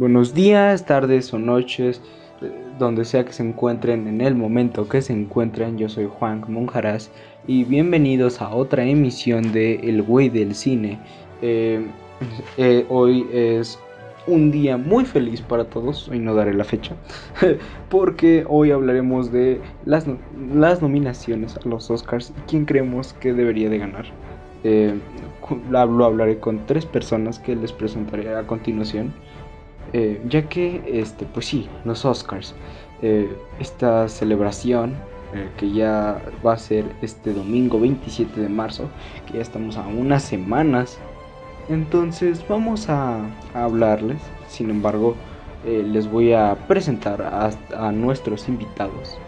Buenos días, tardes o noches, eh, donde sea que se encuentren en el momento que se encuentren. Yo soy Juan Monjaraz y bienvenidos a otra emisión de El Güey del Cine. Eh, eh, hoy es un día muy feliz para todos, hoy no daré la fecha, porque hoy hablaremos de las, las nominaciones a los Oscars y quién creemos que debería de ganar. lo hablaré con tres personas que les presentaré a continuación. Eh, ya que, este, pues sí, los Oscars, eh, esta celebración eh, que ya va a ser este domingo 27 de marzo, que ya estamos a unas semanas, entonces vamos a, hablarles, sin embargo, les voy a presentar a, nuestros invitados.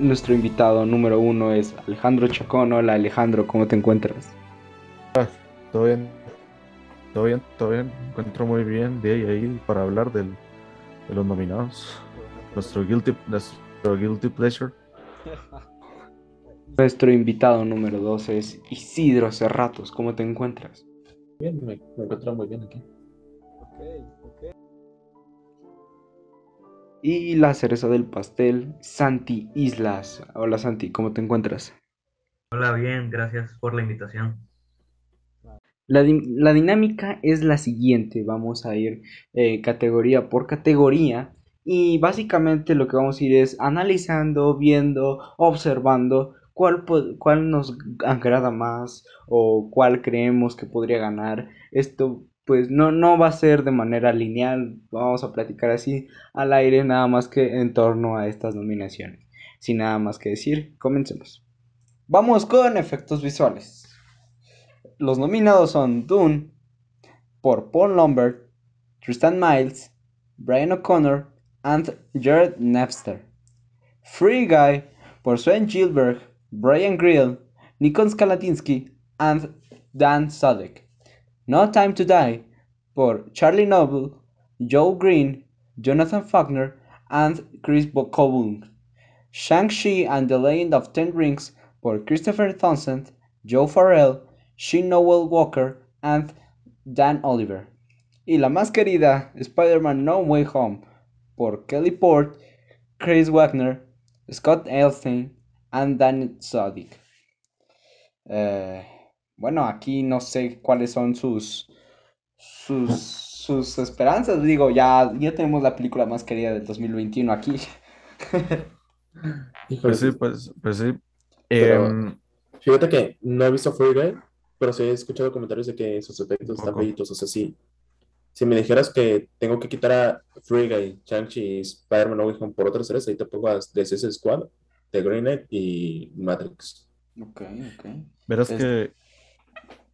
nuestro invitado número uno es Alejandro Chacón. Hola Alejandro, ¿cómo te encuentras? Ah, todo bien, todo bien, todo bien. Encuentro muy bien de ahí, ahí para hablar del, de los nominados. Nuestro guilty, nuestro guilty pleasure. Nuestro invitado número 2 es Isidro Cerratos. ¿Cómo te encuentras? Bien, me, encuentro muy bien aquí. Y la cereza del pastel, Santi Islas. Hola Santi, ¿cómo te encuentras? Hola, bien, gracias por la invitación. La, dinámica es la siguiente, vamos a ir eh, categoría por categoría y básicamente lo que vamos a ir es analizando, viendo, observando cuál, cuál nos agrada más o cuál creemos que podría ganar. Esto pues no, no va a ser de manera lineal, vamos a platicar así al aire nada más que en torno a estas nominaciones. Sin nada más que decir, comencemos. Vamos con efectos visuales. Los nominados son Dune por Paul Lambert, Tristan Miles, Brian O'Connor and Jared Napster. Free Guy por Sven Gilbert, Brian Grill, Nikon Skalatinsky and Dan Sadek. No Time to Die por Charlie Noble, Joe Green, Jonathan Faulkner and Chris Coburn. Shang-Chi and the Legend of Ten Rings por Christopher Townsend, Joe Farrell, Shane Noel Walker and Dan Oliver. Y la más querida, Spider-Man No Way Home, por Kelly Port, Chris Wagner, Scott Elstein and Dan Sodick. Eh, bueno, aquí no sé cuáles son sus, sus, sus esperanzas. Digo, ya, ya tenemos la película más querida del 2021 aquí. pues sí, pues, pues sí. Em, fíjate que no he visto Free Guy, pero sí he escuchado comentarios de que esos efectos están bellitos. O sea, sí. Si me dijeras que tengo que quitar a Free Guy, Shang-Chi y Spider-Man No Way por otras series, ahí te pongo a The Suicide Squad, The Green Knight y Matrix. Ok, ok. Verás que,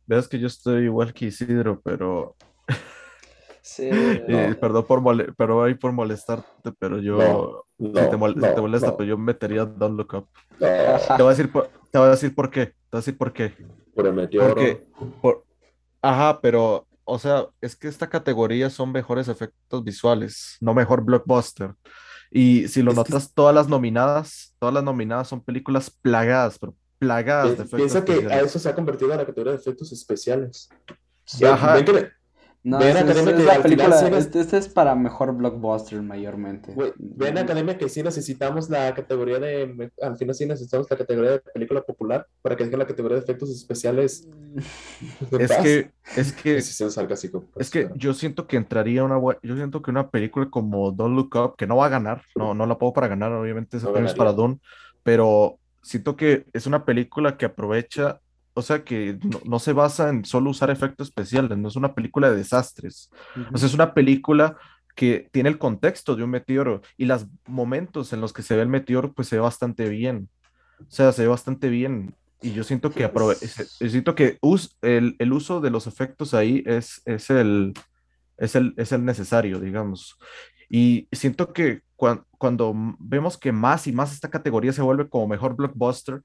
verás que yo estoy igual que Isidro, pero Sí, eh, perdón por, pero hay por molestarte, pero yo, si, te molesta, pues yo metería Don't Look Up. Te voy a decir, te voy a decir por qué, te voy a decir por qué. Por el meteoro. Porque, por, ajá, pero, o sea, es que esta categoría son mejores efectos visuales, no mejor blockbuster. Y si lo notas, todas las nominadas, todas las nominadas son películas plagadas, pero plagadas de efectos Piensa que a eso se ha convertido la categoría de efectos especiales. Ajá. No, esta es la película, este, este, es para mejor blockbuster mayormente. ven Academia que sí necesitamos la categoría de, al final sí necesitamos la categoría de película popular para que dejen la categoría de efectos especiales. Es que, es que, es que yo siento que entraría una, yo siento que una película como Don't Look Up, que no va a ganar, no, no la puedo para ganar, obviamente ese es para Don, pero siento que es una película que aprovecha o sea que no, se basa en solo usar efectos especiales, no es una película de desastres. O sea, es una película que tiene el contexto de un meteoro y los momentos en los que se ve el meteoro, pues se ve bastante bien. O sea, se ve bastante bien. Y yo siento que, siento que el, el, uso de los efectos ahí es, es, el, es, el, es el necesario, digamos. Y siento que cuando vemos que más y más esta categoría se vuelve como mejor blockbuster,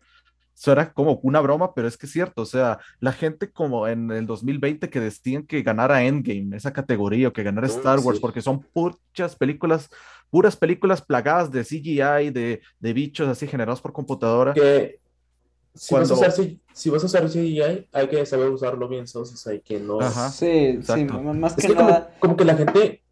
era como una broma, pero es que es cierto, o sea, la gente como en el 2020 que decían que ganara Endgame, esa categoría, o que ganara Star Wars, porque son muchas películas, puras películas plagadas de CGI, de, de bichos así generados por computadora. Que, si vas a cuando... usar, C- si vas a usar CGI, hay que saber usarlo bien, ¿sabes? O sea, y que no... Ajá, Sí, sí, exacto. m- más Es que que como, nada. como que la gente,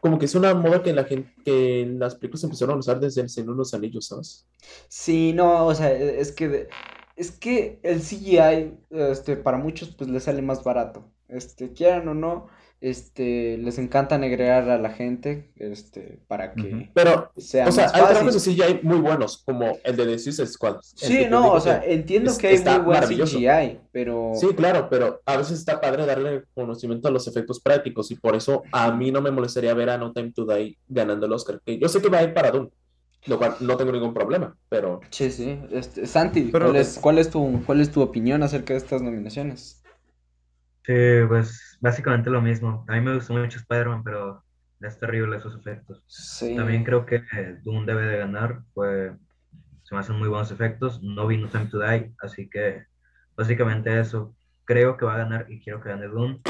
como que es una moda que la gente, que las películas empezaron a usar desde el Señor los Anillos, ¿sabes? Sí, no, o sea, e- es que es que el CGI, este, para muchos pues les sale más barato. Este, quieran o no, este, les encanta negrear a la gente, este, para que Pero, sea o sea, más hay trabajos fácil. de CGI muy buenos, como el de The Suicide Squad. Sí, no, o sea, entiendo es- que hay muy buen. CGI, pero Sí, claro, pero a veces está padre darle conocimiento a los efectos prácticos y por eso a mí no me molestaría ver a No Time to Die ganando el Oscar. Que yo sé que va a ir para Dune, lo cual no tengo ningún problema, pero sí, sí, este, Santi, Pero- ¿cuál es, cuál es tu, cuál es tu opinión acerca de estas nominaciones? Sí, pues básicamente lo mismo. A mí me gustó mucho Spider-Man, pero es terrible esos efectos. Sí. También creo que Doom debe de ganar, pues se me hacen muy buenos efectos. No vi No Time to Die, así que básicamente eso. Creo que va a ganar y quiero que gane Doom.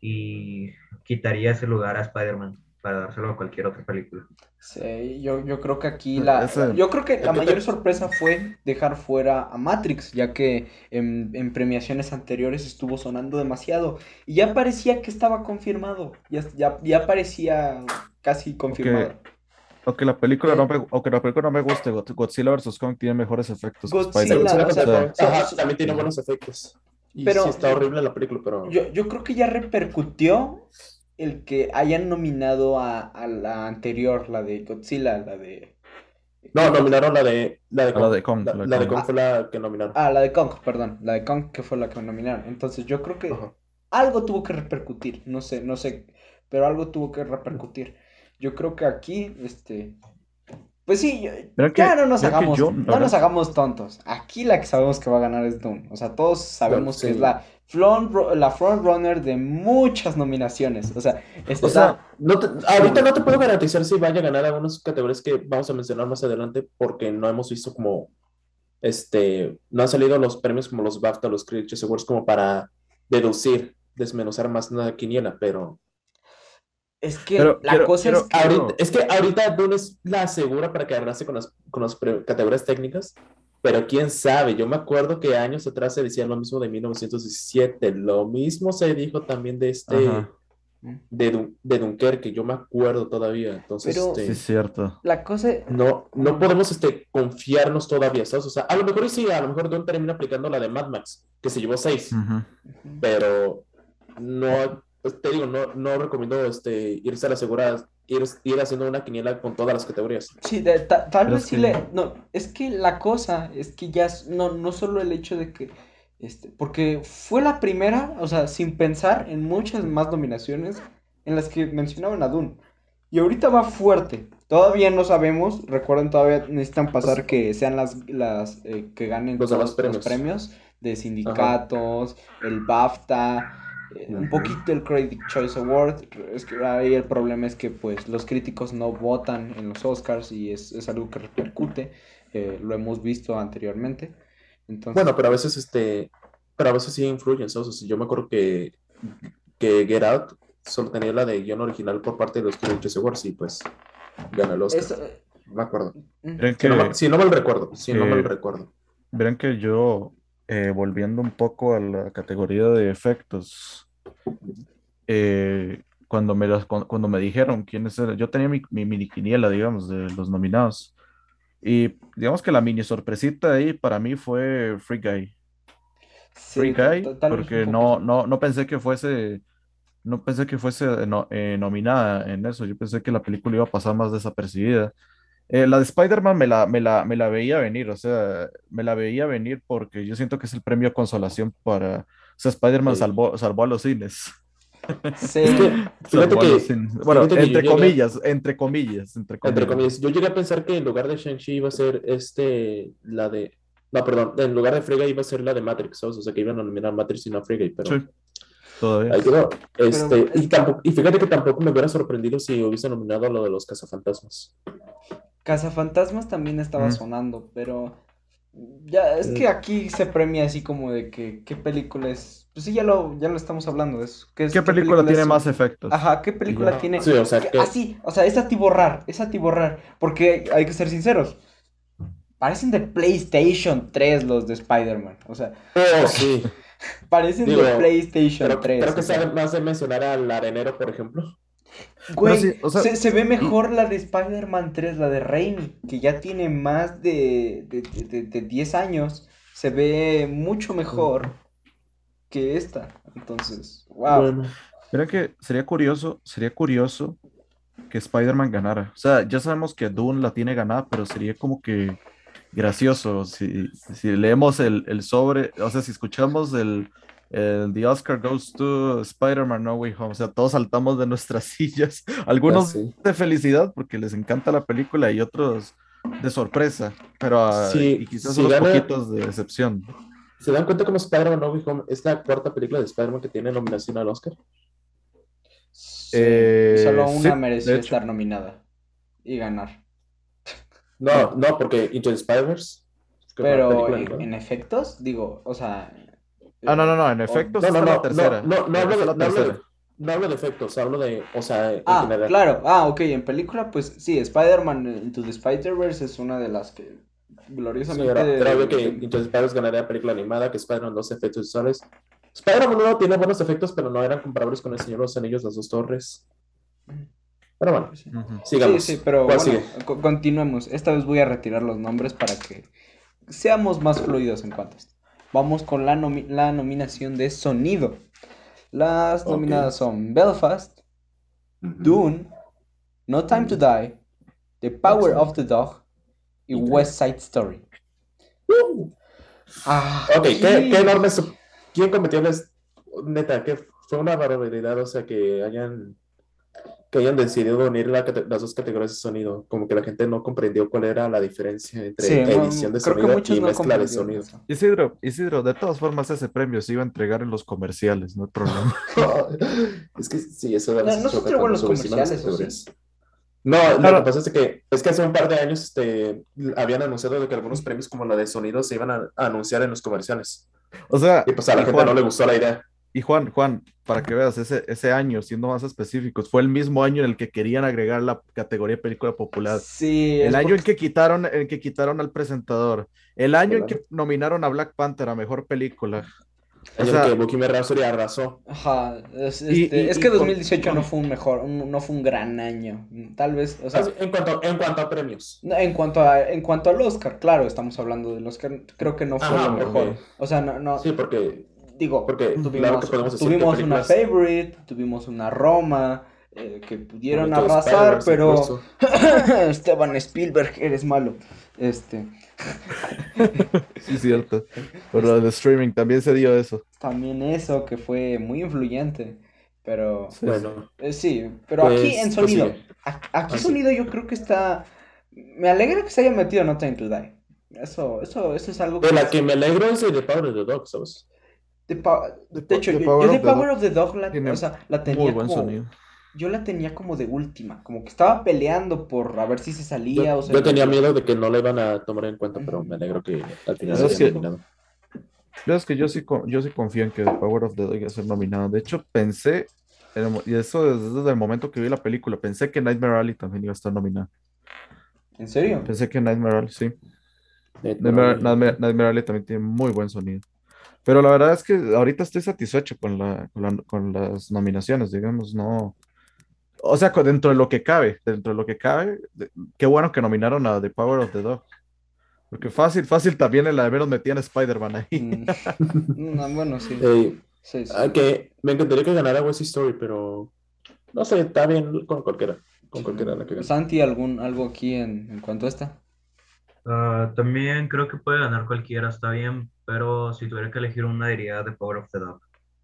Y quitaría ese lugar a Spider-Man para dárselo a cualquier otra película. Sí, yo, yo creo que aquí la, Ese- yo creo que la mayor te- sorpresa fue dejar fuera a Matrix, ya que en, en premiaciones anteriores estuvo sonando demasiado y ya parecía que estaba confirmado, ya, ya, ya parecía casi confirmado. Aunque la película no me, aunque la película no me guste, God- Godzilla vs. Kong tiene mejores efectos que Godzilla, Spider-Man. o sea, O sea, Ajá, también tiene buenos efectos. Y Pero- sí está horrible la película, pero Yo, yo creo que ya repercutió el que hayan nominado a, a la anterior, la de Godzilla, la de... no, nominaron la de la de A la de Kong, La, la de la de Kong. Kong fue la que nominaron. Ah, la de Kong, perdón, la de Kong que fue la que nominaron. Entonces yo creo que Ajá. algo tuvo que repercutir, no sé, no sé, pero algo tuvo que repercutir. Yo creo que aquí, este, pues sí, yo- ya no nos hagamos, yo, no nos hagamos tontos. Aquí la que sabemos que va a ganar es Doom. O sea, todos sabemos que es la front, la front runner de muchas nominaciones. O sea, está, O sea, no te- ahorita no te puedo garantizar si vaya a ganar algunas categorías que vamos a mencionar más adelante porque no hemos visto como este, no han salido los premios como los BAFTA, los Critics Awards como para deducir, desmenuzar más una quiniela, pero es que Pero la quiero- cosa es que ahorita, es que ahorita Dune es la segura para quedarse con las, con las categorías técnicas, pero quién sabe, yo me acuerdo que años atrás se decía lo mismo de 1917, lo mismo se dijo también de este, Ajá. de, Dun- de Dunkerque, yo me acuerdo todavía, entonces, Pero- este, Sí, es cierto. la cosa no, no podemos este, confiarnos todavía, ¿sabes? O sea, a lo mejor y sí, a lo mejor Dune termina aplicando la de Mad Max, que se llevó seis, pero no, te digo, no, no recomiendo este, irse a la segura, ir, ir haciendo una quiniela con todas las categorías. Sí, de- ta- tal Pero vez sí que- le... No, es que la cosa es que ya es- no, no solo el hecho de que... Este, porque fue la primera, o sea, sin pensar en muchas más nominaciones en las que mencionaban a Dune. Y ahorita va fuerte. Todavía no sabemos, recuerden, todavía necesitan pasar que sean las, las eh, que ganen Los todos los premios. premios de sindicatos, el BAFTA, eh, un poquito el Critic Choice Award. Es que ahí el problema es que pues los críticos no votan en los Oscars y es, es algo que repercute. eh, lo hemos visto anteriormente. Entonces, Bueno, pero a veces, este, pero a veces sí influyen, ¿sabes? O sea, yo me acuerdo que, que Get Out solo tenía la de guion original por parte de los Critics Awards y pues ganó el Oscar. eso, eh, Me acuerdo. Verán Si no, que, mal- si no mal recuerdo, si no que- mal recuerdo. verán que yo, eh, volviendo un poco a la categoría de efectos, eh, cuando me, las- cuando, cuando me dijeron quiénes eran, yo tenía mi, mi mini quiniela, digamos, de los nominados. Y digamos que la mini sorpresita ahí para mí fue Free Guy. sí, Free Guy, porque no, no, no pensé que fuese, no pensé que fuese no- eh, nominada en eso. Yo pensé que la película iba a pasar más desapercibida. Eh, la de Spider-Man me la, me la, me la veía venir, o sea, me la veía venir porque yo siento que es el premio de consolación para, o sea, Spider-Man Sí. salvó, salvó a los cines. Sí, Es que, fíjate Salvó a que, cines. Bueno, entre llegué- comillas, entre comillas, entre comillas. entre comillas, yo llegué a pensar que en lugar de Shang-Chi iba a ser este, la de, no, perdón, en lugar de Free Guy iba a ser la de Matrix, ¿sabes? O sea, que iban a nominar Matrix y no a Free Guy, pero Sí, todavía. ahí quedó. Este, Pero- y, tampoco, y fíjate que tampoco me hubiera sorprendido si hubiese nominado a lo de los cazafantasmas. Cazafantasmas también estaba Mm. sonando, pero ya es que aquí se premia así como de que qué película es. Pues sí, ya lo, ya lo estamos hablando. Es, ¿qué, es- ¿Qué película tiene es- más efectos? Ajá, ¿qué película tiene? Sí, o sea, que- Así, o sea, es atiborrar, es atiborrar. Porque hay que ser sinceros. Parecen de PlayStation 3 los de Spider-Man. O sea, Oh, sí. parecen Digo, de PlayStation Creo, 3. creo que o sea. más de mencionar al arenero, por ejemplo. Güey, sí, o sea, se, se ve mejor la de Spider-Man 3, la de Raimi, que ya tiene más de, de, de- de- de 10 años. Se ve mucho mejor que esta. Entonces, wow. Bueno, que sería curioso, sería curioso que Spider-Man ganara. O sea, ya sabemos que Dune la tiene ganada, pero sería como que gracioso si, si leemos el, el sobre, o sea, si escuchamos el, el The Oscar Goes to Spider-Man No Way Home, o sea, todos saltamos de nuestras sillas, algunos sí. de felicidad porque les encanta la película y otros de sorpresa, pero ah, Sí, y quizás si unos gana- poquitos de decepción. ¿Se dan cuenta cómo Spider-Man No Way Home es la cuarta película de Spider-Man que tiene nominación al Oscar? Sí, Eh, solo sí, una mereció hecho. estar nominada y ganar. No, no, porque Into the Spider-Verse. Pero en, en efectos, digo, o sea. Ah, no, no, no, en o- efecto, No, no, no, la tercera. no, no, no hablo de, la no hablo de- tercera. no hablo de efectos, hablo de, o sea, en Ah, general. claro. Ah, ok. En película, pues sí, Spider-Man Into the Spider-Verse es una de las que Sí, gloriosamente. era, era obvio que Into the Spider-Verse ganaría película animada, que Spider-Man 2 efectos visuales. Spider-Man 1 tiene buenos efectos, pero no eran comparables con El Señor de los Anillos, Las Dos Torres. Pero bueno, Sí, sigamos. sí, pero ¿Cuál bueno, sigue? co- continuemos. Esta vez voy a retirar los nombres para que seamos más fluidos en cuanto a esto. Vamos con la, nomi- la nominación de sonido. Las nominadas son Belfast, Dune, No Time to Die, The Power of the Dog y. West Side Story. Uh, Ah, Ok, qué, sí. qué enorme. ¿Quién cometió les... Neta, que fue una barbaridad, o sea, que hayan que hayan decidido unir la las dos categorías de sonido. Como que la gente no comprendió cuál era la diferencia entre Sí, no, edición de sonido y no mezcla de sonido. eso. Isidro, Isidro, de todas formas ese premio se iba a entregar en los comerciales, no hay problema. Es que sí, eso No, no se entregó en los comerciales. No, lo que pasa es que es que hace un par de años este, habían anunciado que algunos premios como la de sonido se iban a, a anunciar en los comerciales. O sea, Y pues a la gente Juan, no le gustó la idea. Y Juan, Juan, para que veas, ese, ese año, siendo más específicos, fue el mismo año en el que querían agregar la categoría película popular. Sí, El es año porque- en que quitaron, en que quitaron al presentador. El año en que nominaron a Black Panther a mejor película. O El sea- que Bohemian Rhapsody arrasó. Ajá, es, Y- este, y- es que y con- 2018 no fue un mejor, un- no fue un gran año. Tal vez, o sea, en cuanto, en cuanto a premios. no, en cuanto a, en cuanto al Oscar, claro, estamos hablando del Oscar, creo que no fue Ajá, lo mejor. O sea, no, no, Sí, porque, digo, porque claro tuvimos, que podemos decir que tuvimos una Favorite, tuvimos una Roma, eh, que pudieron arrasar, pero. Esteban Spielberg, eres malo. Este, Sí, cierto. Pero de streaming también se dio eso. también eso que fue muy influyente, pero Sí, Bueno, eh, sí, pero Pues, aquí en pues sonido, sigue. a- aquí sí. sonido yo creo que está, me alegra que se haya metido No Time to Die. Eso, eso, eso es algo de la es- que me alegro es de The Power of the Dog, ¿sabes? The Pa- The de hecho, The yo, Power yo of The the Power Dog of the Dog la, o sea, la tenía Muy buen como, sonido. yo la tenía como de última, como que estaba peleando por a ver si se salía Yo, o se yo tenía miedo de que no la iban a tomar en cuenta, pero me alegro que al final ¿Sabes se haya nominado. Yo es que yo sí, yo sí confío en que The Power of the Dog iba a ser nominado. De hecho, pensé, y eso desde, desde el momento que vi la película, pensé que Nightmare Alley también iba a estar nominada. ¿En serio? Pensé que Nightmare Alley, sí. Nightmare, Nightmare- Nightmare Alley también tiene muy buen sonido. Pero la verdad es que ahorita estoy satisfecho con, la, con, la- con las nominaciones, digamos, no. O sea, dentro de lo que cabe, dentro de lo que cabe, de- qué bueno que nominaron a The Power of the Dog. Porque fácil, fácil también en la de menos metían a Spider-Man ahí. Mm, no, bueno, sí. Eh, sí, sí. ah, que me encantaría que ganara West Story, pero no sé, está bien con cualquiera. Con cualquiera la que gane. Santi, ¿algún, algo aquí en, en cuanto a esta? Ah, también creo que puede ganar cualquiera, está bien, pero si tuviera que elegir una diría The Power of the Dog.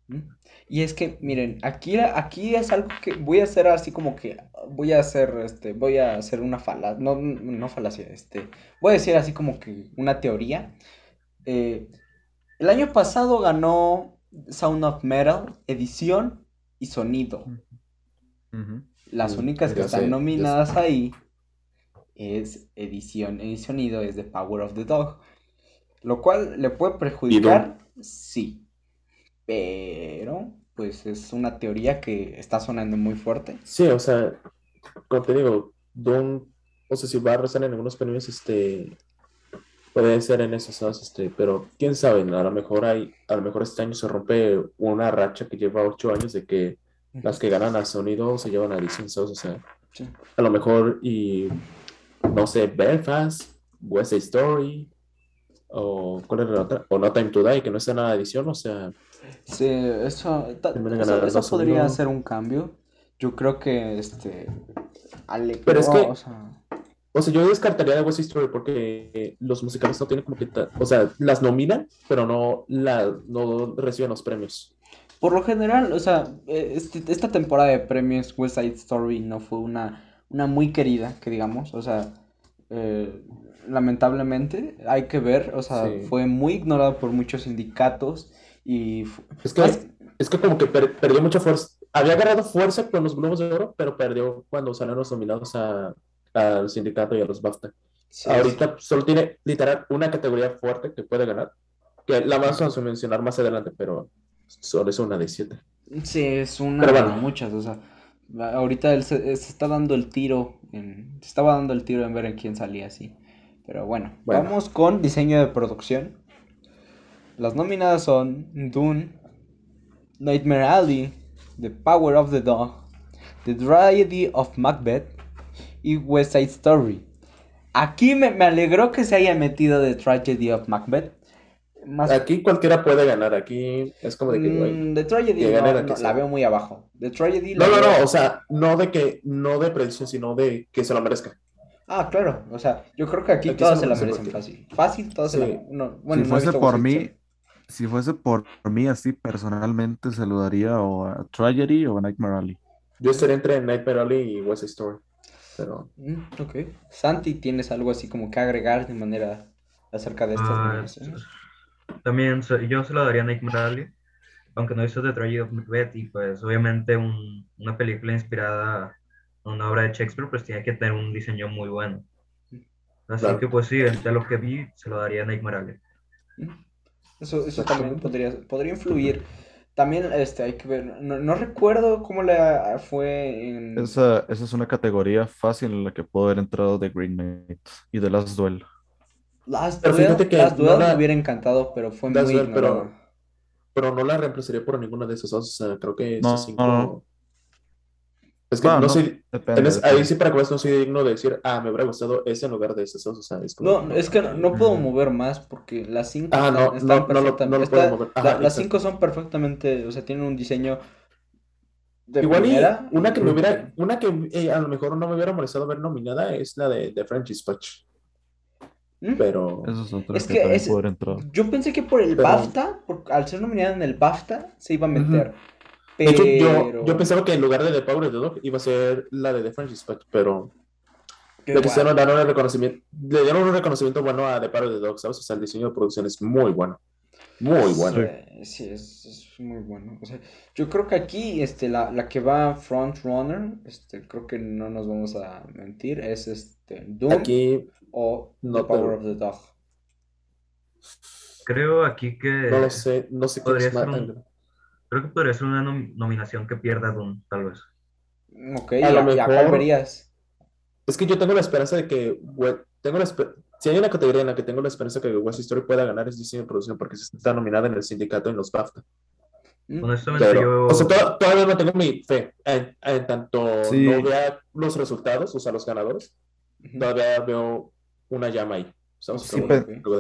¿Mm? Y es que, miren, aquí, aquí es algo que voy a hacer así como que, voy a hacer, este, voy a hacer una falacia, no, no falacia, este, voy a decir así como que una teoría. Eh, el año pasado ganó Sound of Metal, edición y sonido. Las únicas que están sé, nominadas ahí es edición y sonido, es The Power of the Dog. Lo cual le puede perjudicar, sí. Pero, pues es una teoría que está sonando muy fuerte. Sí, o sea, como te digo, Don, no sé si va a arrasar en algunos premios, este, Puede ser en esos dos, este, pero quién sabe, a lo mejor hay, a lo mejor este año se rompe una racha que lleva ocho años de que las que ganan a sonido se llevan a edición o sea, Sí. a lo mejor y no sé, Belfast, West Side Story, o cuál era la otra, o No Time to Die, que no está nada de edición, o sea, Sí, eso, ta- eso, podría ser un cambio. Yo creo que este Ale- Pero es que- o sea, o sea, yo descartaría de West Side Story porque los musicales no tienen como que, o sea, las nominan, pero no, la, no reciben los premios. por lo general, o sea, eh, este- esta temporada de premios West Side Story no fue una, una muy querida, que digamos, o sea, eh, lamentablemente hay que ver, o sea, Sí. fue muy ignorado por muchos sindicatos y Es que, más- es que como que per- perdió mucha fuerza. Había agarrado fuerza con los Globos de Oro, pero perdió cuando salieron los nominados a- al sindicato y a los BAFTA. sí, Ahorita solo tiene literal una categoría fuerte que puede ganar, que la vamos a mencionar más adelante, pero solo es una de siete. Sí, es una Pero de bueno. muchas, o sea, ahorita él se, se está dando el tiro, en, se estaba dando el tiro en ver en quién salía así. Pero bueno, Bueno. vamos con diseño de producción. Las nominadas son Dune, Nightmare Alley, The Power of the Dog, The Tragedy of Macbeth y West Side Story. Aquí me, me alegró que se haya metido The Tragedy of Macbeth. Más Aquí cualquiera puede ganar, aquí es como de que, güey. Mm, The Tragedy que no, la no, que la sea. veo muy abajo. The Tragedy No, no, veo- no, o sea, no de que, no de predicción, sino de que se lo merezca. Ah, claro. O sea, yo creo que aquí, Aquí todas se la merece merecen porque- fácil. Fácil, todas se la no, bueno, si fuese por mí, si fuese por mí así personalmente, se lo daría o a Tragedy o a Nightmare Alley. Yo estaría entre Nightmare Alley y West Story, pero Mm, ok. Santi, ¿tienes algo así como que agregar de manera acerca de estas Ah, nominaciones? También so- yo se lo daría a Nightmare Alley, aunque no hizo The Tragedy of Macbeth, y pues obviamente un- una película inspirada en una obra de Shakespeare, pues tiene que tener un diseño muy bueno. Así Claro. que pues sí, entre lo que vi, se lo daría a Alley. Mm. Eso, eso también podría, podría influir. También este, hay que ver. No, no recuerdo cómo le fue en. Esa, esa es una categoría fácil en la que pudo haber entrado The Green Knight y The Last Duel. Last Pero Duel, fíjate que Last Duel no la- me hubiera encantado, pero fue Last muy Duel, pero- pero no la reemplazaría por ninguna de esas dos. O sea, creo que No, esos cinco. no, no. Es que No, no, no, soy. Depende, es- ahí sí, para que veas, no soy digno de decir, ah, me hubiera gustado ese en lugar de esas dos. O sea, es como. No, es que no, no puedo mover más porque las cinco Ah, están, no, están no, no lo- perfectam- no lo está- puedo mover. Ajá, la- las cinco son perfectamente, o sea, tienen un diseño de Igual y una que me hubiera, una que eh, a lo mejor no me hubiera molestado ver nominada es la de, de French Dispatch. ¿Mm? Pero Esa es que que es- pudo haber entrado. Yo pensé que por el Pero- BAFTA, por- al ser nominada en el BAFTA, se iba a meter. de hecho, yo, Pero yo pensaba que en lugar de The Power of the Dog iba a ser la de The French Dispatch, pero que le quisieron dar un reconocimiento, le dieron un reconocimiento bueno a The Power of the Dog, ¿sabes? O sea, el diseño de producción es muy bueno. Muy bueno. Sí, sí, es, es muy bueno. O sea, yo creo que aquí este, la, la que va front runner, este, creo que no nos vamos a mentir, es este, Doom Aquí o The no te- Power of the Dog. Creo aquí que no lo sé, no sé qué podría es ser un- creo que podría ser una nom- nominación que pierda Dune, tal vez. Ok, A ¿y lo a mejor- verías? Es que yo tengo la esperanza de que, tengo la si hay una categoría en la que tengo la esperanza de que West Story pueda ganar es diseño de producción porque se está nominada en el sindicato en los BAFTA. ¿Mm? Honestamente, Pero, yo... o sea, to- todavía no tengo mi fe en, en tanto Sí. no vea los resultados, o sea, los ganadores, todavía veo una llama ahí.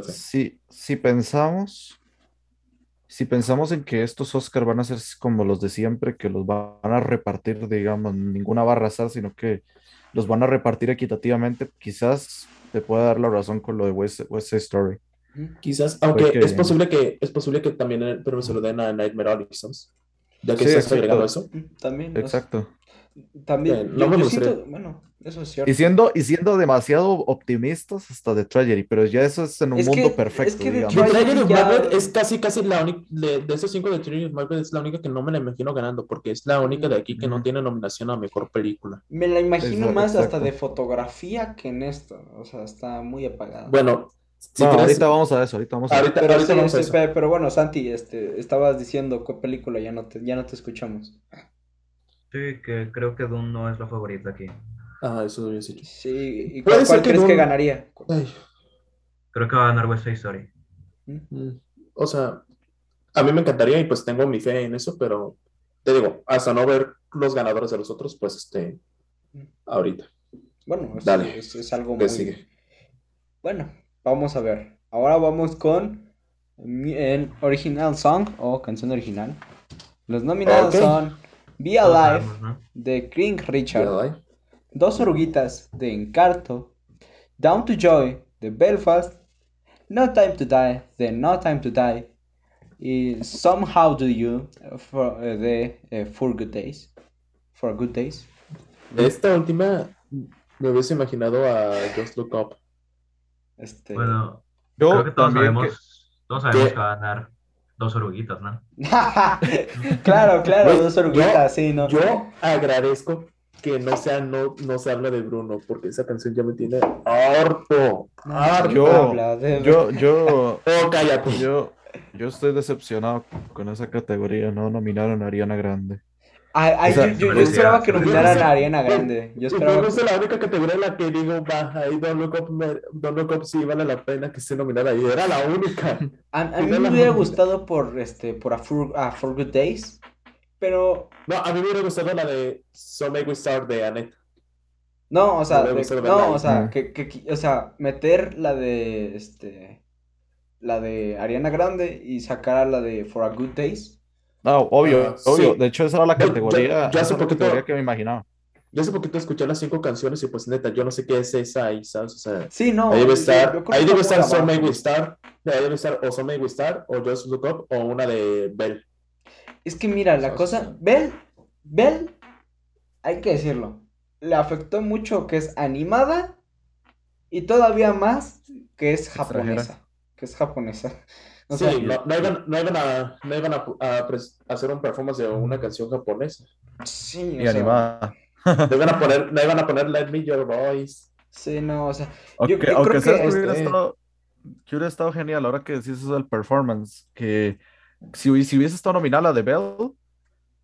Si, si pensamos, si pensamos en que estos Oscar van a ser como los de siempre, que los van a repartir, digamos, ninguna va a arrasar, sino que los van a repartir equitativamente, quizás te pueda dar la razón con lo de West, West Side Story. Quizás, aunque que- es posible que es posible que también el premio se lo den a Nightmare Alley, ¿sabes? Ya que Sí, estás exacto. agregando eso. También, Exacto. También, Bien, yo, no me yo siento, bueno, eso es cierto. Y siendo, y siendo demasiado optimistas hasta de Tragedy, pero ya eso es en un Es que- mundo es perfecto, que The digamos. The Tragedy ya- es casi, casi la única, de, de esos cinco de Tragedy of Macbeth es la única que no me la imagino ganando, porque es la única de aquí que no Ujú. tiene nominación a Mejor Película. Me la imagino Exacto, más hasta de fotografía que en esto. O sea, está muy apagada. Bueno, si No, quieres- ahorita vamos a eso, ahorita vamos a ahorita, Pero, ahorita sí, vamos a eso. pe- pero bueno, Santi, este, estabas diciendo qué película, ya no te, ya no te escuchamos. Sí, que creo que Dune no es la favorita aquí. Ah, eso lo habías dicho. Sí, ¿y cuál, ser cuál que crees que ganaría? Ay, Creo que va a ganar West Side Story. Mm, O sea, a mí me encantaría y pues tengo mi fe en eso, pero te digo, hasta no ver los ganadores de los otros, pues este, ahorita. Bueno, es, Dale. es- es algo ¿Qué muy... sigue? Bueno, vamos a ver. Ahora vamos con el original song o canción original. Los nominados son Be Alive de King Richard. Dos Oruguitas de Encarto, Down to Joy de Belfast, No Time to Die de No Time to Die y Somehow Do You for- eh, de eh, For Good Days. For Good Days. Esta última me hubiese imaginado a Just Look Up. Este... Bueno, Yo creo que todos también sabemos, que- todos sabemos que- que va a ganar dos oruguitas, ¿no? claro, claro, dos oruguitas, sí, ¿no? Yo agradezco que no sea, no, no se habla de Bruno, porque esa canción ya me tiene harto, Yo- yo, yo, Oh, cállate. yo, yo estoy decepcionado con esa categoría. No nominaron a Ariana Grande. Ay, ay, O sea, yo, yo- yo esperaba que Yo nominaran no sé- a Ariana Grande. Yo esperaba. no es la única categoría en la que digo, va, ahí Don't Look Up, Look sí vale la pena que esté nominada ahí. Era la única. A, mí me hubiera gustado por este por a For, a For Good Days, pero No, a mí me hubiera gustado la de So May We Start de Annette. no, o sea, de- no, o sea, que, que- que- o sea, meter la de este la de Ariana Grande y sacar a la de For a Good Days. No, obvio, Ah, obvio. sí. De hecho, esa era la Yo- yo- categoría, yo hace poquito- categoría que me imaginaba. Yo hace poquito escuché las cinco canciones y pues neta, yo no sé qué es esa ahí, ¿sabes? O sea, Sí, no. ahí debe estar, ahí debe estar So May. We Start, ahí debe estar o So May We Start, o Just Look Up, o una de Bell. Es que mira, la O sea, cosa. Bell, Bell, hay que decirlo, le afectó mucho que es animada y todavía más que es Extranjera. japonesa, que es japonesa. O Sí, sea, no, no iban, no iban a, no iban a, a a hacer un performance de una canción japonesa. sí, o Y sea, animada. No iban a poner, no iban a poner Let Me Your Voice. sí, no, o sea, Aunque, yo aunque creo que que hubiera este- estado, que hubiera estado genial ahora que decís eso del performance, que si, si hubiese estado nominada la de Belle,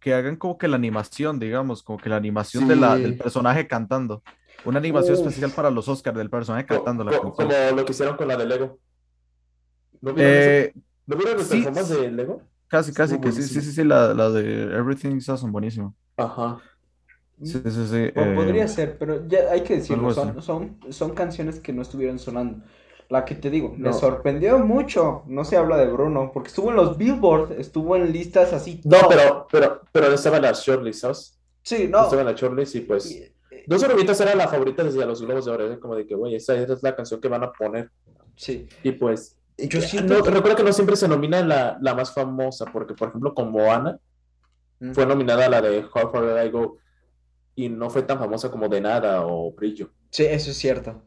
que hagan como que la animación, digamos, como que la animación de la, Sí. del personaje cantando. Una animación Uf. especial para los Oscars del personaje cantando la canción. como lo que hicieron con la de Lego. ¿No vieron, ese- Eh, ¿no vieron sí. performance de Lego? casi, casi Estuvo que sí, sí, buenísimo. sí, sí, la, la de Everything's Awesome, buenísimo. Ajá. Sí, sí, sí. eh, podría ser, pero ya hay que decirlo, algo son, así. son, son canciones que no estuvieron sonando. La que te digo, me No. sorprendió mucho, no se habla de Bruno, porque estuvo en los Billboard, estuvo en listas así. No, top. pero, pero, pero estaba en la shortlist, ¿sabes? Sí, no. Estaba en la shortlist y pues... y- Dos Oruguitas era la favorita desde los Globos de Oro, como de que, güey, esa es la canción que van a poner. Sí. Y pues, Yo siento no, que- recuerda que no siempre se nomina la, la más famosa, porque por ejemplo con Moana Mm. fue nominada a la de How Far Did I Go y no fue tan famosa como De Nada o Brillo. Sí, eso es cierto.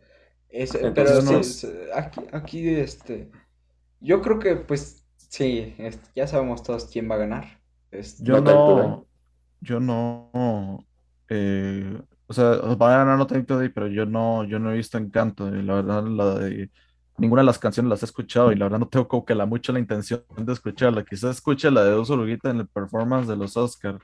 Pero Entonces, sí, no- es- aquí, aquí, este, yo creo que, pues, sí, este, ya sabemos todos quién va a ganar. Este, Yo No no, yo no, eh, o sea, va a ganar No Time to Die, pero yo no, yo no he visto Encanto, y la verdad, la de, ninguna de las canciones las he escuchado, y la verdad no tengo como que la mucha la intención de escucharla, quizás escuche la de Dos Oruguitas en el performance de los Oscar,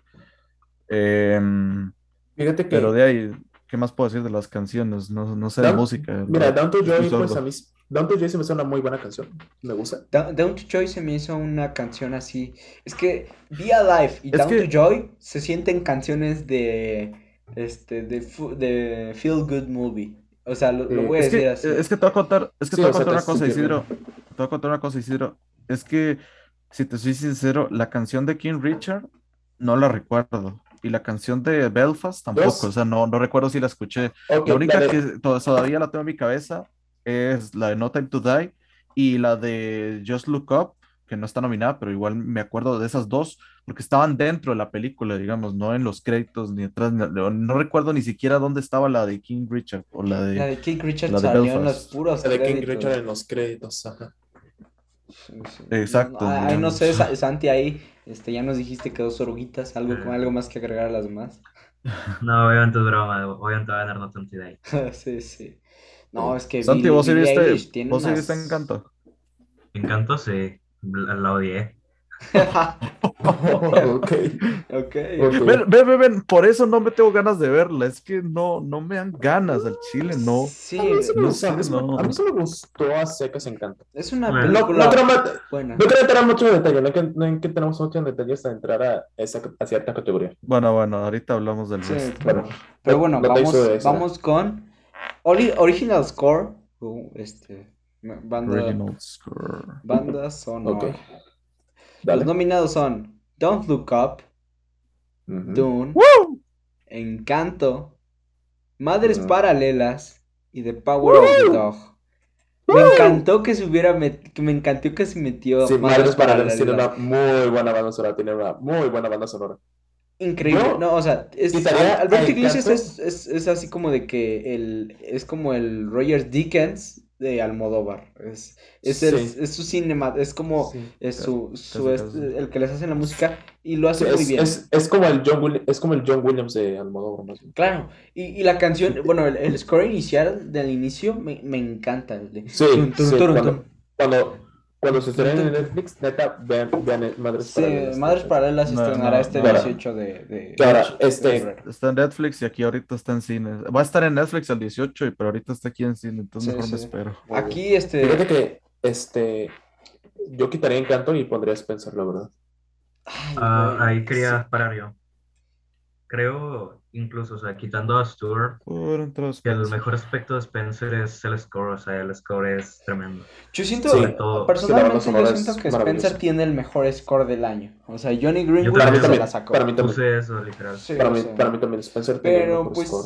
Fíjate que, pero de ahí, ¿qué más puedo decir de las canciones? No, no sé de música, mira, Down to Joy, pues sordo. a mí, Down to Joy se me hace una muy buena canción, me gusta. Down, Down to Joy se me hizo una canción así. Es que Be Alive y Es Down que- to Joy se sienten canciones de, este, de Feel Good Movie. O sea, lo, lo Eh, voy a Es que, así. es que te voy a contar, es que Sí, te voy a sea, contar una cosa, Isidro. Te voy a contar una cosa, Isidro. Es que, si te soy sincero, la canción de King Richard no la recuerdo. Y la canción de Belfast tampoco. O sea, no, no recuerdo si la escuché. La única de- que to- todavía la tengo en mi cabeza es la de No Time to Die y la de Just Look Up, que no está nominada, pero igual me acuerdo de esas dos, porque estaban dentro de la película, digamos, no en los créditos ni atrás. ni- No, no recuerdo ni siquiera dónde estaba la de King Richard o la de. La de King Richard la de salió en los puros la de King. Richard en los créditos, ajá. Sí, sí. Exacto, No, ay, no sé, Santi, ahí, este, ya nos dijiste que dos oruguitas, algo, con algo más que agregar a las demás. No, obviamente es broma, obviamente va a ganar No Time to Die. Sí, sí. No, es que Santi, Billie- vos sí viste, vos sí unas- viste Encanto. Encanto, sí, la, odié. Ok. Ok. Ok. Ven, ven, ven, ven, por eso no me tengo ganas de verla. Es que no, no me dan ganas al chile, no. Sí, A mí sí me no gustó, a mí sí me- sé, no. a mí sí me gustó a secas Encanto. es una Bueno. No, película no quiero mat- buena. no quiero entrar mucho en detalle, no, hay que, no que tenemos mucho en detalle hasta entrar a, esa, a cierta categoría. Bueno, bueno, ahorita hablamos del Sí, resto. pero, Bueno, pero bueno, no vamos, vamos con ori- Original Score. uh, este, banda, score. banda sonora. Los nominados son Don't Look Up. Dune, Encanto, Madres. Paralelas y The Power of the Dog. Me encantó que se hubiera met- que me encantó que se metió Sí, Madres Madres Paralelas tiene una muy buena banda sonora, tiene una muy buena banda sonora. Increíble, Yo no, o sea, Alberto Iglesias es, es así como de que el, es como el Roger Dickens de Almodóvar, es, es, el, Sí. es su cinema, es como Sí. es su, su casi, es- casi. el que les hace la música y lo hace muy bien. es, es como el John Willi- es como el John Williams de Almodóvar, más bien. Claro, y, y la canción, bueno, el, el score inicial del inicio me, me encanta. el de Sí, cuando, cuando se estrenen en Netflix, neta, vean, vean Madres Sí, Paralelas. Madres Paralelas se No, estrenará no, este no. 18 de, de, Que ahora, de este-. Está en Netflix y aquí ahorita está en cine. Va a estar en Netflix el 18, y- pero ahorita está aquí en cine, entonces Sí, mejor me sí. espero. Aquí, este, Fíjate que este yo quitaría Encanto y pondría Spencer, la verdad. ay, Ah, ahí quería parar yo. Creo, incluso, o sea, quitando a Stuart, Por entre los que el Spencer. mejor aspecto de Spencer es el score, o sea, el score es tremendo. Yo siento, Sí, todo- personalmente yo siento que Spencer tiene el mejor score del año. O sea, Johnny Greenwood Para mí se también, la sacó. para mí también. Eso, literal. Sí, Para mí, sea, para mí también Spencer tiene el Pero mejor pues score.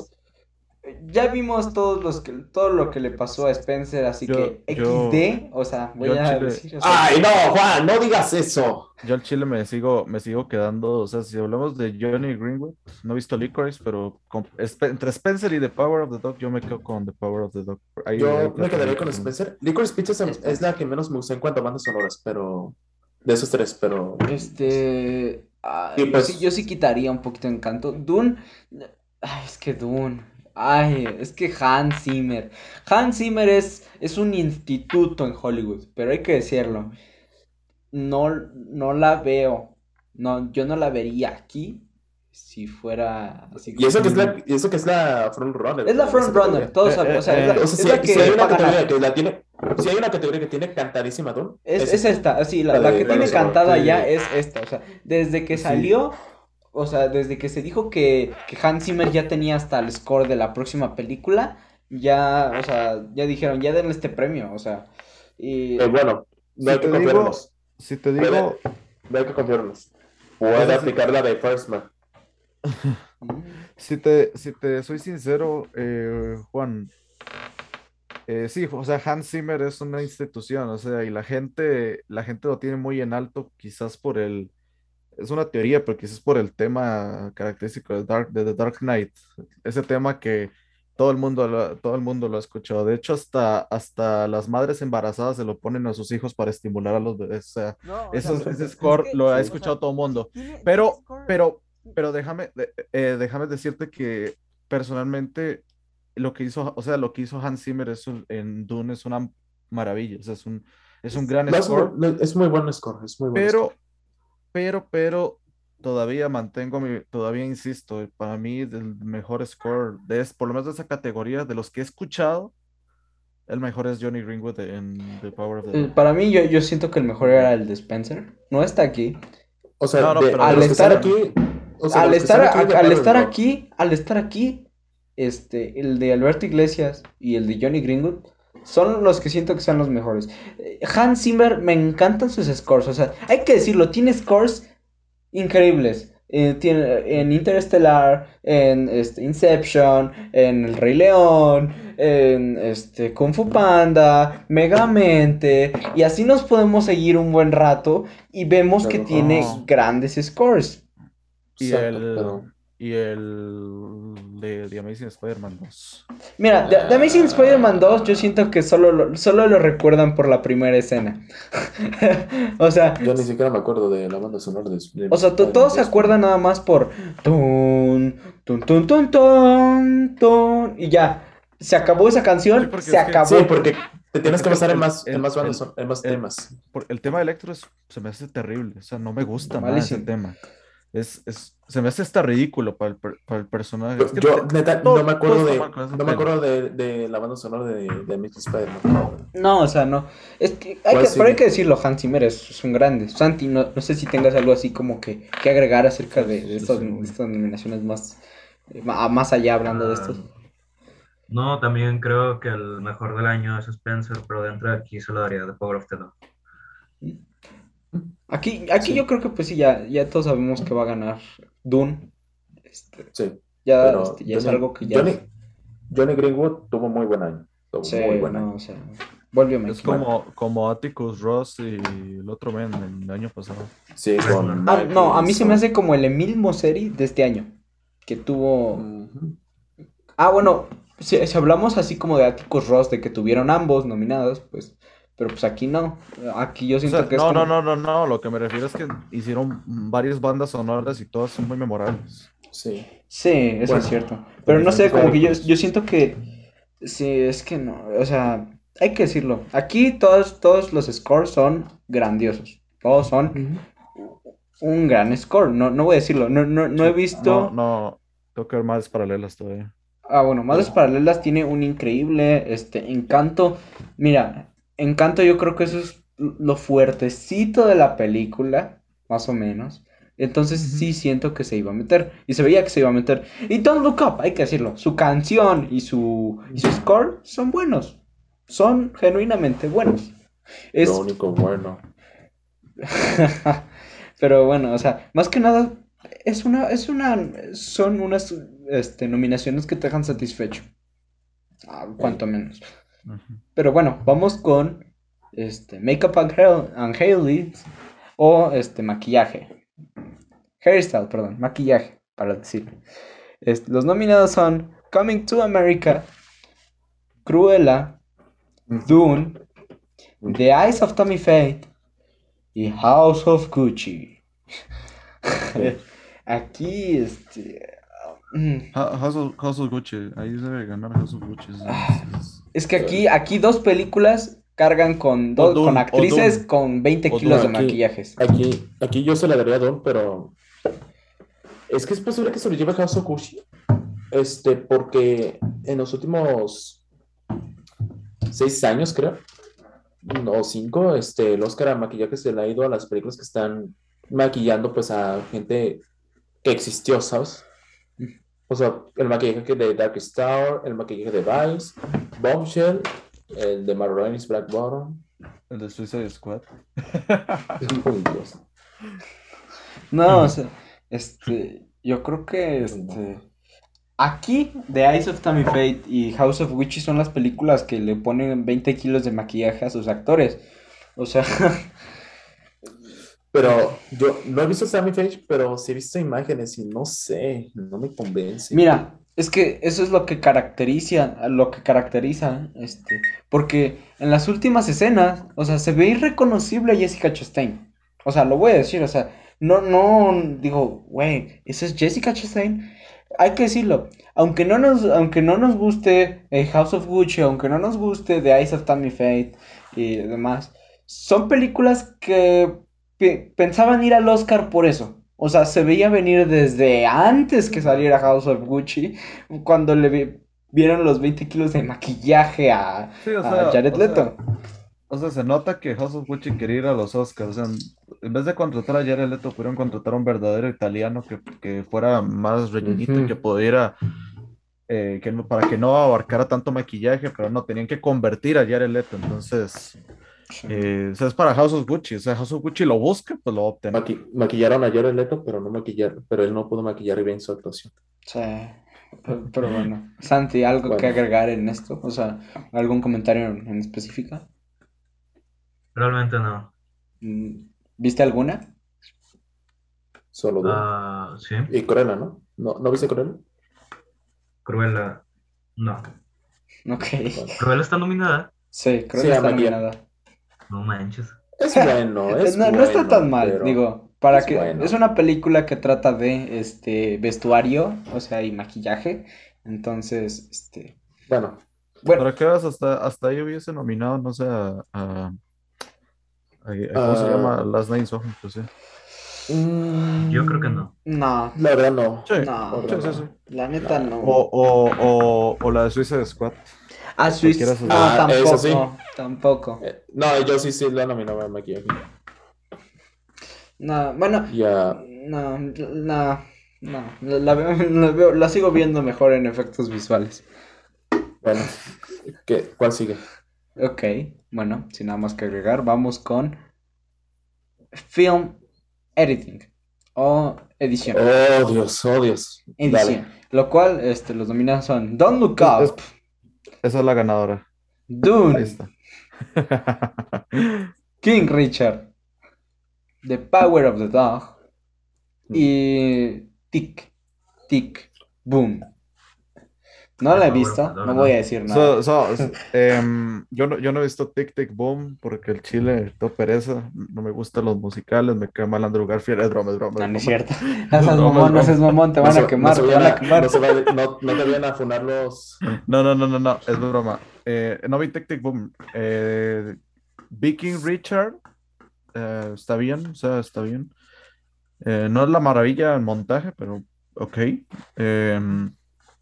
Ya vimos todos los que, todo lo que le pasó a Spencer, así Yo- que yo- XD, o sea, voy yo a Chile- decir, o sea, Ay, no, Juan, no digas eso. Yo al chile me sigo, me sigo quedando, o sea, si hablamos de Johnny Greenwood, no he visto Licorice, pero con- entre Spencer y The Power of the Dog, yo me quedo con The Power of the Dog. Ahí- ahí Yo me quedaría con Spencer. Licorice Pizza es, es la que menos me gusta en cuanto a bandas sonoras, pero de esos tres, pero este, ah, Sí, yo pues- sí, yo sí quitaría un poquito de encanto. Dune, ay, es que Dune, ay, es que Hans Zimmer, Hans Zimmer es, es un instituto en Hollywood, pero hay que decirlo, no, no la veo, no, yo no la vería aquí si fuera así y eso que es la, y eso que es la front runner. Es la front runner, todos Eh, saben, eh, o sea, es eh, la, O es sea, si, la si hay que una categoría que la tiene, si hay una categoría que tiene cantadísima Dune, Es, es esta, así, la, La la que tiene cantada sí. ya es esta, o sea, desde que Sí. O sea, desde que se dijo que, que Hans Zimmer ya tenía hasta el score de la próxima película, ya, o sea, ya dijeron, ya denle este premio, o sea, y... Eh, bueno, no Si hay que te digo- confiarnos. Si te digo, No hay que confiarnos. Puede sí. aplicar la de First Man. Si te, si te soy sincero, eh, Juan, eh, sí, o sea, Hans Zimmer es una institución, o sea, y la gente, la gente lo tiene muy en alto, quizás por el, es una teoría, pero quizás por el tema característico de Dark, de The Dark Knight, ese tema que todo el mundo, lo- todo el mundo lo ha escuchado. De hecho, hasta, hasta las madres embarazadas se lo ponen a sus hijos para estimular a los bebés. O sea, eso, ese score lo ha escuchado todo el mundo. Pero, pero, pero déjame, eh, déjame decirte que personalmente lo que hizo, o sea, lo que hizo Hans Zimmer es un- en Dune es una maravilla, o sea, es un, es un gran No, es, score, es muy buen score, es muy buen pero, score. Pero, pero todavía mantengo mi, todavía insisto, para mí el mejor score de, es- por lo menos de esa categoría, de los que he escuchado, el mejor es Johnny Greenwood en The Power of the eh, Dog. Para mí, yo, yo siento que el mejor era el de Spencer, no está aquí, O sea, No, no, de, pero de al estar- aquí, o sea, al estar, aquí al estar aquí, al estar aquí, este, el de Alberto Iglesias y el de Johnny Greenwood son los que siento que son los mejores. Hans Zimmer, me encantan sus scores, o sea, hay que decirlo, tiene scores increíbles. Eh, tiene, en Interstellar, en este, Inception, en El Rey León, en este, Kung Fu Panda, Megamente, y así nos podemos seguir un buen rato y vemos que tiene Oh. grandes scores. Y Exacto, el, pero- y el de The Amazing Spider-Man 2. Mira, The, The Amazing Spider-Man 2 yo siento que solo lo, solo lo recuerdan por la primera escena. o sea, Yo ni siquiera me acuerdo de la banda sonora de, de o sea, to- todos se acuerdan nada más por tun, tun, tun, tun, tun, tun, y ya. Se acabó esa canción, Sí, se es que- acabó. Sí, porque Te tienes que basar en el- más, en el- más bandas, el- son- en más el- temas. por- el tema de Electro es- se me hace terrible, o sea, no me gusta Malísimo. ese tema. Es, es, se me hace hasta ridículo para el, para el personaje. Es que yo, te- neta, todo- no me acuerdo de, no me acuerdo de, de la banda sonora de, de Spider-Man. No, o sea, no. Es que hay ¿Cuál que, pero hay que decirlo, Hans Zimmer es, es un grande. Santi, no, no sé si tengas algo así como que, que agregar acerca de, de Sí, estas, sí, estas nominaciones más, eh, más allá hablando de estos. Ah, No, también creo que el mejor del año es Spencer, pero dentro de aquí se lo daría The Power of the Dog. Aquí, aquí Sí. yo creo que pues sí, ya, ya todos sabemos que va a ganar Dune. Este, Sí, ya pero este, ya es algo que ya... Johnny, Johnny Greenwood tuvo muy buen año. Tuvo Sí, muy buen no, año. o sea, volvió a Es como, como Atticus Ross y el otro men el año pasado. Sí, con Ah, no, a mí se me hace como el Emil Moseri de este año. Que tuvo. Ah, bueno, si, si hablamos así como de Atticus Ross, de que tuvieron ambos nominados, pues. Pero pues aquí no. Aquí yo O siento sea, que es no, como- no, no, no, no, lo que me refiero es que hicieron varias bandas sonoras y todas son muy memorables. Sí. Sí, eso Bueno, es cierto. Pero no sé, como que yo, películas. yo siento que. Sí, es que no. O sea, hay que decirlo. Aquí todos, todos los scores son grandiosos. Todos son un gran score. No, no voy a decirlo. No, no, no he visto. No, no, tengo que ver más paralelas todavía. Ah, bueno, Madres Paralelas tiene un increíble este encanto. Mira, encanto yo creo que eso es lo fuertecito de la película, más o menos. Entonces sí siento que se iba a meter. Y se veía que se iba a meter. Y Don't Look Up, hay que decirlo. Su canción y su, y su score son buenos. Son genuinamente buenos. Es, Lo único bueno. Pero bueno, o sea, más que nada, es una, es una, son unas este, nominaciones que te dejan satisfecho. Ah, cuanto menos. Pero bueno, vamos con este Makeup and Hair- and Hairstyles o este maquillaje. Hairstyle, perdón, maquillaje, para decirlo. Es- los nominados son Coming to America, Cruella, Dune, The Eyes of Tommy Faye y House of Gucci. Aquí, este. Mm, House of, House of Gucci, ahí debe ganar House of Gucci. es- Ah. es- que aquí, aquí dos películas cargan con, dos, Dune, con actrices con 20 O kilos de Dune, aquí. maquillajes. Aquí, aquí yo se la daría a Don, pero es que es posible que se lo lleve House of Gucci. Este, porque en los últimos seis años, creo, o cinco, este, el Oscar a maquillaje se le ha ido a las películas que están maquillando pues a gente que existió, ¿sabes? O sea, el maquillaje de Dark Star, el maquillaje de Vice, Bombshell, el de Marroni's Black Bottom. El de Suicide Squad. Dios. No, o sea, este, yo creo que este, aquí The Eyes of Tammy Faye y House of Gucci son las películas que le ponen 20 kilos de maquillaje a sus actores. O sea, Pero yo no he visto Sammy Page, pero sí he visto imágenes y no sé, no me convence. mira, es que eso es lo que caracteriza, lo que caracteriza, este, porque en las últimas escenas, o sea, se ve irreconocible a Jessica Chastain. O sea, lo voy a decir, o sea, no, no, digo, güey, ¿esa es Jessica Chastain? Hay que decirlo, aunque no nos, aunque no nos guste eh, House of Gucci, aunque no nos guste The Eyes of Tammy Faye y demás, son películas que pensaban ir al Oscar por eso. O sea, se veía venir desde antes que saliera House of Gucci, cuando le vi- vieron los 20 kilos de maquillaje a, Sí, o a sea, Jared o sea, Leto. O sea, se nota que House of Gucci quería ir a los Oscars. O sea, en- vez de contratar a Jared Leto, pudieron contratar a un verdadero italiano que, que fuera más rellenito y que pudiera, eh, que no- para que no abarcara tanto maquillaje, pero no, tenían que convertir a Jared Leto. Entonces, eh, o sea, es para House of Gucci. O sea, House of Gucci lo busca, pues lo obtener. Maqui- maquillaron a Jared Leto, pero no maquillaron, pero él no pudo maquillar bien su actuación. Sí, pero, pero bueno. Santi, ¿algo que agregar en esto? O sea, ¿algún comentario en, específico? Realmente no. Mm, ¿Viste alguna? Solo dos. Ah, sí. Y Cruella, ¿no? ¿no? ¿No viste Cruella? Cruella. No. Ok. Cruella está nominada. Sí, creo Sí, está nominada. No manches. Es bueno, es No, no está tan mal, pero- digo, para es que bueno. es una película que trata de este vestuario, o sea, y maquillaje. Entonces, este, Bueno, Bueno, ¿Para qué vas hasta, hasta ahí hubiese nominado, no sé, a, a- a- ¿cómo se Ah. llama? Las Nine Song, pues sí. Yo creo que no. no, La verdad no. Sí, no, sí, sí, sí. la neta no. O, o, o, o la de Suicide Squad. A Swiss, no, Ah, tampoco, sí. tampoco. Eh, no, yo sí, sí la nominaba a Mikey. No, bueno, Ya. no, no, no, la, la veo, la veo- la sigo viendo mejor en efectos visuales. Bueno, ¿qué, ¿cuál sigue? Ok, bueno, sin nada más que agregar, vamos con Film Editing o edición. Oh, Dios, oh, Dios. Edición. Lo cual, este, los nominados son Don't Look Es- Up, Esa es la ganadora. Ahí Dune, está. King Richard, The Power of the Dog y Tic, Tic, Boom. No la he visto, no ¿no? voy a decir nada. So- so- so, em, yo, no, yo no he visto Tic Tic Boom porque el chile todo pereza. No me gustan los musicales, me cae mal Andrew Garfield. Es broma, es broma. No, es no es cierto. No seas No, mamón, no, seas mamón, te van a quemar, no te van a quemar. No, te vayan a funar los. No, no, no, no, no, es broma. Eh, no vi Tic Tic Boom. Eh, Viking Richard eh, está bien, o sea, está bien. Eh, no es la maravilla en montaje, pero ok. Em,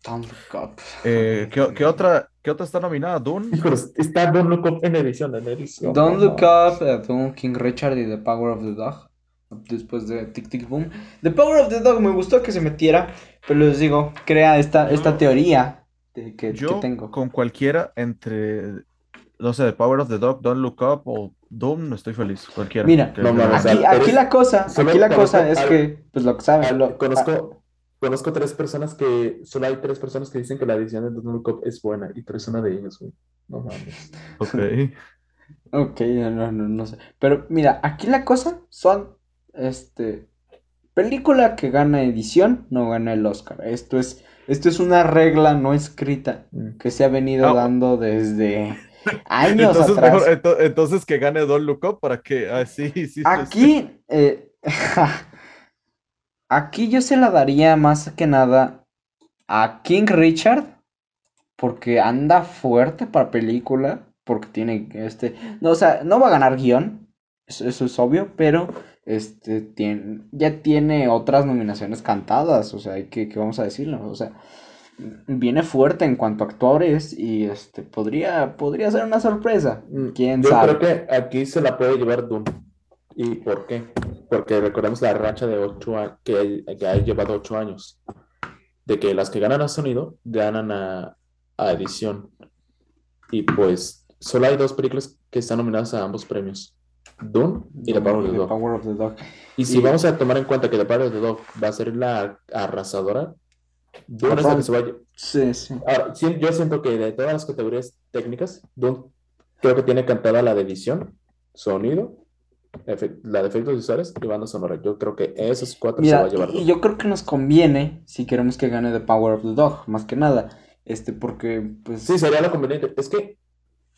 Don't Look Up. eh, ¿qué, qué otra, ¿Qué otra está nominada? Dune. Está Don't Look Up en edición, en edición. Don't no, Look Up, Dune, King Richard y The Power of the Dog. Después de Tic Tic Boom. The Power of the Dog me gustó que se metiera, pero les digo, crea esta, esta teoría de que, que Yo tengo. con cualquiera entre, no sé, The Power of the Dog, Don't Look Up o Doom, estoy feliz. Cualquiera. Mira, no mames, Aquí, o sea, aquí la cosa, aquí la cosa es al- que, pues lo que saben, Al- lo- conozco, conozco tres personas que. Solo hay tres personas que dicen que la edición de Don't Look Up es buena. Y tú eres una de ellas, güey. No mames. Ok. Ok, no, no, no, no sé. Pero mira, aquí la cosa son, este, película que gana edición, no gana el Oscar. Esto es, esto es una regla no escrita Mm. que se ha venido Ah. dando desde años Entonces, atrás. mejor, ento- entonces que gane Look Up para que, ah, sí, sí, sí, sí. Aquí, eh, aquí yo se la daría más que nada a King Richard, porque anda fuerte para película, porque tiene este, no, o sea, no va a ganar guion, eso, eso es obvio, pero este, tiene, ya tiene otras nominaciones cantadas, o sea, hay que, que vamos a decirlo, o sea, viene fuerte en cuanto a actores y este, podría, podría ser una sorpresa, Mm, quién Yo sabe. creo que aquí se la puede llevar Doom. ¿Y por qué? Porque recordemos la racha de ocho a- que, que ha llevado ocho años. De que las que ganan a sonido ganan a, a edición. Y pues solo hay dos películas que están nominadas a ambos premios. Doom y The Power of the Dog. Power of the Dog. Y si Y- vamos a tomar en cuenta que The Power of the Dog va a ser la arrasadora, Dune es la que se va a Sí, sí. Ahora, yo siento que de todas las categorías técnicas, Doom creo que tiene cantada la de edición, sonido, la de efectos visuales y banda sonora. Yo creo que esos cuatro se va Mira, a llevar. y yo creo que nos conviene si queremos que gane The Power of the Dog, más que nada. Este, porque, pues. Sí, sería lo conveniente. Es que,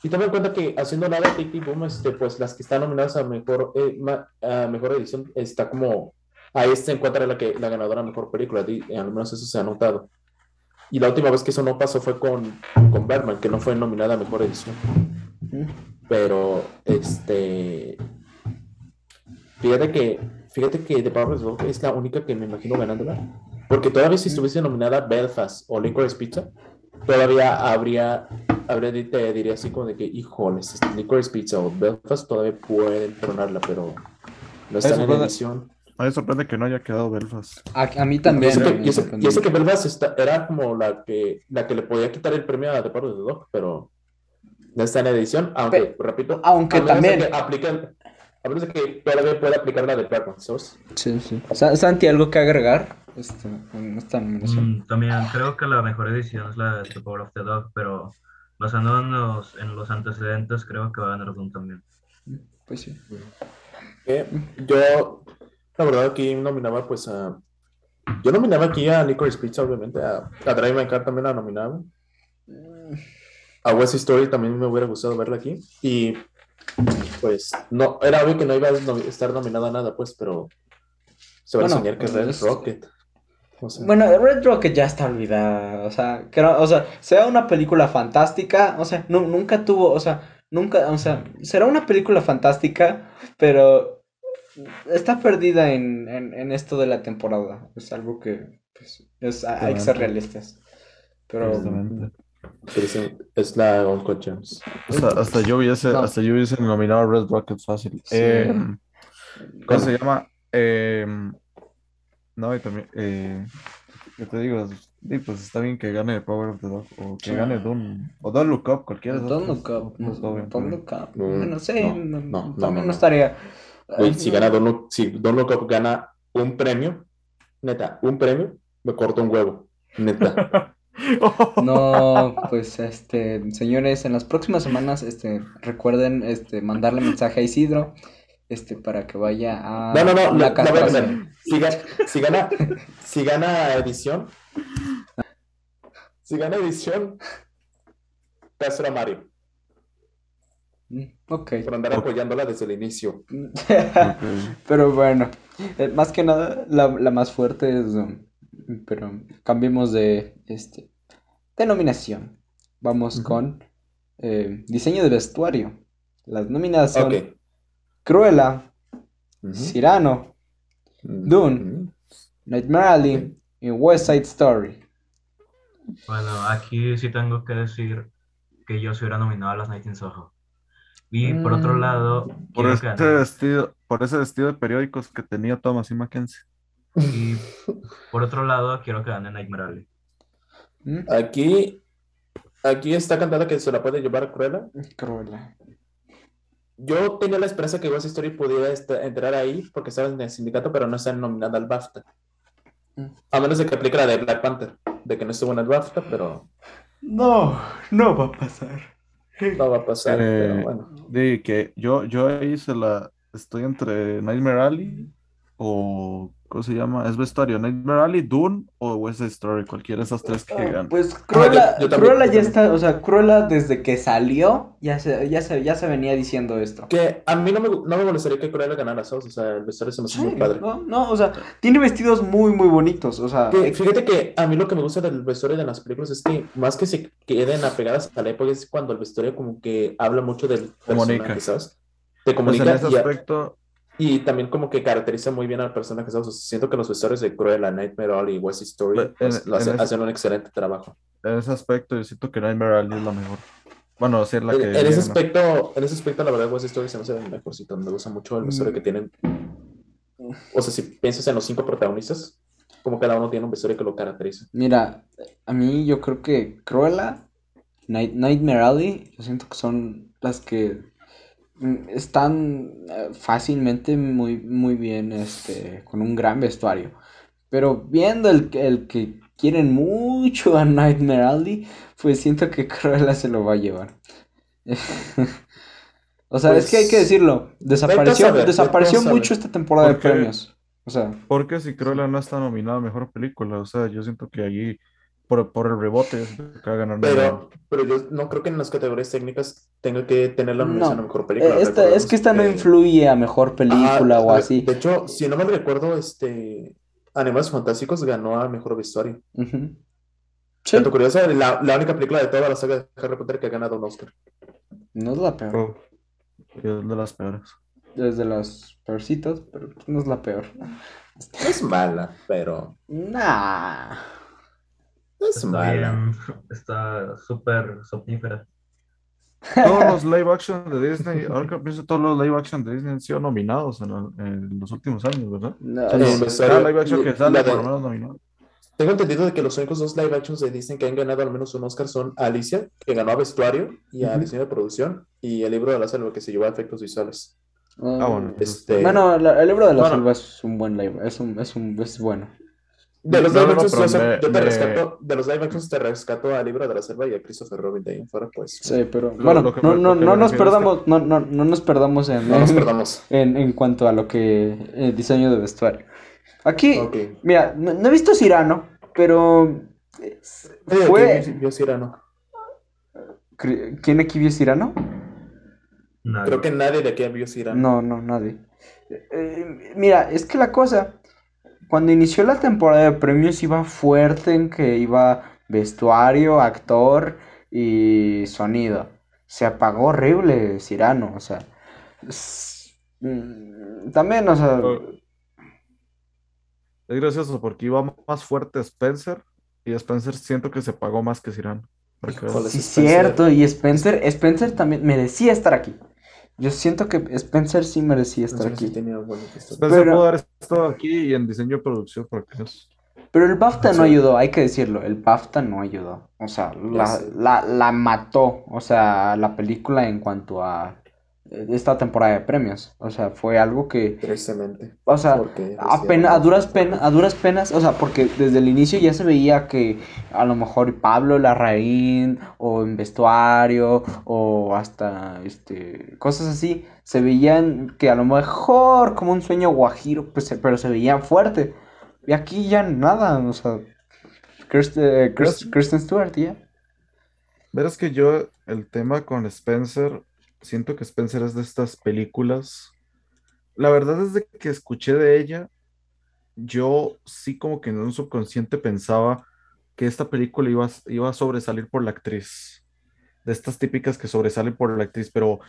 y toma en cuenta que haciendo nada Tic Tic Boom, este, pues las que están nominadas a mejor, eh, ma- a mejor edición, está como, ahí se encuentra la que la ganadora mejor película, di- al menos eso se ha notado. Y la última vez que eso no pasó fue con, con Batman, que no fue nominada a mejor edición. Pero, este. Fíjate que, fíjate que The Power of the Dog es la única que me imagino ganándola. Porque todavía si estuviese nominada Belfast o Licorice Pizza, todavía habría, habría te diría así como de que, híjoles, este, Licorice Pizza o Belfast todavía pueden tronarla, pero no están en puede- edición. A mí me sorprende que no haya quedado Belfast. A, a mí también. que, y eso- sorprendió y eso que mucho. Belfast está- era como la que, la que le podía quitar el premio a The Power of the Dog, pero no está en edición, aunque, repito, aunque también- que apliquen- a menos de que todavía pueda aplicar la de Batman Source. Sí, sí. Sa- Santi, ¿algo que agregar? Este, en esta nominación. Mm, también creo que la mejor edición es la de The Power of the Dog, pero basándonos en los, en los antecedentes, creo que va a ganar Doom también. Pues sí. Que yo, la verdad, aquí nominaba pues a. Yo nominaba aquí a Licorice Pizza, obviamente. A, a Drive My Car también la nominaba. A West Story también me hubiera gustado verla aquí. Y pues, no, era obvio que no iba a nomi- estar nominada a nada, pues, pero se va Bueno, a enseñar que es Red es- Rocket. O sea, Bueno, Red Rocket ya está olvidada, o sea, que no- o sea, sea una película fantástica, o sea, nu- nunca tuvo, o sea, nunca, o sea, será una película fantástica, pero está perdida en, en, en esto de la temporada, es algo que, pues, es, hay que ser realistas, pero, es la Uncut Gems. Hasta, hasta yo hubiese, No. hasta yo hubiese nominado a Red Rocket fácil. Sí. Eh, ¿cómo se llama? Eh, no, y también, eh, ¿qué te digo? Sí, pues está bien que gane Power of the Dog o que Sí. gane Don't, o Don't Look Up, cualquiera de Don't esos Look dos, Up, obvio. Look Up, no sé, no, no- también no, estaría, Güey, si gana Don't Look, si Don't Look Up gana un premio, neta, un premio, me corto un huevo. Neta. No, pues este, señores, en las próximas semanas, este, recuerden, este, mandarle mensaje a Isidro, este, para que vaya a No, no, no, la no, no ganar. Si, ga- si gana, si gana edición, si gana edición, Castro a Mario, Mm, Ok. por andar apoyándola desde el inicio. Pero bueno, eh, más que nada, la, la más fuerte es, um, pero cambiemos de, este, denominación. Vamos con eh, diseño de vestuario. Las nominadas son Ok. Cruella, Ujú. Cyrano, Dune. Nightmare Alley y West Side Story. Bueno, aquí sí tengo que decir que yo se hubiera nominado a las Night in Soho. Y por otro Mm. lado, Por ese vestido, por ese vestido de periódicos que tenía Thomas y Mackenzie. Y por otro lado, quiero que gane Nightmare Alley. ¿Mm? Aquí, aquí está cantada que se la puede llevar Cruella. Cruella. Yo tenía la esperanza que West Story pudiera entrar ahí porque estaba en el sindicato, pero no está nominada al BAFTA. Mm. A menos de que aplique la de Black Panther, de que no estuvo en el BAFTA, pero No, no va a pasar. no va a pasar. Eh, pero bueno. De que yo, yo ahí se la estoy entre Nightmare Alley o ¿cómo se llama? Es vestuario, Nightmare Alley, Dune o West Side Story, cualquiera de esas tres que ganan. Pues Cruella, yo- yo también, Cruella ya está, o sea, Cruella desde que salió ya se, ya se, ya se venía diciendo esto. Que a mí no me, no me molestaría que Cruella ganara, ¿sabes? O sea, el vestuario se me hace Sí, muy padre. no, no, o sea, tiene vestidos muy, muy bonitos, o sea, Que, fíjate que a mí lo que me gusta del vestuario de las películas es que más que se queden apegadas a la época es cuando el vestuario como que habla mucho del Comunica. personaje, ¿sabes? Te Pues comunica en ese aspecto, y también como que caracteriza muy bien al personaje, ¿sabes? O sea, siento que los vestuarios de Cruella, Nightmare Alley y West Story En- pues, lo en hacen, ese- hacen un excelente trabajo. en ese aspecto yo siento que Nightmare Alley es la mejor. Bueno, sí es la En, que en ese aspecto, en ese aspecto, la verdad, West Story se me hace el mejorcito. Me gusta mucho el vestuario que tienen. O sea, si piensas en los cinco protagonistas, como cada uno tiene un vestuario que lo caracteriza. mira, a mí yo creo que Cruella, Night- Nightmare Alley, yo siento que son las que mm, están eh, fácilmente muy, muy bien, este, con un gran vestuario. Pero viendo el, que- el que quieren mucho a Nightmare Alley, pues siento que Cruella se lo va a llevar. O sea, es que hay que Pues, decirlo, desapareció, desapareció mucho esta temporada de ¿Por qué? premios. O sea, Porque si Cruella no está nominada a mejor película, o sea, yo siento que allí, por, por el rebote, yo siento que va a ganar. Pero, pero yo no creo que en las categorías técnicas tenga que tener la No. nominación a mejor película. eh, esta- es que esta no que- influye a mejor película Ajá, o de- así. De hecho, si no me recuerdo, este Animales Fantásticos ganó a mejor vestuario. Sí, curioso, la, la única película de toda la saga de Harry Potter que ha ganado un Oscar. no es la peor. Oh, es de las peores. Desde las peorcitas, pero no es la peor. No es mala, pero Nah. Es Está mala. bien, está súper somnífera. Todos los live action de Disney, ahora que pienso, todos los live action de Disney han sido nominados en, la- en los últimos años, ¿verdad? No, O sea, Sí, los- me cada sale- live action que sale, por lo menos nominado. Tengo entendido de que los únicos dos live actions de Disney que han ganado al menos un Oscar son Alicia, que ganó a vestuario y a Ujú. diseño de producción, y el libro de la selva, que se llevó a efectos visuales. Ah, bueno. Este, Bueno, la- el libro de la Bueno. selva es un buen libro, es un, es un, es bueno. De los No, live actions, yo te me- rescato, de los live actions te rescato al libro de la selva y a Christopher Robin de ahí en fuera, pues Sí, pero Lo- bueno, lo que no, no, no nos que- perdamos, no, no, no nos perdamos en, no nos perdamos. en, en cuanto a lo que eh, diseño de vestuario. Aquí, mira, no, no he visto Cyrano, pero eh, fue aquí vio Cyrano. cri- ¿quién aquí vio Cyrano? Nadie. Creo que nadie de aquí vio Cyrano. No, no, nadie. Eh, mira, es que la cosa, cuando inició la temporada de premios iba fuerte en que iba vestuario, actor y sonido. Se apagó horrible Cirano, o sea. Mm, también, o sea. Es gracioso porque iba más fuerte Spencer y Spencer siento que se pagó más que Cirano. Sí, es cierto, y Spencer, Spencer también merecía estar aquí. Yo siento que Spencer sí merecía estar aquí. Spencer pero, pudo haber estado aquí y en diseño de producción, porque es... Pero el BAFTA no ayudó, hay que decirlo, el BAFTA no ayudó. O sea, la, la, la mató, o sea, la película en cuanto a esta temporada de premios. O sea, fue algo que. Precisamente. O sea, a, duras penas, a duras penas, o sea, porque desde el inicio ya se veía que a lo mejor Pablo Larraín, o en vestuario, o hasta este cosas así, se veían que a lo mejor como un sueño guajiro, pues, pero se veían fuerte. Y aquí ya nada, o sea, Kristen, Kristen Stewart, ya. Verás que yo, el tema con Spencer siento que Spencer es de estas películas. La verdad, desde que escuché de ella, yo sí como que en un subconsciente pensaba que esta película iba, iba a sobresalir por la actriz. De estas típicas que sobresalen por la actriz, pero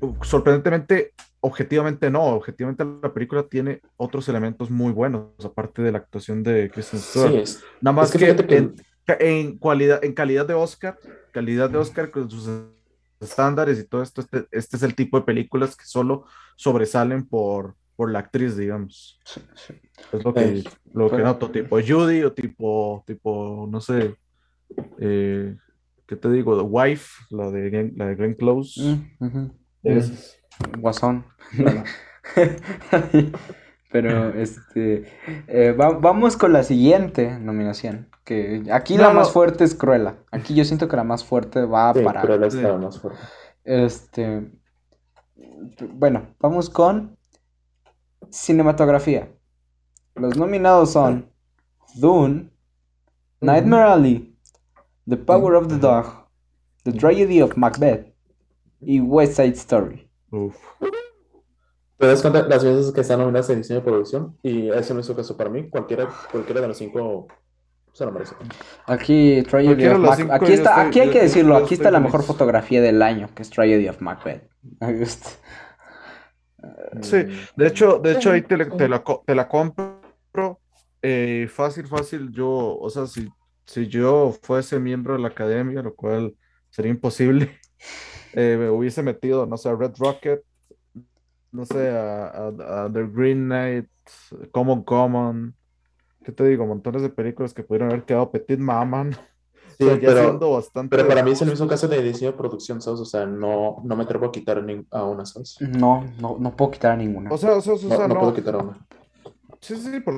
uh, sorprendentemente, objetivamente no. Objetivamente la película tiene otros elementos muy buenos, aparte de la actuación de Kristen Stewart. Nada más que, En, en, cualidad, en calidad de Oscar, calidad de Oscar con sus estándares y todo esto, este, este, es el tipo de películas que solo sobresalen por, por la actriz, digamos. Es lo que, lo que noto, tipo Judy o tipo, tipo no sé, eh, ¿qué te digo? The Wife, la de, la de Glenn Close. Mm, es... Guasón. Pero este eh, vamos con la siguiente nominación. Que aquí la más fuerte es Cruella. Aquí yo siento que la más fuerte va para. Cruella está más fuerte. Este. Bueno, vamos con cinematografía. Los nominados son Dune, Nightmare Alley, The Power of the Dog, The Tragedy of Macbeth y West Side Story. Uf. Te das cuenta las veces que están nominadas en diseño de producción y ese no es su caso para mí. Cualquiera, cualquiera de los cinco se lo merece. Aquí, Tragedy of Macbeth. Aquí, está, aquí hay que decirlo, aquí está la mejor fotografía del año, que es Tragedy of Macbeth. Sí, de hecho, de hecho ahí te, la, te la compro. Eh, fácil, fácil, yo, o sea, si, si yo fuese miembro de la academia, lo cual sería imposible, eh, me hubiese metido, no sé, Red Rocket, no sé, a, The Green Knight, Common Common, ¿qué te digo? Montones de películas que pudieron haber quedado Petit Maman. Sí, pero, bastante pero para mí es el mismo caso de diseño de producción, ¿sabes? O sea, no, no me atrevo a quitar a una, ¿sabes? No, no, no puedo quitar a ninguna. O sea, o sea, o sea no, puedo quitar a una. Sí, sí, por,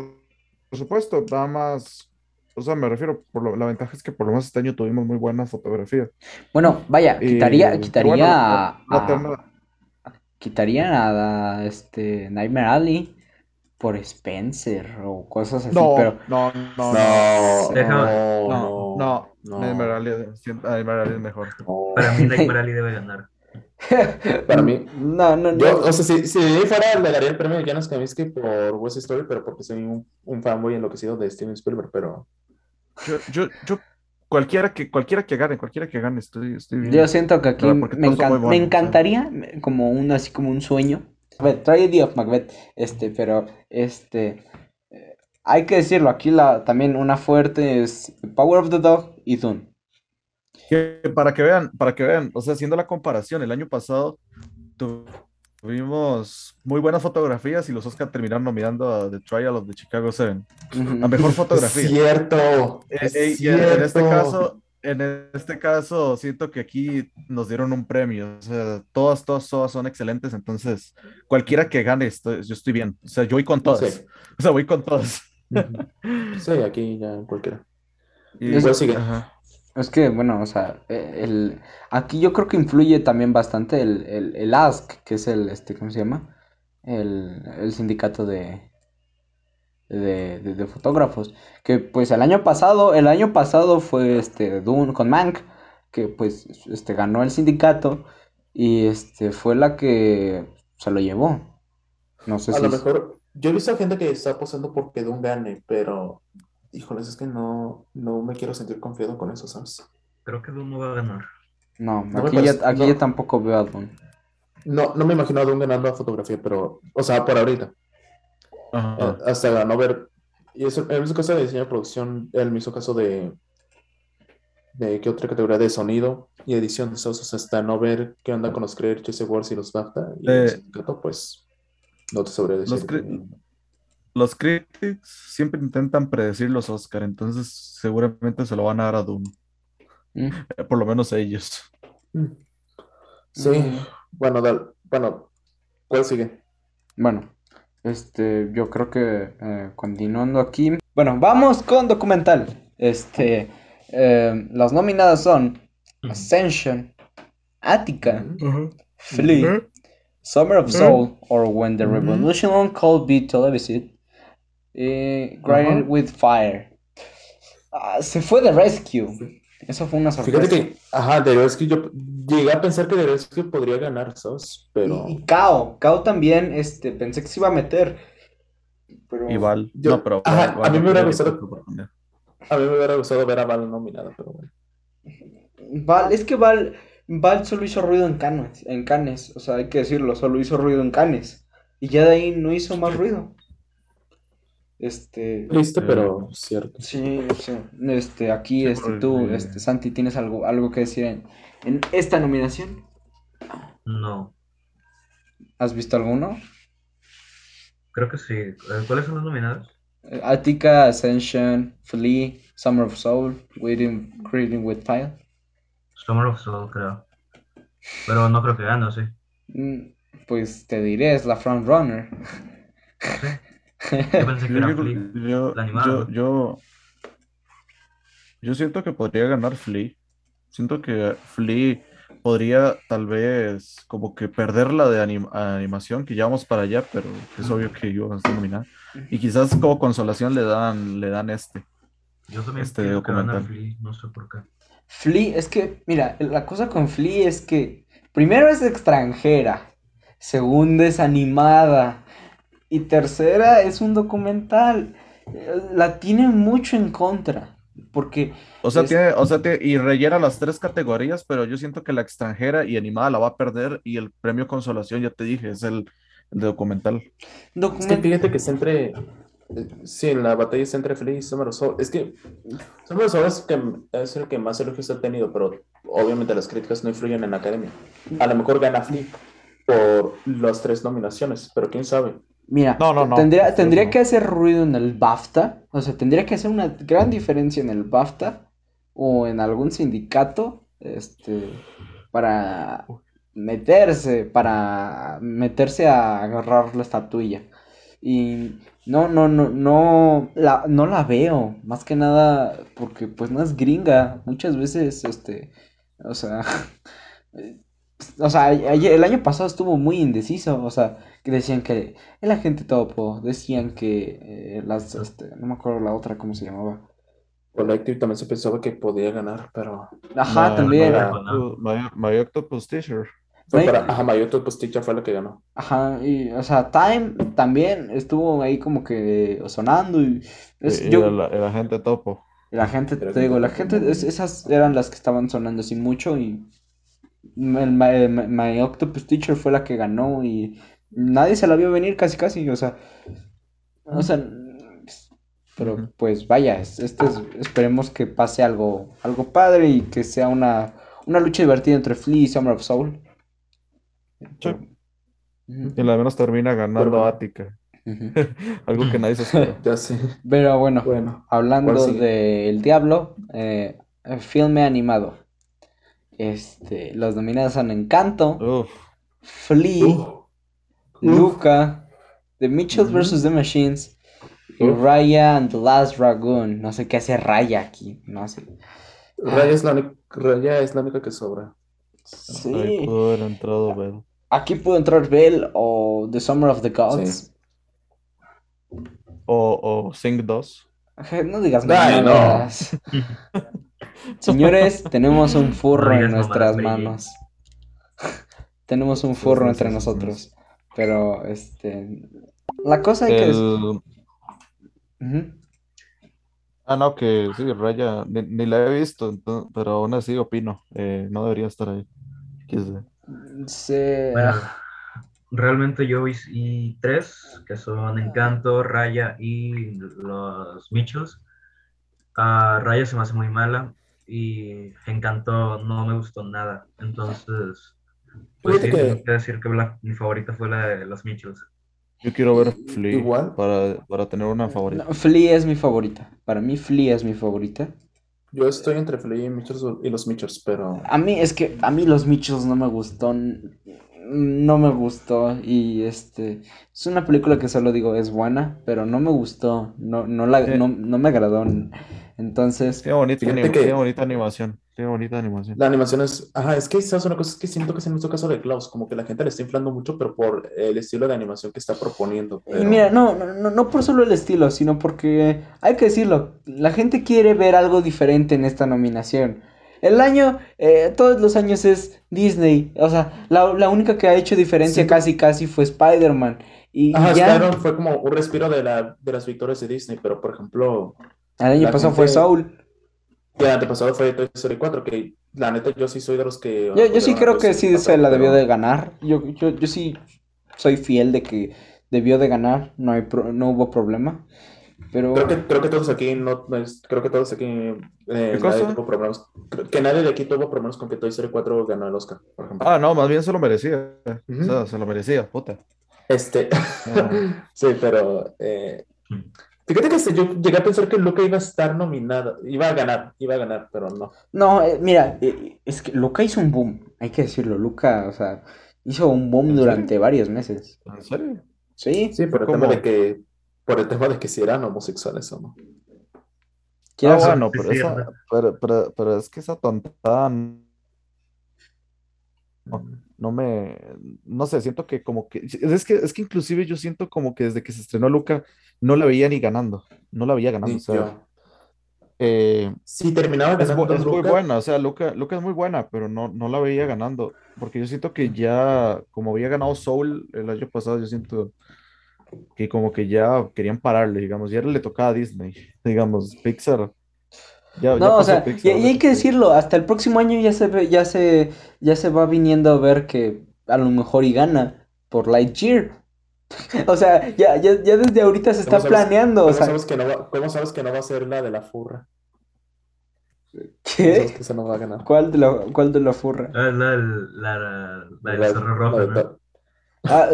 por supuesto, nada más o sea, me refiero, por la ventaja es que por lo menos este año tuvimos muy buena fotografía. Bueno, vaya, quitaría, quitaría a, quitarían a este Nightmare Alley por Spencer o cosas así, no, pero no, no, no, no, no, no, no, Nightmare Alley, Nightmare Alley es mejor. Para mí Nightmare Alley debe ganar. Para mí, no, no, yo, o sea, si, si fuera, le daría el premio de Janos Kaminsky por West Story, pero porque soy un, un fanboy enloquecido de Steven Spielberg, pero. Yo, yo, yo Cualquiera que, cualquiera que gane, cualquiera que gane, estoy, estoy bien. Yo siento que aquí me, encantaría, como un, así como un sueño. A ver, Tragedy of Macbeth, este, pero, este, eh, hay que decirlo, aquí la, también una fuerte es Power of the Dog y Dune. para que vean, para que vean, o sea, haciendo la comparación, el año pasado Tuvimos muy buenas fotografías y los Oscar terminaron nominando a The Trial of the Chicago Seven. A mejor fotografía. Es cierto. Eh, en este caso, en este caso, siento que aquí nos dieron un premio. O sea, todas, todas, todas son excelentes. Entonces, cualquiera que gane, yo estoy bien. O sea, yo voy con todas. O sea, voy con todas. Sí, aquí ya cualquiera. Y, pues sigue. Es que, bueno, o sea, e, el, aquí yo creo que influye también bastante el, el, el ASC, que es el, este, ¿cómo se llama? El, el sindicato de, de, de, fotógrafos. Que pues el año pasado, el año pasado fue este Dune con Mank, que pues este ganó el sindicato y este fue la que se lo llevó. No sé A si lo es- mejor, yo he visto gente que está apostando porque Dune gane, pero, híjoles, es que no, no me quiero sentir confiado con eso, ¿sabes? Creo que Doom no va a ganar. No, aquí, parece- ya, aquí no. ya tampoco veo a Dune. No, no me imagino a Dune ganando a fotografía, pero, o sea, por ahorita. Ajá. Eh, hasta no ver. Y eso, en ese caso de diseño de producción, me hizo caso de. ¿De qué otra categoría? De sonido y edición de esos, hasta no ver qué onda con los Critics Awards y los BAFTA y el Eh, sindicato, pues no te sabré decir. los Los critics siempre intentan predecir los Oscar, entonces seguramente se lo van a dar a Doom. Mm. Eh, Por lo menos ellos. Mm. Sí, Mm. bueno, bueno, ¿cuál sigue? Bueno, este, yo creo que eh, continuando aquí. Bueno, vamos con documental. Este, eh, las nominadas son Ascension, Attica, Flea, Summer of Soul, or When the Ujú. Revolution on Cold Be Televised, y Grinding Ajá. with Fire. Ah, se fue de Rescue. Eso fue una Fíjate sorpresa. que, ajá, de Rescue, yo llegué a pensar que de Rescue podría ganar, ¿sabes? Pero Y, Kao, Kao también, este, pensé que se iba a meter. Pero Y Val. Yo- no, pero ajá, Val- a mí me hubiera gustado- a mí me hubiera gustado ver a Val nominada, pero bueno. Val, es que Val, Val solo hizo ruido en Cannes, en Cannes, o sea, hay que decirlo, solo hizo ruido en Cannes. Y ya de ahí no hizo más ruido. Este, Triste, Eh, pero cierto. sí, sí, este, aquí, Sí, este, tú, este, Santi, ¿tienes algo, algo que decir en, en esta nominación? No, ¿Has visto alguno? creo que sí. Eh, ¿Cuáles son los nominados? Eh, Attica, Ascension, Flea, Summer of Soul, Waiting, Creating with Fire. Summer of Soul, creo. Pero no creo que gane, ¿o sí? Mm, Pues te diré, es la frontrunner. Yo pensé que Yo, era yo- Flea. yo- yo- yo- yo siento que podría ganar Flea. Siento que Flea podría tal vez como que perder la de anim- animación, que ya vamos para allá, pero es obvio que iba a nominada. Y quizás como consolación le dan, le dan este. Yo también Este pienso que. Flea, no sé por qué. Flea, es que, mira, la cosa con Flea es que primero es extranjera, segunda es animada y tercera es un documental. La tiene mucho en contra, porque O sea, Es- tiene, o sea, tie- y rellena las tres categorías, pero yo siento que la extranjera y animada la va a perder y el premio consolación, ya te dije, es el, el de documental. Es que fíjate que entre. Sí, en la batalla está entre Flea y Summer of Soul. Es que Summer of Soul es, que, es el que más elogios ha tenido, pero obviamente las críticas no influyen en la academia. A lo mejor gana Flea por las tres nominaciones, pero quién sabe. Mira, No, no, no. tendría, tendría que hacer ruido en el BAFTA, o sea, tendría que hacer una gran diferencia en el BAFTA o en algún sindicato, este, para meterse, para meterse a agarrar la estatuilla. Y no, no, no, no la, no la veo, más que nada porque pues no es gringa, muchas veces, este, o sea, o sea, ayer- el año pasado estuvo muy indeciso, o sea, que decían que el agente topo, decían que eh, las, este, no me acuerdo la otra, ¿cómo se llamaba? Collective también se pensaba que podía ganar, pero Ajá, también, para- My, My Octopus Teacher. fue Ay. para. Ajá, Mayoto pues Teacher fue la que ganó. ajá, y, o sea, Time también estuvo ahí como que sonando y es- y yo, el, el agente topo. la gente, Pero te digo, la gente, es- esas eran las que estaban sonando así mucho y el, My, My- My Octopus Teacher fue la que ganó y nadie se la vio venir casi casi, o sea, o sea, pero pues vaya, es- este es- esperemos que pase algo, algo padre y que sea una, una lucha divertida entre Flea y Summer of Soul. Sí. Y la menos termina ganando Pero- Ática. Algo que nadie se espera. Ya sé. Pero bueno, Bueno, hablando del Diablo, eh, eh, filme animado. Este, los nominados son Encanto, Uf, Flea, Uh, Luca, The Mitchells Ujú. vs. The Machines y Uf. Raya and the Last Dragoon. No sé qué hace Raya aquí, no sé. Raya es la única, Raya es la única que sobra. ahí Sí, pudo haber entrado Bell. aquí pudo entrar Bell o The Summer of the Gods. O, o Sing 2. No digas Ay, no. Señores, tenemos un furro No en nuestras manos. Tenemos un Sí, furro sí, entre sí, sí, sí. nosotros. Pero, este. La cosa hay que. Ah, no, que sí, Raya, ni, ni la he visto, entonces- pero aún así opino, eh, no debería estar ahí. ¿Qué sé? Se- Bueno, realmente yo vi y tres, que son Encanto, Raya y los Mitchells. Ah, Raya se me hace muy mala y Encanto no me gustó nada. Entonces, pues sí, que- tengo que decir que la- mi favorita fue la de los Mitchells. Yo quiero ver Flea Igual. para, para tener una favorita. No, Flea es mi favorita. Para mí, Flea es mi favorita. Yo estoy entre Flea y, Mitchells y los Mitchells, pero A mí, es que a mí los Mitchells no me gustó. No me gustó. Y este. Es una película que solo digo es buena, pero no me gustó. No, no, la, no, no me agradó. Entonces. Tiene bonita, anim- que- tiene bonita animación. Tiene bonita animación. la animación es. Ajá, es que sabes una cosa, es que siento que es el mismo caso de Klaus, como que la gente le está inflando mucho, pero por el estilo de animación que está proponiendo. Y mira, no, no, no, no por solo el estilo, sino porque hay que decirlo, la gente quiere ver algo diferente en esta nominación. El año, eh, todos los años es Disney, o sea, la, la única que ha hecho diferencia Sí. casi casi fue Spider-Man. Y Ajá, ya, Spider-Man fue como un respiro de, la, de las victorias de Disney, pero por ejemplo, el año la pasado fue Soul. el antepasado fue Toy Story 4, que la neta yo sí soy de los que. Yo, yo sí creo que sí 4, se la debió pero- de ganar. Yo, yo, yo sí soy fiel de que debió de ganar, no hay pro- no hubo problema. Pero Creo que, creo que todos aquí no, no es- creo que todos aquí eh, nadie tuvo problemas. Creo que nadie de aquí tuvo problemas con que Toy Story 4 ganó el Oscar, por ejemplo. Ah, no, más bien se lo merecía. Ujú. O sea, se lo merecía, puta. Este, Ah. sí, pero eh, fíjate que yo llegué a pensar que Luca iba a estar nominada, iba a ganar, iba a ganar, pero no. No, eh, mira, eh, es que Luca hizo un boom, hay que decirlo, Luca, o sea, hizo un boom ¿En durante serio? varios meses. ¿En serio? Sí, Sí, por el tema de que, por el tema de que si eran homosexuales o no. Ah, bueno, pero, esa, pero, pero, pero es que esa tontada no, no me, no sé, siento que como que, es que, es que inclusive yo siento como que desde que se estrenó Luca, no la veía ni ganando, no la veía ganando, o sea, yo. eh, terminaba es, bu- ganando es muy Luca, buena, o sea, Luca, Luca es muy buena, pero no, no la veía ganando, porque yo siento que ya, como había ganado Soul el año pasado, yo siento que como que ya querían pararle, digamos, ya le tocaba a Disney, digamos, Pixar. Ya, ya No, o pasó sea, Pixar, y, y ahora hay que sí. decirlo, hasta el próximo año ya se ve, ya se, ya se va viniendo a ver que a lo mejor y gana por Lightyear. O sea, ya, ya, ya desde ahorita se está ¿Cómo sabes- planeando, o ¿cómo sea, sabes que no va, cómo sabes que no va a ser la de la furra? ¿Cómo sabes ¿qué? que esa no va a ganar? ¿Cuál de la, cuál de la furra? Ah, la, del- la, la, la del La- zorro la rojo, de ¿no? Ah,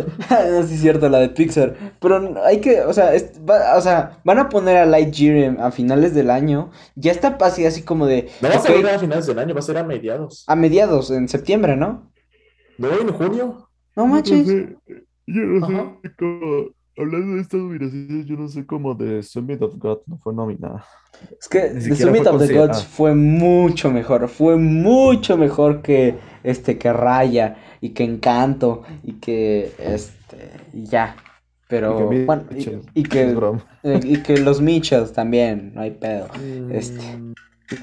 no, sí es cierto, la de Pixar. Pero hay que, o sea, es- va- o sea, van a poner a Lightyear a finales del año. Ya está así, así como de, No va a salir a finales del año, va a ser a mediados. a mediados, en septiembre, ¿no? No, en junio. No manches. Yo no sé cómo, hablando de estas nominaciones, yo no sé cómo The Summit of God no fue nominada. Es que The Summit of the. Gods fue mucho mejor, fue mucho mejor que este que Raya y que Encanto y que este y ya. Pero Y que bueno, y, que eh, y que los Mitchells también, no hay pedo. Este, Mm,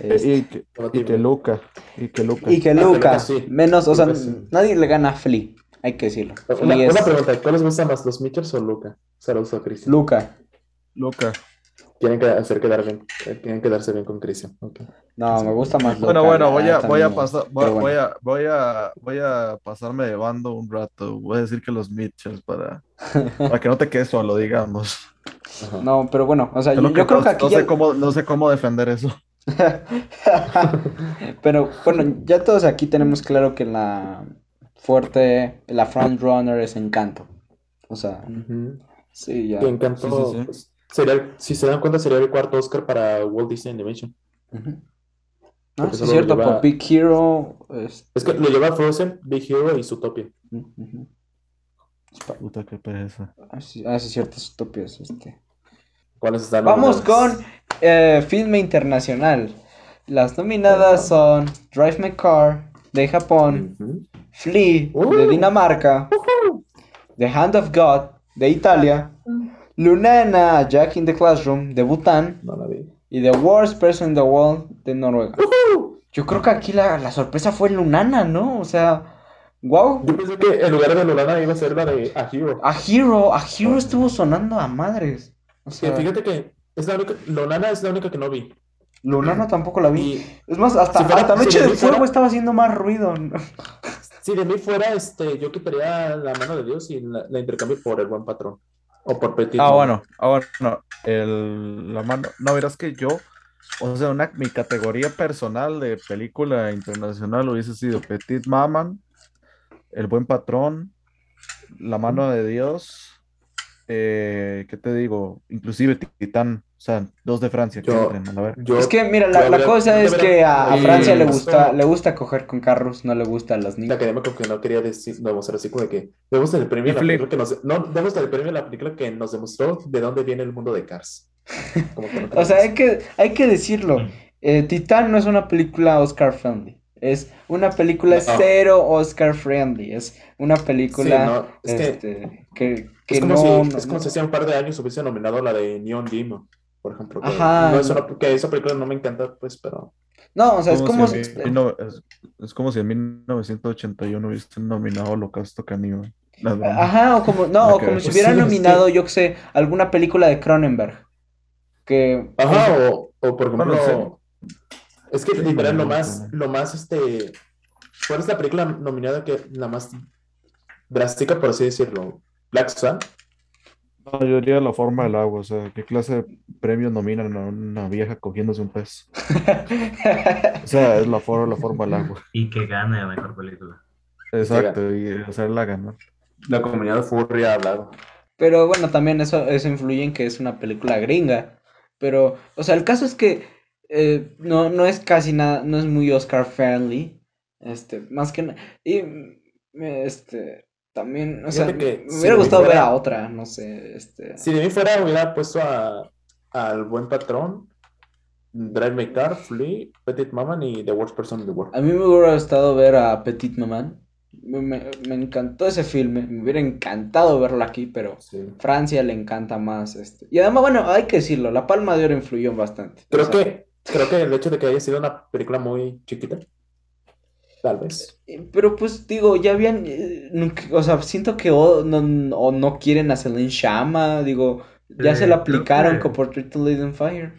este, Y que, y que Luca, y que Luca. y que Ah, Luca, sí. menos, o sea, sí. nadie le gana a Flea, hay que decirlo. Una, una es pregunta, ¿cuál les gusta más, los Mitchells o Luca? Saludos a Cristian. Luca. Luca. Quieren que- hacer quedar bien, eh, quieren quedarse bien con Cristian. No, me gusta más Bueno, Luca, bueno, la voy a, voy a pasar, voy, bueno. a, voy a, voy a pasarme de bando un rato. Voy a decir que los Mitchells para, para que no te quedes solo, digamos. Ajá. No, pero bueno, o sea, yo, yo creo que aquí no ya... sé cómo, no sé cómo defender eso. Pero bueno, ya todos aquí tenemos claro que la fuerte, la front runner es Encanto. O sea, sí, ya. Encanto, Sí, sí, sí. pues, sería, si se dan cuenta, sería el cuarto Oscar para Walt Disney Animation. Ah, Porque sí, es cierto, lleva- por Big Hero. es- Es que lo lleva Frozen, Big Hero y Zootopia. Ujú. Puta, qué pereza. Ah, sí, ah, sí, es cierto, estúpidos. Este. ¿Cuáles están Vamos con eh, filme internacional. Las nominadas son Drive My Car de Japón, Ujú. Flea Uh. de Dinamarca, The Hand of God de Italia, Lunana Jack in the Classroom de Bután No la vi. y The Worst Person in the World de Noruega. Yo creo que aquí la, la sorpresa fue Lunana, ¿no? O sea, Wow. Yo pensé que en lugar de Lolana iba a ser la de A Hero. A Hero, a Hero estuvo sonando a madres. O sea, fíjate que es la única, Lolana es la única que no vi. Lunana tampoco la vi. Y Es más, hasta, Si fuera- hasta Noche si de del fuera- Fuego estaba haciendo más ruido. si de mí fuera, este, yo quitaría la mano de Dios y la, la intercambio por el buen patrón. O por Petit. Ah, bueno, ah, bueno, el, la mano, no, verás que yo, o sea, una, mi categoría personal de película internacional hubiese sido Petit Maman, El Buen Patrón, La Mano de Dios, eh, ¿qué te digo? Inclusive Titán, sea, dos de Francia que Yo- entren, a la verga. Yo, Es que, mira, la, la cosa es que a, a verdad- Francia le gusta, le gusta coger con carros, no le gusta a los El niños. académico que no quería decir, demostrar así como de que demos el premio la película que nos no el premio a la película que nos demostró de dónde viene el mundo de Cars. Como que no O sea, hay que, hay que decirlo. Mm. Eh, Titán no es una película Oscar friendly. Es una película No. cero Oscar friendly. Es una película Sí, no, es que este, que, que es como no, si no- es como si hace un par de años hubiese nominado la de Neon Demon, por ejemplo. Que, Ajá. no es una- que esa película no me encanta, pues, pero No, o sea, es como si mil no- es, es como si en 1981 hubiesen nominado Holocausto Caníbal. Ajá, o como, no, o que como si hubieran Sí, nominado, yo qué sé, alguna película de Cronenberg. Que Ajá, o, o por Bueno, ejemplo, es que Sí, literal lo más, no. lo más este, ¿cuál es la película nominada que la más drástica, por así decirlo? Black Swan. No, yo diría la forma del agua, o sea, ¿qué clase de premios nominan a una vieja cogiéndose un pez? O sea, es la forma, la forma del agua. Y que gane la mejor película. Exacto, y hacerla ganar. La comunidad furry ha hablado. Pero bueno, también eso, eso influye en que es una película gringa. Pero, o sea, el caso es que eh, no, no es casi nada, no es muy Oscar friendly. Este, más que nada. Y este, también, o sea, que me si hubiera gustado ver a otra, no sé, este. Si de mí fuera, hubiera puesto a, al buen patrón, Drive My Car, Flea, Petit Maman y The Worst Person in the World. A mí me hubiera gustado ver a Petit Maman. Me, me- me encantó ese filme, me hubiera encantado verlo aquí, pero Sí. Francia le encanta más este. Y además, bueno, hay que decirlo, la Palma de Oro influyó bastante. O Creo sea, que, creo que el hecho de que haya sido una película muy chiquita, tal vez. Eh, Pero pues digo, ya habían, eh, nunca- o sea, siento que o no, o no quieren a Celine Chama, digo, ya se Eh, la creo aplicaron que- con Portrait to Lead on Fire.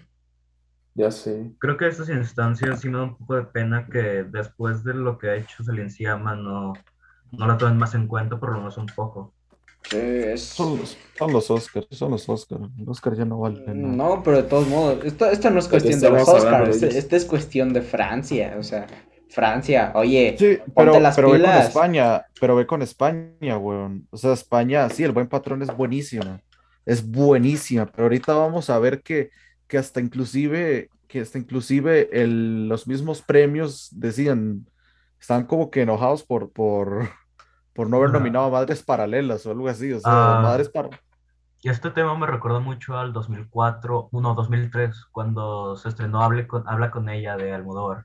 Ya sé. Creo que estas instancias sí me da un poco de pena que después de lo que ha hecho Celine Sciamma no, no la tomen más en cuenta, por lo menos un poco. Sí, es- Son los, son los Oscars, son los Oscars. Los Oscars ya no valen nada. No, pero de todos modos, esto, esto no es Aquí cuestión de los Oscars, este, ellos. este es cuestión de Francia, o sea, Francia, oye, Sí, ponte pero, las pero ve con. España, pero ve con España, weón. O sea, España, sí, el buen patrón es buenísima, es buenísima, pero ahorita vamos a ver que, que hasta inclusive, que hasta inclusive el, los mismos premios decían, están como que enojados por, por, por no haber nominado a Madres Paralelas o algo así, o sea, Ah. Madres Paralelas. Y este tema me recuerda mucho al 2004, no, 2003, cuando se estrenó Hable con, Habla con ella de Almodóvar,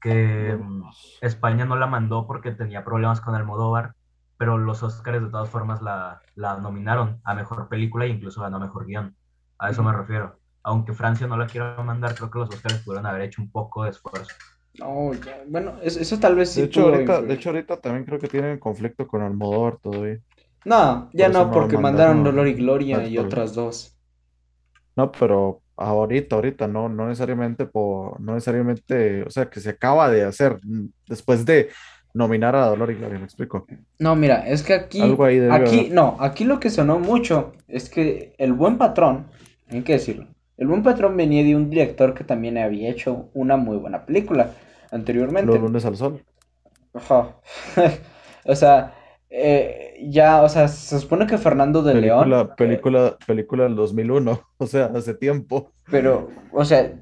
que mm, España no la mandó porque tenía problemas con Almodóvar, pero los Oscars de todas formas la, la nominaron a Mejor Película e incluso ganó Mejor Guión. A eso me refiero. Aunque Francia no la quiera mandar, creo que los Oscars pudieron haber hecho un poco de esfuerzo. No, ya, bueno, eso, eso tal vez sí De hecho, ahorita, de hecho, ahorita también creo que tienen conflicto con Almodóvar todavía. No, ya no, no porque mandaron mandaron Dolor y Gloria y otras dos. No, pero ahorita, ahorita, no, no necesariamente por, no necesariamente, o sea, que se acaba de hacer después de nominar a Dolor y Gloria, me explico. No, mira, es que aquí, Algo ahí aquí, haber. no, aquí lo que sonó mucho es que el buen patrón, hay que decirlo, el buen patrón venía de un director que también había hecho una muy buena película anteriormente. Los lunes al sol. Ajá. O sea, eh, ya, o sea, se supone que Fernando de León, Película, película, película del 2001, o sea, hace tiempo. pero, o sea,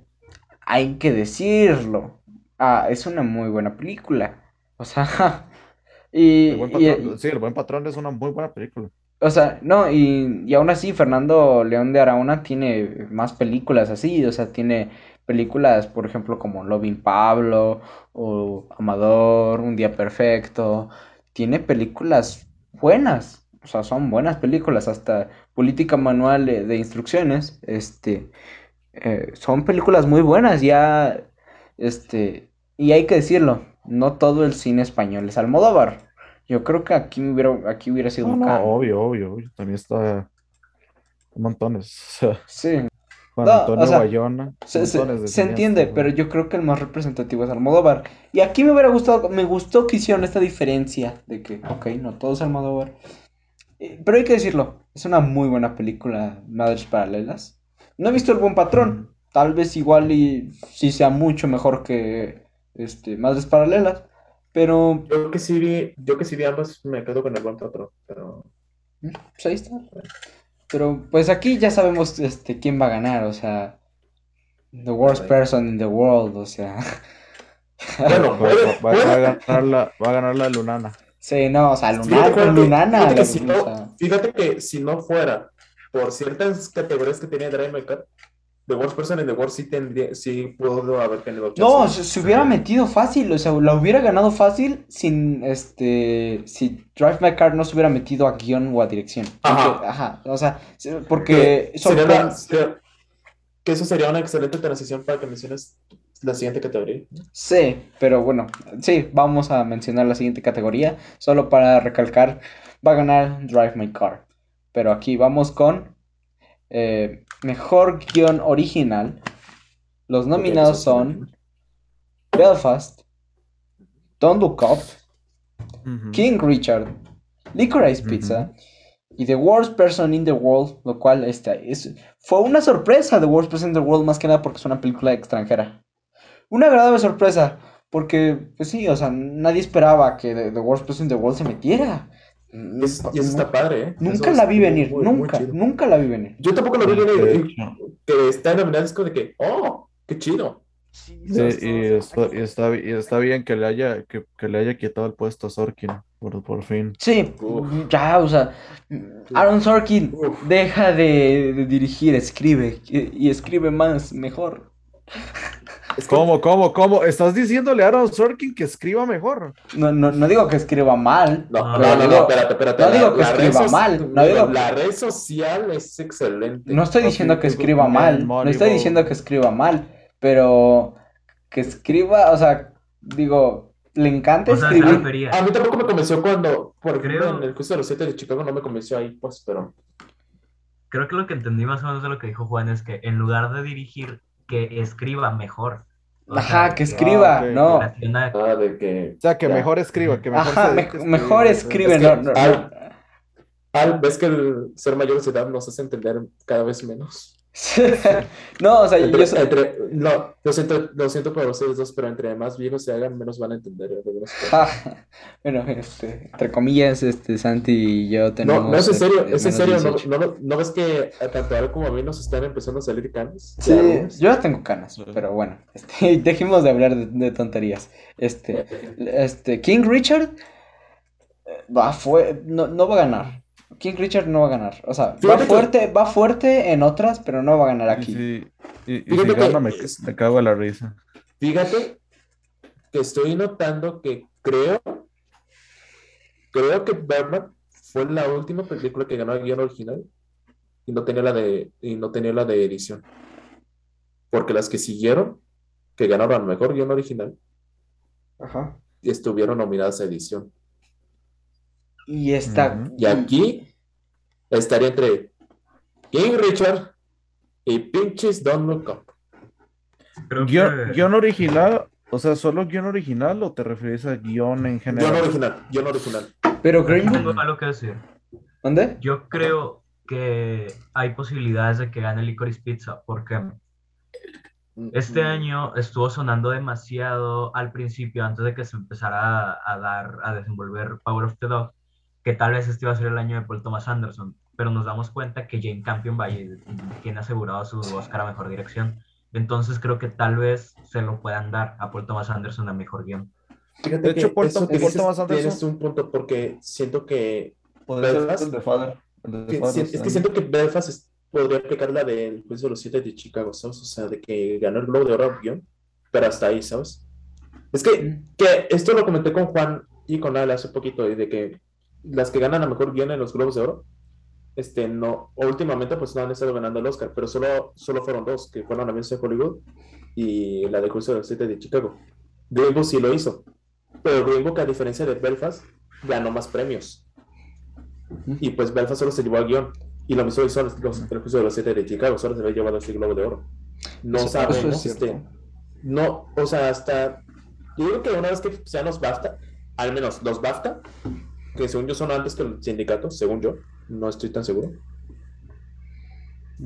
hay que decirlo. Ah, es una muy buena película. O sea, y, El y- sí, El buen patrón es una muy buena película. O sea, no, y, y aún así Fernando León de Araúna tiene más películas así, o sea, tiene películas, por ejemplo, como Loving Pablo o Amador, Un Día Perfecto, tiene películas buenas, o sea, son buenas películas, hasta Política Manual de, de Instrucciones, este, eh, son películas muy buenas, ya, este, y hay que decirlo, no todo el cine español es Almodóvar. Yo creo que aquí hubiera, aquí hubiera sido No, un no, obvio, obvio, obvio. También está montones. Sí, Juan No, Antonio o sea, Bayona, se, entiende, pero yo creo que el más representativo es Almodóvar. Y aquí me hubiera gustado, me gustó que hicieron esta diferencia de que, ok, no todo es Almodóvar. Eh, Pero hay que decirlo, es una muy buena película, Madres Paralelas. No he visto El Buen Patrón, tal vez igual y sí sea mucho mejor que este, Madres Paralelas, pero Yo que sí vi, yo que sí vi ambas, me quedo con el buen patrón, pero pues ahí está. Pero pues aquí ya sabemos este, quién va a ganar, o sea, the worst person in the world, o sea. bueno, Va, va- a ganar la, va a ganar la Lunana. Sí, no, o sea, Fíjate Lunar, que- Lunana, fíjate que si no- Fíjate que si no fuera por ciertas categorías que tiene Drive The Worst Person in the World sí tendría, sí pudo haber tenido No, chance. se, se hubiera metido fácil, o sea, la hubiera ganado fácil sin, este, si Drive My Car no se hubiera metido a guion o a dirección. Ajá. Porque- ajá, o sea, se- porque Que sería una- sería- que eso sería una excelente transición para que menciones la siguiente categoría. Sí, pero bueno, sí, vamos a mencionar la siguiente categoría, solo para recalcar, va a ganar Drive My Car. Pero aquí vamos con eh, mejor guion original. Los nominados son Belfast, Don't Look Up. King Richard, Licorice. Pizza y The Worst Person in the World, lo cual este, es, fue una sorpresa The Worst Person in the World más que nada porque es una película extranjera. Una agradable sorpresa, porque pues sí, o sea, nadie esperaba que The, The Worst Person in the World se metiera. Y eso, y eso está padre, ¿eh? Nunca Eso la vi venir, muy, nunca, nunca la vi venir. Yo tampoco lo vi venir, que está nominada es como de que, oh, qué chido. Sí, y está, y está, y está bien que le haya, que, que le haya quitado el puesto a Sorkin, por, por fin. Sí, Uf. ya, o sea, Aaron Sorkin, Uf. deja de, de dirigir, escribe, y, y escribe más, mejor. Es que- ¿Cómo, cómo, cómo? ¿Estás diciéndole a Aaron Sorkin que escriba mejor? No, no, no digo que escriba mal, No, No, no, no, digo- no, espérate, espérate. no la- digo que la escriba mal, no digo- La red social es excelente. no estoy diciendo que escriba mal, no estoy diciendo que escriba mal, pero que escriba, o sea, digo, le encanta O sea, se escribir. A mí tampoco me convenció cuando, por ejemplo, Creo- en el juicio de los siete de Chicago no me convenció ahí, pues, pero Creo que lo que entendí más o menos de lo que dijo Juan es que en lugar de dirigir, que escriba mejor. O Ajá, sea, que escriba, ok, no. nada de que. O sea, que Ya. mejor escriba, que mejor Ajá, se me- mejor escribe, Es no, que no, al- Al, ves que el ser mayor de edad nos hace entender cada vez menos. no, o sea, yo, Entre, so- entre- no, lo siento, lo siento por ustedes dos, pero entre más viejos se hagan, menos van a entender. cosas. Ja, bueno, este, entre comillas, este, Santi y yo tenemos. No, no es en serio, este, es en serio, no, 18. no, no- ¿no ves que tanto a él como a mí nos están empezando a salir canas? Sí, algunos. yo ya tengo canas, pero bueno, este, dejemos de hablar de, de tonterías. Este, este, King Richard eh, va fue, no, no va a ganar. King Richard no va a ganar. O sea, va que- fuerte, va fuerte en otras, pero no va a ganar aquí. y, y si gana, me, cago en la risa. Fíjate que estoy notando que creo, creo que Birdman fue la última película que ganó el guion original y no tenía la de, y no tenía la de edición. Porque las que siguieron, que ganaron mejor guion original, Ajá. estuvieron nominadas a edición. Y está. Ujú. Y aquí estaría entre King Richard y pinches Don't Look Up. Creo Guión, que- guion original, o sea, ¿solo guion original o te refieres a guion en Guión general? original, guion original. Pero Green Book, que decir. ¿dónde? Yo creo que hay posibilidades de que gane Licorice Pizza, porque este año estuvo sonando demasiado al principio, antes de que se empezara a, a dar, a desenvolver Power of the Dog, que tal vez este iba a ser el año de Paul Thomas Anderson, pero nos damos cuenta que Jane Campion Valle tiene asegurado su Oscar a Mejor Dirección. Entonces creo que tal vez se lo puedan dar a Paul Thomas Anderson a Mejor Guión. Fíjate De hecho, que Paul eso Paul dices, Thomas Anderson- tienes un punto porque siento que, Podría ser Belfast. el de Father. el de que- Father si- es que siento que Belfast es- podría aplicar la del juicio de los siete de Chicago, ¿sabes? O sea, de que ganó el Globo de Oro guion, pero hasta ahí, ¿sabes? Es que, que esto lo comenté con Juan y con Al hace poquito, y de que las que ganan a mejor guion en los Globos de Oro, este, no, últimamente pues no han estado ganando el Oscar, pero solo, solo fueron dos, que fueron Amigos de Hollywood y la de juicio de los siete de Chicago. Green Book sí lo hizo, pero Green Book, a diferencia de Belfast, ganó más premios. Y pues Belfast solo se llevó al guion. Y lo mismo hizo los, los, el juicio de los siete de Chicago, solo se había llevado ese globo de oro. No Eso- eso sabemos, es cierto. este, no, o sea, hasta, yo digo que una vez que sean los BAFTA, al menos los BAFTA, que según yo son antes que el sindicato, según yo, no estoy tan seguro.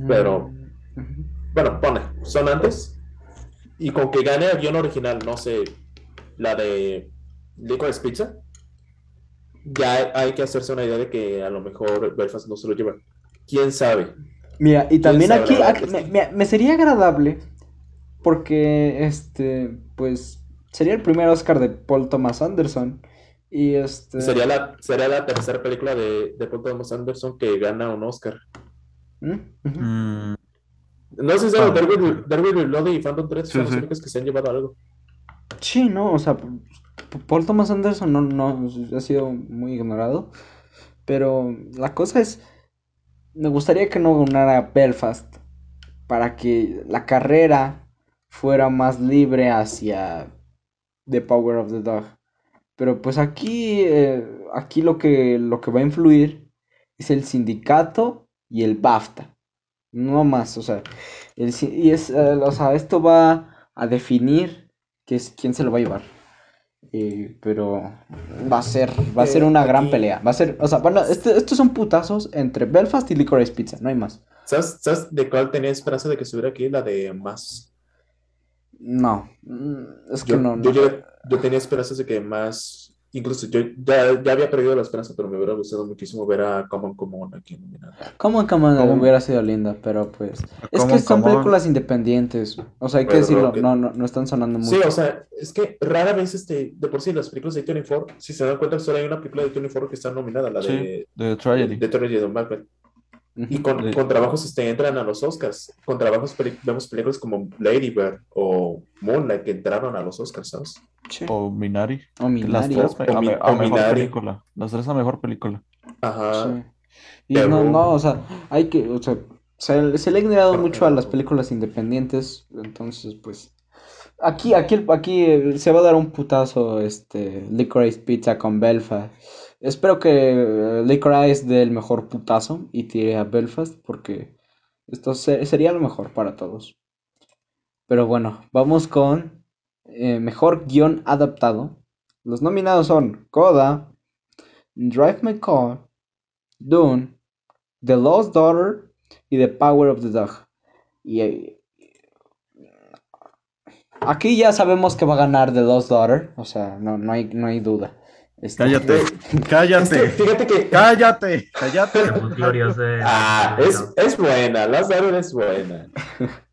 Pero- Ujú. Bueno, pone, son antes. Y con que gane el guion original, no sé, la de Licorice Pizza, ya hay, hay que hacerse una idea de que a lo mejor Belfast no se lo lleva. ¿Quién sabe? Mira, y también aquí, me- me sería agradable porque, este, pues, sería el primer Oscar de Paul Thomas Anderson y este... Sería la, sería la tercera película de, de Paul Thomas Anderson que gana un Oscar. ¿Mm? Mm, No sé si Ah. Darwin Darwin Reloaded y Phantom Thread son Sí, los sí. únicos que se han llevado algo. Sí, no, o sea, Paul Thomas Anderson no, no ha sido muy ignorado, pero la cosa es, me gustaría que no ganara Belfast para que la carrera fuera más libre hacia The Power of the Dog. Pero pues aquí, eh, aquí lo que, lo que va a influir es el sindicato y el BAFTA. No más, o sea, el y es, eh, o sea, esto va a definir que es, quién se lo va a llevar. Eh, pero va a ser, va a ser una gran pelea. Va a ser, o sea, a- este- estos son putazos entre Belfast y Licorice Pizza, no hay más. ¿Sabes, ¿Sabes de cuál tenía esperanza de que estuviera aquí? La de Más. No, es que Yo, no, yo, no. llegué- yo tenía esperanzas de que Más. Incluso yo ya, ya había perdido la esperanza, pero me hubiera gustado muchísimo ver a Common Common aquí nominada. Como Come On ¿Cómo? hubiera sido linda, pero pues. Es ¿Cómo, que son películas independientes. O sea, hay que decirlo, no, no, no están sonando Sí, mucho. o sea, es que rara vez, este, de por sí, las películas de 24, si se dan cuenta, solo hay una película de 24 que está nominada, la sí, de, de Tragedy. de Tragedy de Macbeth. Y con, con trabajos este, entran a los Oscars. Con trabajos vemos películas como Lady Bird o Moonlight que entraron a los Oscars, ¿sabes? Sí. O Minari. O Las Minari. tres O a, Mi- me- a o mejor Minari. película. Las tres a mejor película. Ajá. Sí. Y Pero- no, no, o sea, hay que, o sea, se, se le ha ignorado mucho a las películas independientes, entonces, pues, aquí, aquí, aquí eh, se va a dar un putazo, este, Licorice Pizza con Belfast. Espero que eh, Licorice dé el mejor putazo y tire a Belfast, porque esto se- sería lo mejor para todos. Pero bueno, vamos con eh, mejor guion adaptado. Los nominados son Coda, Drive My Car, Dune, The Lost Daughter y The Power of the Dog. Y eh, aquí ya sabemos que va a ganar The Lost Daughter, o sea, no, no hay, no hay duda. Este, Cállate, Es que, cállate, fíjate que. cállate, cállate. De- Ah, de- es, es buena, Last Daughter es buena.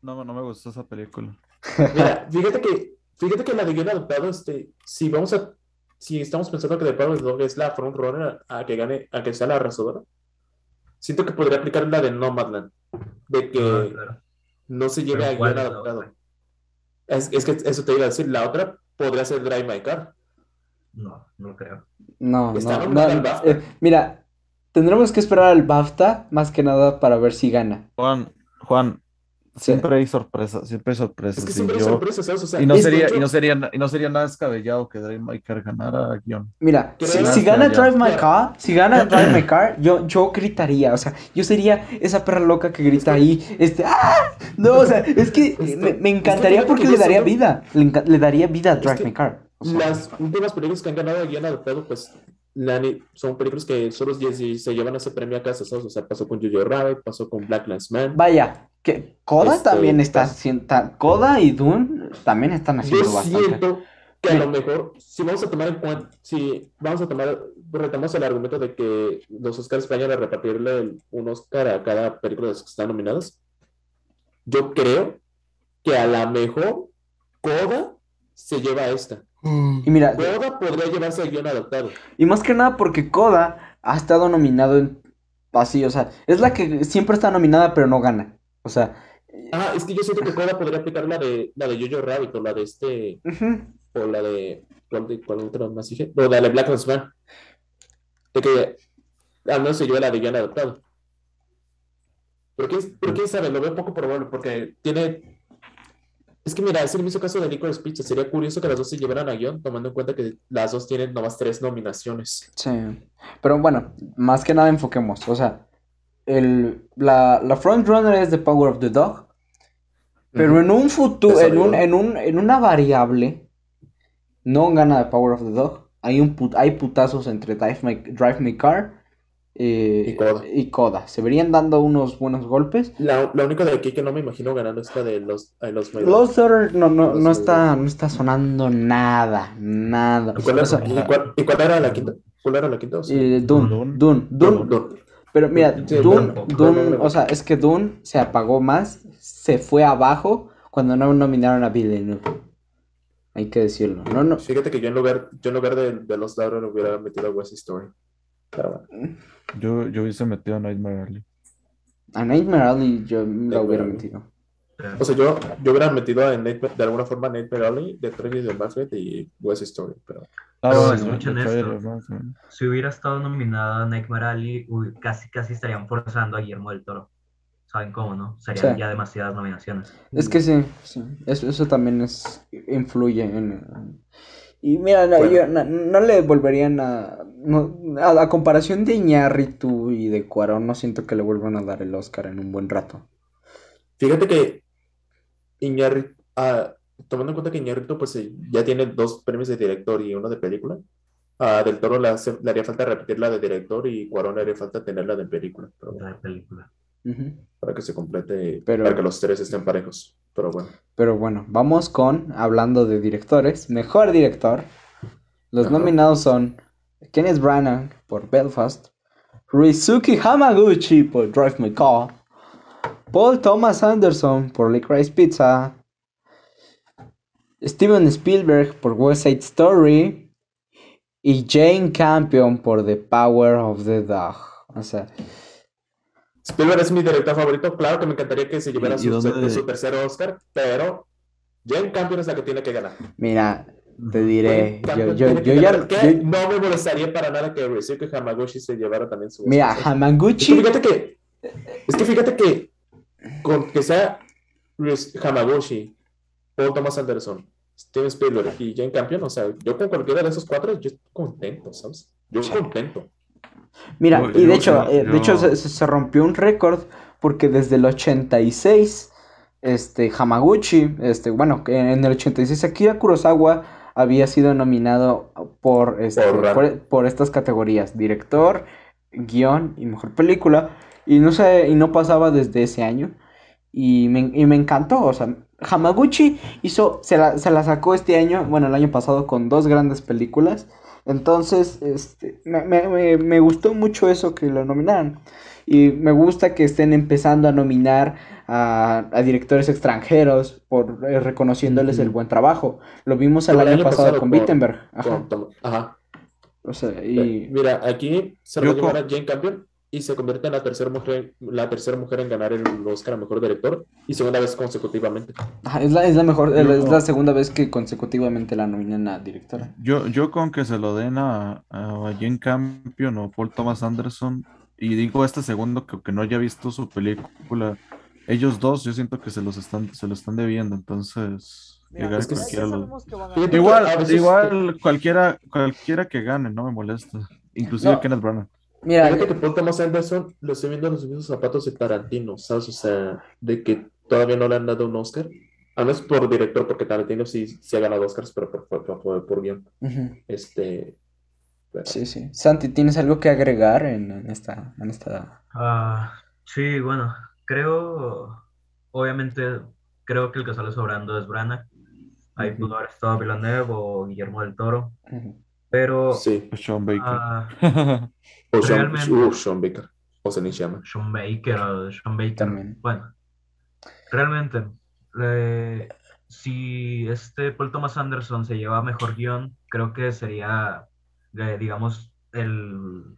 No, no me gustó esa película. Mira, fíjate que, fíjate que la de guion adaptado, este, si vamos a, si estamos pensando que The Power of es la frontrunner a, a que gane, a que sea la arrasadora, siento que podría aplicar la de Nomadland, de que Ah, claro. no se lleve Pero a ¿cuál guion es la adaptado. Es, es que eso te iba a decir, la otra podría ser Drive My Car. No, no creo. no, no, no, al BAFTA. eh, mira, tendremos que esperar al BAFTA más que nada para ver si gana. Juan, Juan, siempre hay sorpresas, siempre hay sorpresas. Es que y siempre hay yo- sorpresas, ¿sabes? O sea, y no sería, hecho, y no sería, y no sería nada descabellado que Drive My Car ganara guion. Mira, si, si gana. Drive My. Car, si gana Drive My Car, yo, yo gritaría, o sea, yo sería esa perra loca que grita ahí, este, ¡ah! No, o sea, es que me, me encantaría porque que le daría vida, le, le daría vida a Drive My Car. Las últimas películas que han ganado guion adaptado, pues, Lani, son películas que solo se se llevan ese premio a casa, ¿sabes? O sea, pasó con Jojo Rabbit, pasó con Black Lives Man. Vaya, que Coda Este, también está pues- haciendo, ta- Coda y Dune también están Yo haciendo bastante. siento que a Sí. lo mejor, si vamos a tomar en cuenta, si vamos a tomar, retomamos el argumento de que los Oscars vayan a repartirle un Oscar a cada película de las que están nominadas, yo creo que a lo mejor Coda se lleva esta. Y mira, Coda podría llevarse el guion adaptado. y más que nada porque Coda ha estado nominado en así, o sea, es la que siempre está nominada pero no gana. O sea, Ah, es que yo siento que Coda podría aplicar la de la de Jojo Rabbit o la de este o la de ¿cuál, de, cuál otra más dije? O la de Black Lives Man. De que al menos se lleva la de guion adaptado. Pero quién, pero quién sabe, lo veo poco probable porque tiene Es que mira, es el mismo caso de Licorice Pizza. Sería curioso que las dos se llevaran a guion, tomando en cuenta que las dos tienen nomás tres nominaciones. Sí. Pero bueno, más que nada enfoquemos. O sea, el, la, la frontrunner es The Power of the Dog. Pero en un futuro, en un, en un, en una variable, no gana The Power of the Dog. Hay un put- hay putazos entre Drive My, Drive My Car eh, Y Coda. y Coda. Se verían dando unos buenos golpes. La, la única de aquí que no me imagino ganando es la de los, eh, los Daughter no, no, Los no está, no está sonando nada, nada. ¿Y cuál, O sea, y cuál- y cuál era la quinta? ¿Cuál era la quinta? O sea, eh, Dune, Dune. Dune, Dune, Dune. Pero mira, Sí, Dune, bueno, Dune, bueno, o sea, es que Dune se apagó más, se fue abajo cuando no nominaron a Villeneuve. Hay que decirlo. No, no. Fíjate que yo en lugar, yo en lugar de, de los Daughter hubiera metido a West Story. Pero bueno. Yo, yo hubiese metido a Nightmare Alley. A Nightmare Alley yo la hubiera metido. O sea, yo, yo hubiera metido en Nightmare- de alguna forma Nightmare Alley, The Tragedy of Macbeth y West Story. Pero Ah, Pero bueno, escuchen esto. Si hubiera estado nominada Nightmare Alley, uy, casi, casi estarían forzando a Guillermo del Toro. ¿Saben cómo, no? Serían Sí. ya demasiadas nominaciones. Es que sí, sí. Eso, eso también es, influye en... Y mira, no, Bueno. yo- no, no le volverían a, no, a... la comparación de Iñárritu y de Cuarón, no siento que le vuelvan a dar el Oscar en un buen rato. fíjate que Iñárritu, ah, tomando en cuenta que Iñárritu pues eh, ya tiene dos premios de director y uno de película, a Del Toro le, hace- le haría falta repetir la de director y Cuarón le haría falta tener la de película. Pero bueno, película. Para que se complete, Pero- para que los tres estén parejos. Pero bueno. Pero bueno, vamos con, hablando de directores, mejor director. Los Ajá. nominados son Kenneth Branagh por Belfast, Rizuki Hamaguchi por Drive My Car, Paul Thomas Anderson por Licorice Pizza, Steven Spielberg por West Side Story y Jane Campion por The Power of the Dog. O sea, Spielberg es mi director favorito. Claro que me encantaría que se llevara ¿Y- y su, dónde- su tercer Oscar, pero Jane Campion es la que tiene que ganar. mira, te diré, yo, yo, yo que ya, que yo- no me molestaría para nada que Ryusuke Hamaguchi se llevara también su mira. Es que Hamaguchi, fíjate que, es que fíjate que con que sea Hamaguchi, Paul Thomas Anderson, Steven Spielberg y Jane Campion, o sea, yo con cualquiera de esos cuatro, yo estoy contento, ¿sabes? Yo contento. Mira, y de hecho, eh, de hecho se, rompió un récord porque desde el 86, este, Hamaguchi, este, bueno, que en el 86 Akira Kurosawa había sido nominado por, este, Por Ran- por, por estas categorías, director, guion y mejor película, y no sé, y no pasaba desde ese año, y me, y me encantó, o sea, Hamaguchi hizo, se la, se la sacó este año, bueno, el año pasado con dos grandes películas, entonces, este, me, me- me- me gustó mucho eso que lo nominaran. Y me gusta que estén empezando a nominar a, a directores extranjeros por eh, reconociéndoles el buen trabajo. Lo vimos el año año pasado pasado con con- Wittenberg. Ajá. Con Tom- Ajá. O sea, y Mira, aquí se lo va a Jane Campion y se convierte en la tercera mujer, la tercera mujer en ganar el Oscar a mejor director y segunda vez consecutivamente. ajá, es la, es la mejor, Yo es la segunda vez que consecutivamente la nominan a directora. Yo, yo con que se lo den a, a Jane Campion o Paul Thomas Anderson, y digo este segundo que, que no haya visto su película, ellos dos yo siento que se los están, se lo están debiendo, entonces Mira, llegar es que cualquiera los- que Igual, veces- igual cualquiera, cualquiera que gane, no me molesta. Inclusive No. Kenneth Branagh. Mira, Fíjate que Paul Thomas Anderson lo estoy viendo en los mismos zapatos de Tarantino, ¿sabes? O sea, de que todavía no le han dado un Oscar. A no es por director, porque Tarantino sí, sí ha ganado Oscars, pero por, por, por, por guion. ujú, Este. pero- sí, sí. Santi, ¿tienes algo que agregar en, en esta, en esta? Ah, sí, bueno, creo, obviamente, creo que el que sale sobrando es Branagh. Ahí pudo haber estado Villeneuve o Guillermo del Toro, pero Sí. o Sean Baker. ah, O Sean, Realmente. uh, Sean Baker. O se ni llama. Sean Baker o Sean Baker, También. bueno, realmente, eh, si este Paul Thomas Anderson se lleva mejor guion, creo que sería, eh, digamos, el,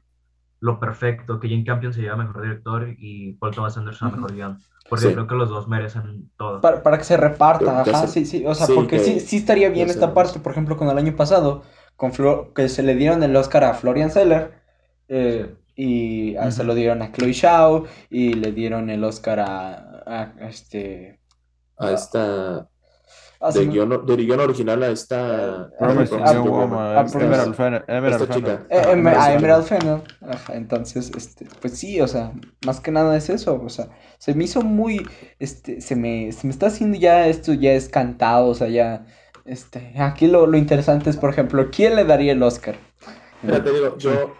lo perfecto, que Jane Campion se lleva mejor director y Paul Thomas Anderson mejor guion, porque Sí. creo que los dos merecen todo. Para, para que se reparta, ajá, sé. sí, sí, o sea, Sí, porque que- sí, sí estaría bien esta parte, por ejemplo, con el año pasado, con Flo- que se le dieron el Oscar a Florian Zeller, eh, y a- se lo dieron a Chloe Zhao, y le dieron el Oscar a, a, este, A esta. Ah, de, guion, de guion original a esta. a, Emerald Fennel. A Emerald Fennel. Entonces, este, pues sí, o sea, más que nada es eso. O sea, se me hizo muy. Este, se me, se me está haciendo ya esto, ya es cantado, o sea, ya. Este, aquí lo, lo interesante es, por ejemplo, ¿quién le daría el Oscar? Mira, te digo, yo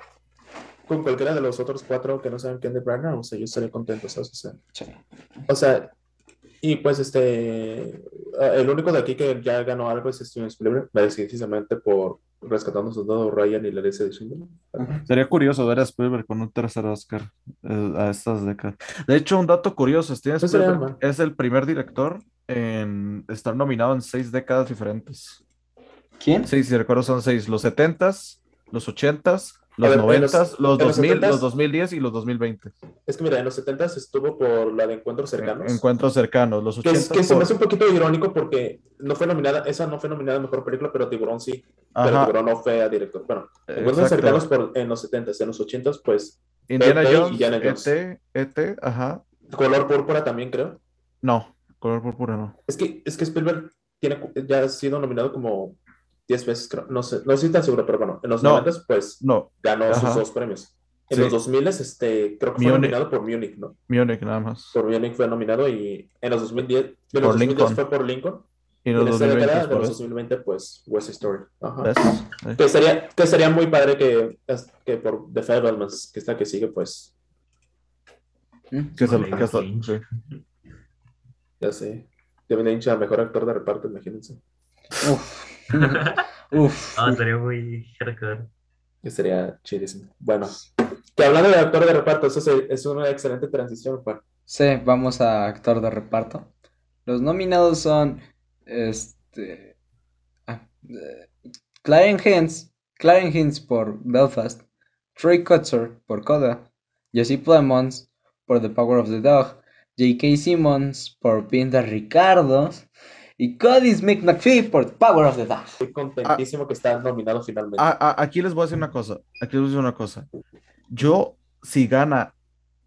con cualquiera de los otros cuatro que no saben quién de Branagh, o sea, yo estaría contento, O sea, o sea y pues este, el único de aquí que ya ganó algo es Steven Spielberg, precisamente por rescatando a soldado Ryan y la herencia de Schindler. Sería curioso ver a Spielberg con un tercer Oscar eh, a estas décadas. De hecho, un dato curioso, Steven pues Spielberg es el primer director en estar nominado en seis décadas diferentes. ¿Quién? Sí, si recuerdo son seis, los setentas, los ochentas, los 90, los, los 2000, los, 2010 y los 2020. Es que mira, en los 70 estuvo por la de Encuentros Cercanos. Encuentros Cercanos, los 80. Que, se me hace un poquito irónico porque no fue nominada, esa no fue nominada a Mejor Película, pero Tiburón sí. Pero Tiburón no fue a Director. Bueno, Encuentros Cercanos por, en los 70, en los 80 pues... Indiana e Jones, ET, ET, ajá. Color Púrpura también, creo. No, Color Púrpura no. Es que, es que Spielberg tiene, ya ha sido nominado como 10 veces, creo. No sé, no estoy tan seguro, pero bueno, en los 90 pues no. ganó sus dos premios. En los 2000 este, creo que fue nominado por Munich, ¿no? Munich, nada más. Por Munich fue nominado y en los 2010, en los 2010 fue por Lincoln. Y en los, 2020, de los 2020, pues West Story. Ajá. Que, sería, que sería muy padre que, que por The Fablemans, que está que sigue, pues. Mm. Que, que Ya sé. David Lynch a mejor actor de reparto, imagínense. Uf. Ah, sería muy hardcore. Sería chidísimo. Bueno, que hablando de actor de reparto, eso es, una excelente transición, Juan. Sí, vamos a actor de reparto. Los nominados son este ah, eh, Clarence Hines, Clarence Hines por Belfast, Troy Kutzer por Coda, Jesse Plemons por The Power of the Dog, J.K. Simmons por Pinta Ricardo, y Cody Smith McPhee por Power of the Dog. Estoy contentísimo que está nominado finalmente. aquí les voy a decir una cosa. Aquí les voy a decir una cosa. Yo, si gana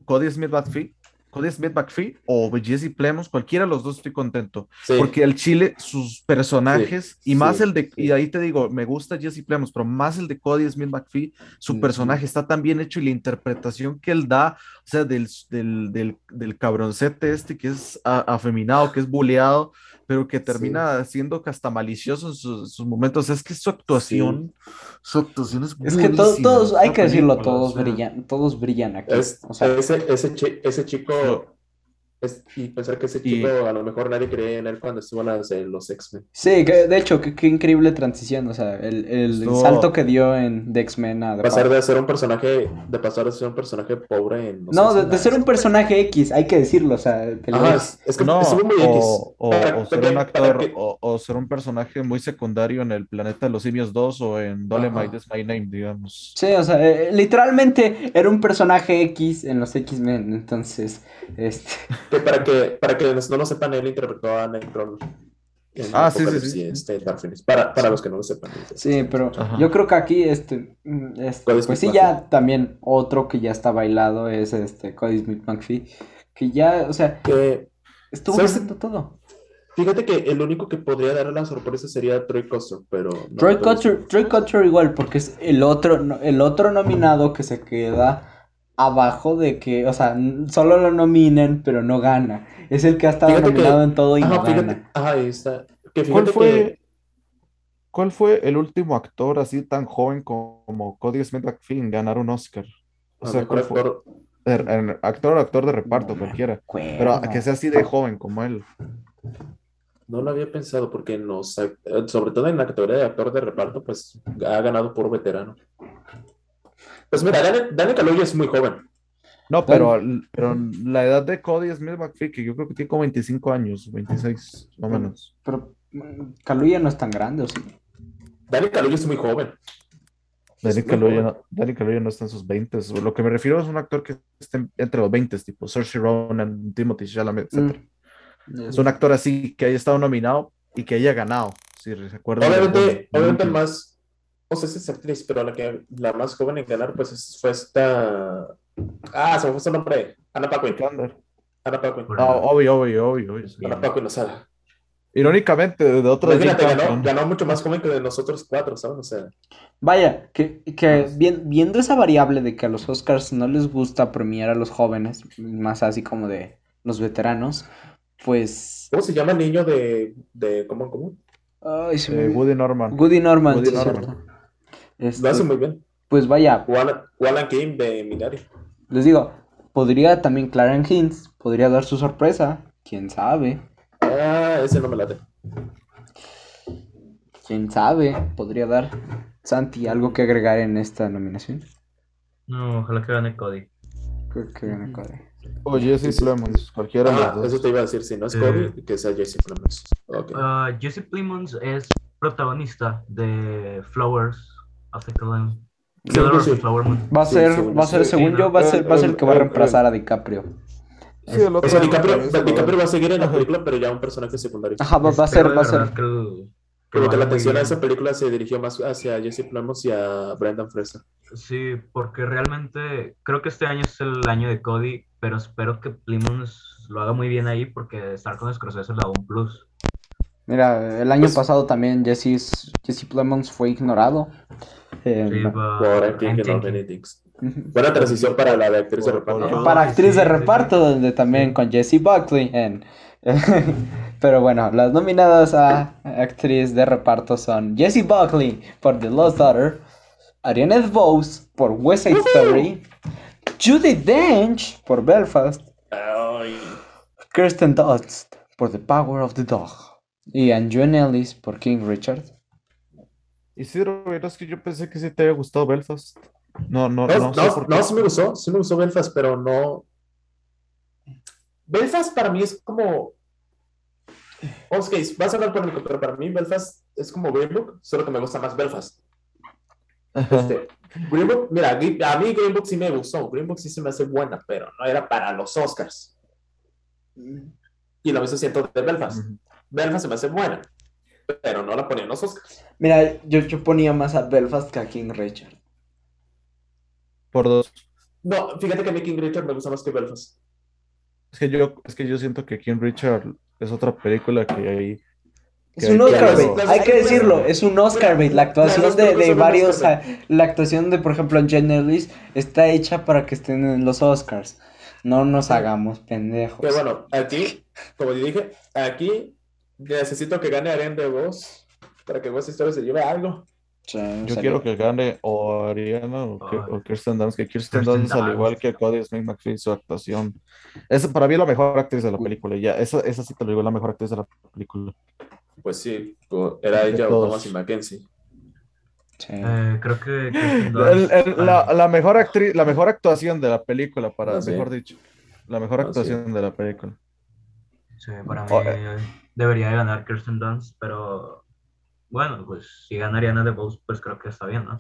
Cody Smith McPhee, Cody Smith McPhee o Jesse Plemons, cualquiera de los dos estoy contento. Porque el Chile, sus personajes, y más el de, y ahí te digo, me gusta Jesse Plemons, pero más el de Cody Smith McPhee, su personaje está tan bien hecho y la interpretación que él da, o sea, del, del, del, del cabroncete este que es afeminado, que es buleado, pero que termina siendo hasta malicioso en sus, momentos. Es que su actuación, su actuación es Es que todos, hay que decirlo, todos brillan, todos brillan aquí. o sea, ese, ese, ese chico So y pensar que ese chico a lo mejor nadie creía en él cuando estuvo en los X-Men. Sí, de hecho, qué, increíble transición, o sea, el, el salto que dio en de X-Men a... De pasar de ser un personaje, de pasar de ser un personaje pobre en... No, de, ser un personaje X, hay que decirlo, o sea... es, que no, muy X. O, ser un actor, o, ser un personaje muy secundario en el Planeta de los Simios 2 o en Dolemite is My Name, digamos. Sí, o sea, eh, literalmente era un personaje X en los X-Men, entonces, este para que, para que no lo sepan, él interpretó a Nightcrawler. ah, sí, sí, sí. Este, para, para los que no lo sepan. Sí, pero yo creo que aquí, este, este pues sí, ya también otro que ya está bailado es este Cody Smith McPhee, que ya, o sea, que estuvo haciendo todo. Fíjate que el único que podría dar la sorpresa sería Troy Cutter, pero... Troy, Cutter, Troy igual, porque es el otro, el otro nominado que se queda abajo de que, o sea, solo lo nominen, pero no gana. Es el que ha estado nominado en todo y no gana. ahí está. ¿Cuál fue, ¿Cuál fue el último actor así tan joven como Cody Smith McPhee en ganar un Oscar? O sea, ¿cuál fue? Er, actor o actor de reparto, cualquiera. Pero que sea así de joven como él. No lo había pensado porque nos, sobre todo en la categoría de actor de reparto, pues ha ganado por veterano. Pues mira, Daniel, Kaluuya es muy joven. No, pero, pero la edad de Cody Smith McPhee, que yo creo que tiene como 25 años, 26 más o menos. Pero Kaluuya no es tan grande, ¿o sí? Daniel Kaluuya es muy joven. Daniel Kaluuya, no, no está en sus 20. Lo que me refiero es un actor que esté entre los 20, tipo Saoirse Ronan, Timothy Chalamet, etc. Mm. Es un actor así que haya estado nominado y que haya ganado, si recuerdo. Obviamente, obviamente más, no sé si es actriz, pero la que la más joven en ganar, pues fue esta. Ah, se me fue su nombre. Ana Paquin. Ana Paquin. No, obvio, obvio, obvio. Ana Paquin Lozada. Irónicamente, de otros Imagínate, ganó, ganó mucho más joven que de nosotros cuatro, ¿sabes? O sea, Vaya, que, que bien- viendo esa variable de que a los Oscars no les gusta premiar a los jóvenes, más así como de los veteranos, pues... ¿cómo se llama el niño de, de Común Común? Ay, se me eh, olvidó. Woody Norman. Woody Norman, Woody sí, Norman. Cierto. Lo Este, hace muy bien. pues vaya, Alan King de Minari. les digo, podría también Clarence Hinds, podría dar su sorpresa, quién sabe, Ah, ese no me late. quién sabe, podría dar. Santi, ¿algo que agregar en esta nominación? No, ojalá que gane Cody. Creo que gana Cody. O Jesse Plemons, cualquiera de Ah, los eso dos. te iba a decir, si no es Eh. Cody, que sea Jesse Plemons. Ok. Ah, Jesse Plemons es protagonista de Flowers Sí, sí, sí. Moon. Va a Sí, ser, según va a yo ser, sí. según Sí, yo, va a ser, va a ser el que va a reemplazar a DiCaprio. Sí, el O otro sea, no DiCaprio, va a seguir en la película, pero ya un personaje secundario. Ajá, va, va a ser, va a ser. verdad que la atención a esa película se dirigió más hacia Jesse Plemons y a Brendan Fraser. Sí, porque realmente creo que este año es el año de Cody, pero espero que Plemons lo haga muy bien ahí porque estar con Scorsese le da un plus. Mira, el año Pues- pasado también Jesse, Jesse Plemons fue ignorado. Eh, Por. Buena transición para la de actriz de reparto. por- ¿no? Para sí, actriz de sí. reparto, donde también Sí. con Jessie Buckley. en- Pero bueno, las nominadas a actriz de reparto son Jessie Buckley por The Lost Daughter, Ariana DeBose por West Side Story, Judy Dench por Belfast, Ay, Kirsten Dunst por The Power of the Dog y Anjune Ellis por King Richard. Isidro, verás que yo pensé que sí te había gustado Belfast. No, no, No, no sé no, no, sí me gustó, sí me gustó Belfast, pero no. Belfast para mí es como. Ok, vas a hablar polémico, pero para mí Belfast es como Green Book, solo que me gusta más Belfast. Este, Green Book, mira, a mí Green Book sí me gustó, Green Book sí se me hace buena, pero no era para los Oscars. Y lo mismo siento de Belfast. Ujú. Belfast se me hace buena, pero no la ponía en los Oscars. Mira, yo, yo ponía más a Belfast que a King Richard. Por dos. No, fíjate que a mí King Richard me gusta más que Belfast. Es que yo, es que yo siento que King Richard es otra película que hay. Es un Oscar bait, hay que decirlo, es un Oscar bait. La actuación de, de varios, ah, la actuación de, por ejemplo, Jen Ellis está hecha para que estén en los Oscars. No nos hagamos pendejos. Que bueno, aquí, como yo dije, aquí necesito que gane Ariane de Vos para que West Story se lleve algo. Sí, Yo quiero que gane o Ariana o, que- Ay. o Kirsten Dunst, que Kirsten Kirsten Dunst, al igual que Cody Smith McPhee, su actuación. Es para mí la mejor actriz de la película. Ya, esa, esa sí te lo digo, la mejor actriz de la película. Pues sí, era De ella o. Thomas y Mackenzie. sí. Eh, creo que El- el- la, la mejor actriz, la mejor actuación de la película, para, Ah, sí. mejor dicho. La mejor Ah, sí. actuación de la película. Sí, para mí Oh, debería de ganar Kirsten Dunst, pero bueno, pues si gana Ariana DeBose, pues creo que está bien, ¿no?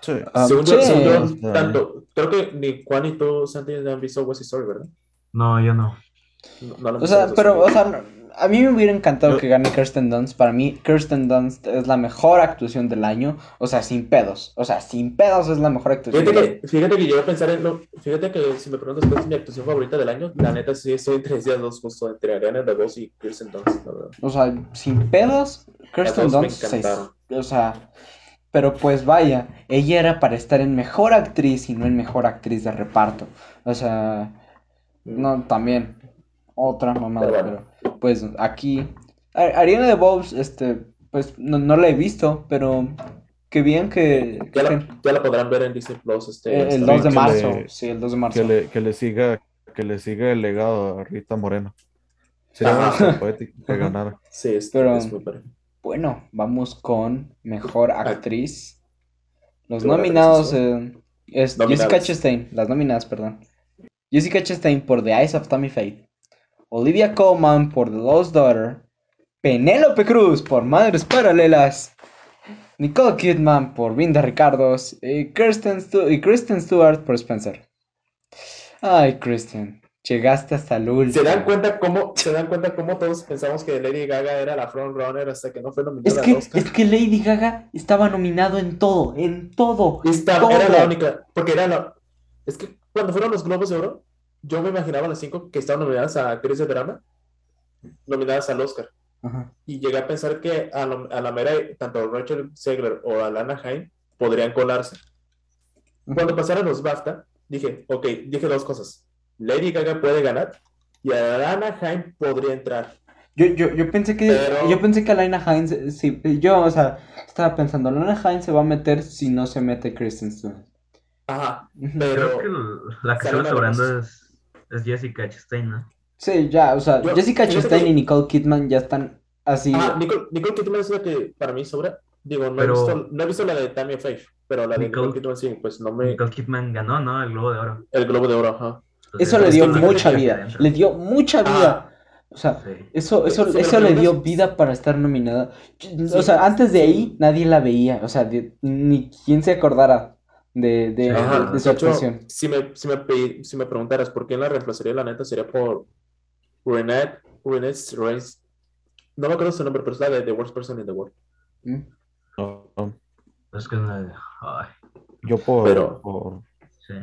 Sí. Ah, según yo, sí. yo, Está tanto, creo que ni Juan ni tú, Santi, han visto West Story, ¿verdad? No, yo no. No, no lo han O sea, pero, o sea, no- a mí me hubiera encantado que gane Kirsten Dunst. Para mí, Kirsten Dunst es la mejor actuación del año. O sea, sin pedos. O sea, sin pedos es la mejor actuación Fíjate del que, fíjate que yo voy a pensar en lo, fíjate que si me preguntas cuál es mi actuación favorita del año, la neta sí estoy entre esas dos justo, entre Ariana DeVos y Kirsten Dunst, la verdad. O sea, sin pedos, Kirsten Dunst. se- o sea, pero pues vaya, ella era para estar en mejor actriz y no en mejor actriz de reparto. O sea, no, también. Otra mamada, Pero. Pues aquí. Ariana DeBose, este, pues no, no la he visto, pero qué bien que. Ya que- la, ya la podrán ver en Disney Plus este, el, el esta 2 de que marzo. le- Sí, el 2 de marzo. Que le, que le siga, que le siga el legado a Rita Moreno. Sería muy poético que ganara. Sí, es, Pero- es muy. Bueno, vamos con mejor actriz. Los nominados actriz, eh, es. Jessica Chastain, las nominadas, perdón. Jessica Chastain por The Eyes of Tammy Faye. Olivia Colman por The Lost Daughter. Penélope Cruz por Madres Paralelas. Nicole Kidman por Vinda Ricardos. Y Kristen, Stu- y Kristen Stewart por Spencer. Ay, Kristen, llegaste hasta el último. ¿Se dan cuenta cómo, se dan cuenta cómo todos pensamos que Lady Gaga era la frontrunner hasta que no fue Es nominada que, al Oscar? es que Lady Gaga estaba nominado en todo, en todo. Estaba- era todo. la única, porque era la... Es que cuando fueron los Globos de Oro, yo me imaginaba las cinco que estaban nominadas a actriz de drama, nominadas al Oscar. Ajá. Y llegué a pensar que a, lo- a la mera, tanto Rachel Zegler o Alana Haim podrían colarse. Cuando pasaron los BAFTA, dije, ok, dije dos cosas. Lady Gaga puede ganar y Alana Haim podría entrar. Yo, yo, yo pensé que Pero- yo pensé que Alana Hines sí, yo, o sea, estaba pensando, Alana Hines se va a meter si no se mete Kristen Stewart. Ajá, pero Creo que la que de sobrando es, es Jessica Chastain, ¿no? Sí, ya, o sea, Jessica fíjate Chastain que- y Nicole Kidman ya están así. Ah, Nicole, Nicole Kidman es la que para mí sobra. Digo, no, Pero- he, visto, no he visto la de Tammy Faye, pero la de Nicole- Nicole Kidman sí, pues no me... Nicole Kidman ganó, ¿no? El Globo de Oro. El Globo de Oro, ajá. Entonces, Eso le dio mucha vida, que le dio mucha vida. Ah. O sea, Sí. eso, eso, eso le dio vida para estar nominada. O Sí, sea, antes de ahí nadie la veía, o sea, de- ni quien se acordara de, de, Ajá, de su de hecho, actuación. si me, si me, pe- si me preguntaras por quién la reemplazaría, la neta sería por Renette, Renette Reigns. No me acuerdo su nombre, pero es la de The Worst Person in the World. Mm. No, no. Es que, ay, Yo por, Pero- por sí.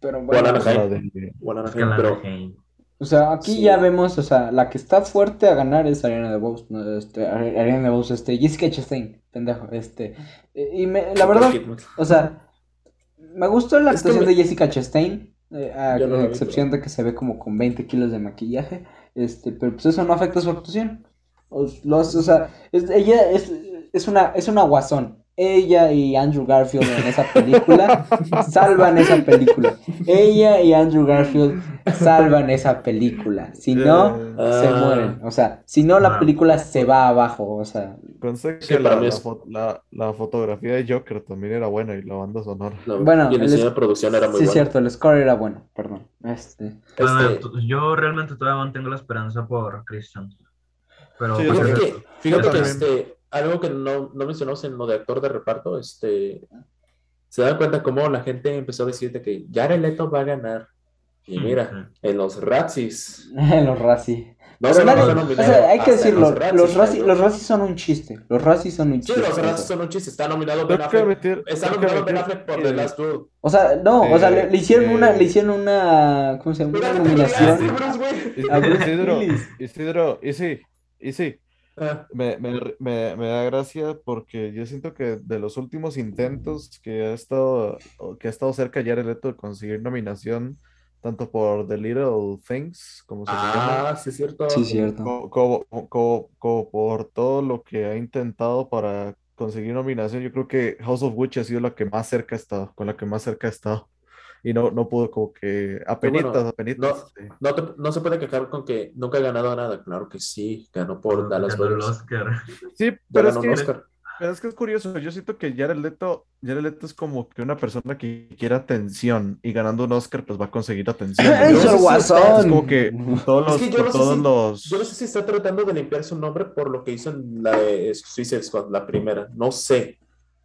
Pero bueno, pero o sea, aquí Sí. ya vemos, o sea, la que está fuerte a ganar es Ariana DeBose, no, este, Ari- Ariana DeBose, este, Jessica Chastain, pendejo, este, y me, la verdad, o sea, me gustó la Es actuación me- de Jessica Chastain, eh, a no vi, excepción de que se ve como con 20 kilos de maquillaje, este, pero pues eso no afecta su actuación. O, los- o sea, es- ella es, es una, es una guasón. Ella y Andrew Garfield en esa película salvan esa película. Ella y Andrew Garfield salvan esa película. Si no, se Ah. mueren. O sea, si no, la Ah. película se va abajo. O sea, Pensé que Sí, la, la es- fo- la- la fotografía de Joker también era buena y la banda sonora. Bueno, y el diseño de producción era muy sí es bueno. cierto, el score era bueno. Perdón. Este, Bueno, Este, yo realmente todavía mantengo la esperanza por Christian. Pero Sí, pues, Fíjate que, fíjate este, algo que no, no mencionamos en lo de actor de reparto, este, se dan cuenta cómo la gente empezó a decir de que Jared Leto va a ganar. Y mira, en los Razzies, los Razzie. no Pero se nadie- no o sea, hay que en decirlo, los Razzies, los Razzie, ¿no? los Razzie son un chiste. Los Razzie son un Sí, chiste. los Razzies son un chiste, está nominado Ben Affleck, está nominado Ben Affleck por The Last Duel. O sea, no, o sea, le, Eh, le hicieron una, eh, le hicieron una, ¿cómo se llama? Una nominación. sí, Isidro. Isidro, y sí, y sí, Ah, me, me, me, me da gracia porque yo siento que de los últimos intentos que ha estado, que ha estado cerca Jared Leto de conseguir nominación, tanto por The Little Things, como se le llama, Ah, sí es cierto. Sí, cierto. co- como, como, como por todo lo que ha intentado para conseguir nominación, yo creo que House of Gucci ha sido la que más cerca ha estado, con la que más cerca ha estado. Y no, no pudo como que apenitas, bueno, apenitas. sí. No, te- no se puede quejar con que nunca ha ganado nada. Claro que sí, ganó por Dallas ganó el. Oscar. Sí, pero es que, Oscar. pero es que es curioso. Yo siento que Jared Leto, Jared Leto es como que una persona que quiere atención y ganando un Oscar, pues va a conseguir atención. ¡Eso, Entonces, el guasón! es como que todos Es los, que yo no sé todos si- los, Yo no sé si está tratando de limpiar su nombre por lo que hizo en la de Suicide Squad, la primera. No sé.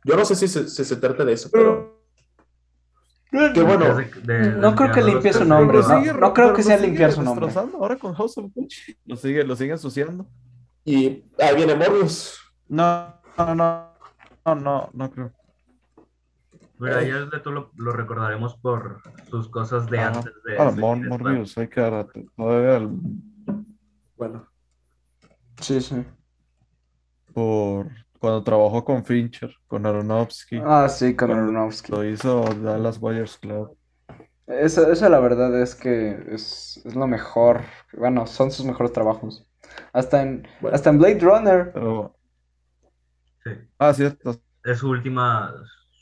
Yo no sé si se, si se trata de eso, pero qué bueno. De- de- No creo que limpie su nombre, no- sigue- no creo que sea limpiar su nombre. destrozando Ahora con House of Gucci. Lo sigue, lo sigue ensuciando. Y ahí viene Morbius. No, no, no, no, no, no creo. Mira, ya de todo lo, lo recordaremos por sus cosas de Ajá. antes de Ah, Mor-. Morbius, hay que dar todavía el- Bueno, Sí, sí. por cuando trabajó con Fincher, con Aronofsky, Ah, sí, con Aronofsky. lo hizo Dallas Buyers Club. Eso, eso la verdad es que es, es lo mejor. Bueno, son sus mejores trabajos. Hasta en, Bueno. hasta en Blade Runner. Pero, Sí. ah, cierto. Es su última,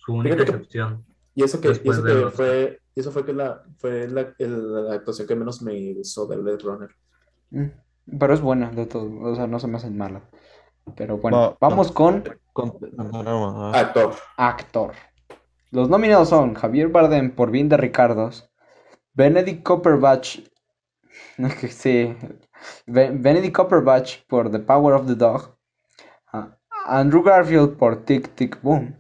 su única Fíjate que- excepción. y eso que, y eso que los- fue, y eso fue que la, fue la, el- la actuación que menos me gustó de Blade Runner. Mm, Pero es buena de todo. O sea, no se me hacen mala. Pero bueno, Va- vamos con Con- no, no, no, ah. Actor. actor. Los nominados son Javier Bardem por Bien de Ricardos, Benedict Cumberbatch, sí, Be- Benedict Cumberbatch por The Power of the Dog, ah, Andrew Garfield por Tic Tic Boom,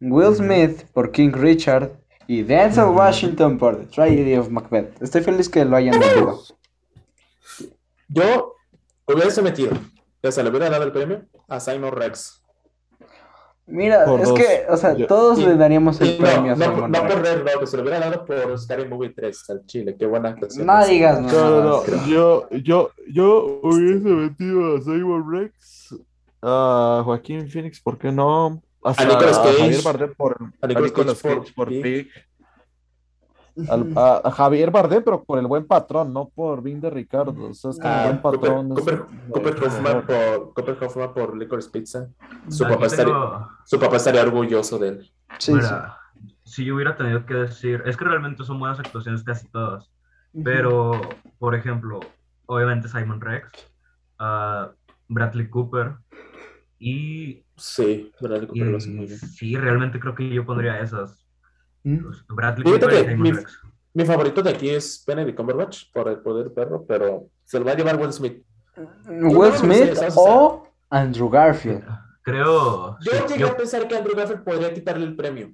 Will. Smith por King Richard y Denzel. Washington por The Tragedy of Macbeth. Estoy feliz que lo hayan metido. Yo hubiese metido, o sea, le hubiera dado el premio a Simon Rex. Mira, Por es dos. que, o sea, Yo- todos Y- le daríamos el no, premio a no, Simon no Rex. por Red Rock, se lo hubiera dado por Scary Movie 3 al Chile. Qué buena actuación. No digas No, no, no. Yo, yo, yo hubiese metido a Simon Rex, a Joaquín Phoenix, ¿por qué no? Hasta A Nicolas Cage. Javier Bardem por, A Nicolas Nicolas Cage Cage por por Pig. Pig. Al- a, a Javier Bardem, pero por el buen patrón, no por Vin de Ricardo. O sea, es que el Ah, buen Cooper, patrón. es- Cooper, Cooper Hoffman por, Cooper Hoffman por Licorice Pizza. Su Aquí papá, estaría, tengo- su papá estaría orgulloso de él. Sí, Mira, si yo hubiera tenido que decir, es que realmente son buenas actuaciones casi todas, pero, por ejemplo, obviamente Simon Rex, ah, Bradley Cooper y, Sí, Bradley y Cooper lo hace muy bien. sí, realmente creo que yo pondría esas, Bradley Fíjate Cooper y que Simon mi- favorito de aquí es Benedict Cumberbatch por el poder perro, pero se lo va a llevar Will Smith. Will no, no Smith o sea, Andrew Garfield. Creo, Yo sí, llegué yo- a pensar que Andrew Garfield podría quitarle el premio.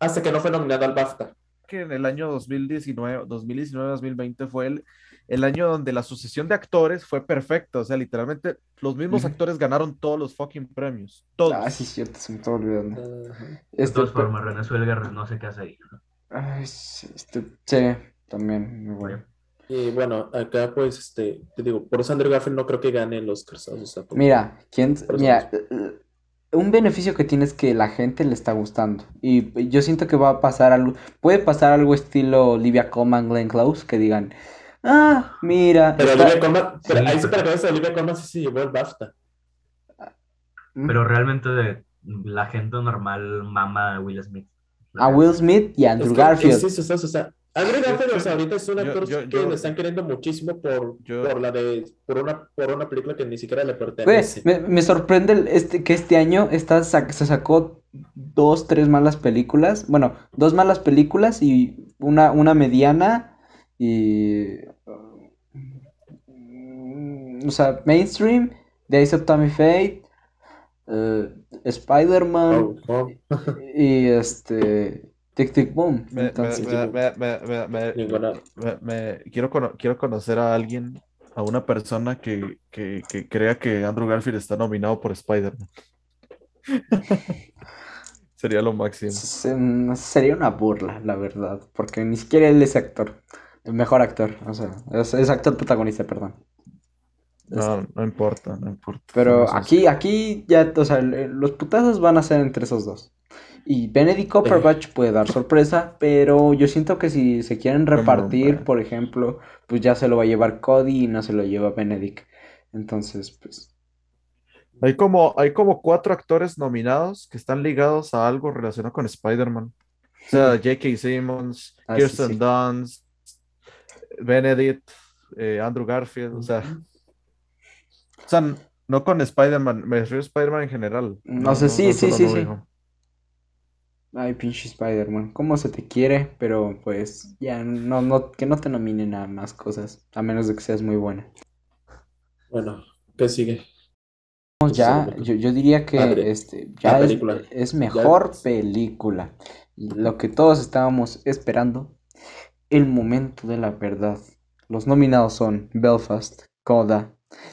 Hasta que no fue nominado al BAFTA. que en el año 2019, 2019-2020 fue el, el año donde la sucesión de actores fue perfecta. O sea, literalmente los mismos actores ganaron todos los fucking premios. Todos. Ah, sí, cierto, se me está olvidando. Ajá. de Este, todas formas, René Zellweger no sé qué hace ahí. ay, este, sí, también, muy bueno. Y bueno, acá pues, este, te digo, por eso Andrew Garfield no creo que gane los Oscars. O sea, porque- Mira, ¿quién, mira, eh, un beneficio que tiene es que la gente le está gustando. Y yo siento que va a pasar algo, puede pasar algo estilo Olivia Colman, Glenn Close, que digan, ah, mira, Pero está- Olivia Colman, pero Sí, ahí sí pero- para que veas, Olivia Colman sí se llevó el BAFTA. Mm. Pero realmente de, la gente normal mama a Will Smith. a Will Smith y a Andrew Es que- Garfield. sí, sí, sí, sea, Andrew Garfield, o sea, ahorita es un actor yo- que yo- le están queriendo muchísimo por, yo- por la de, por una, por una película que ni siquiera le pertenece. me, me sorprende el- este, que este año se sacó dos, tres malas películas. Bueno, dos malas películas y una, una mediana y... mm, O sea, mainstream, The Eyes of Tammy Faye, eh, Spider-Man Oh, oh, y este... Tic Tic Boom. Quiero, cono- quiero conocer a alguien, a una persona que, que, que crea que Andrew Garfield está nominado por Spider-Man. Sería lo máximo. se- sería una burla, la verdad, porque ni siquiera él es actor. Mejor actor, o sea, es, es actor protagonista, perdón. No, no importa, no importa. Pero aquí, aquí ya, o sea, los putazos van a ser entre esos dos. Y Benedict Cumberbatch puede dar sorpresa, pero yo siento que si se quieren repartir, por ejemplo, pues ya se lo va a llevar Cody y no se lo lleva Benedict. Entonces, pues, Hay como, hay como cuatro actores nominados que están ligados a algo relacionado con Spider-Man. O sea, J.K. Simmons, Ah, sí, Kirsten sí. Dunst, Benedict, eh, Andrew Garfield. O sea, o sea, no con Spider-Man, me refiero a Spider-Man en general. No sé, sí, sí, sí, sí. ay, pinche Spider-Man, cómo se te quiere, pero pues ya no, no, que no te nominen a más cosas, a menos de que seas muy buena. Bueno, ¿qué sigue? Vamos ya, Pues, yo, yo diría que este, ya es, es mejor Ya- película. Lo que todos estábamos esperando, el momento de la verdad. Los nominados son Belfast, Coda,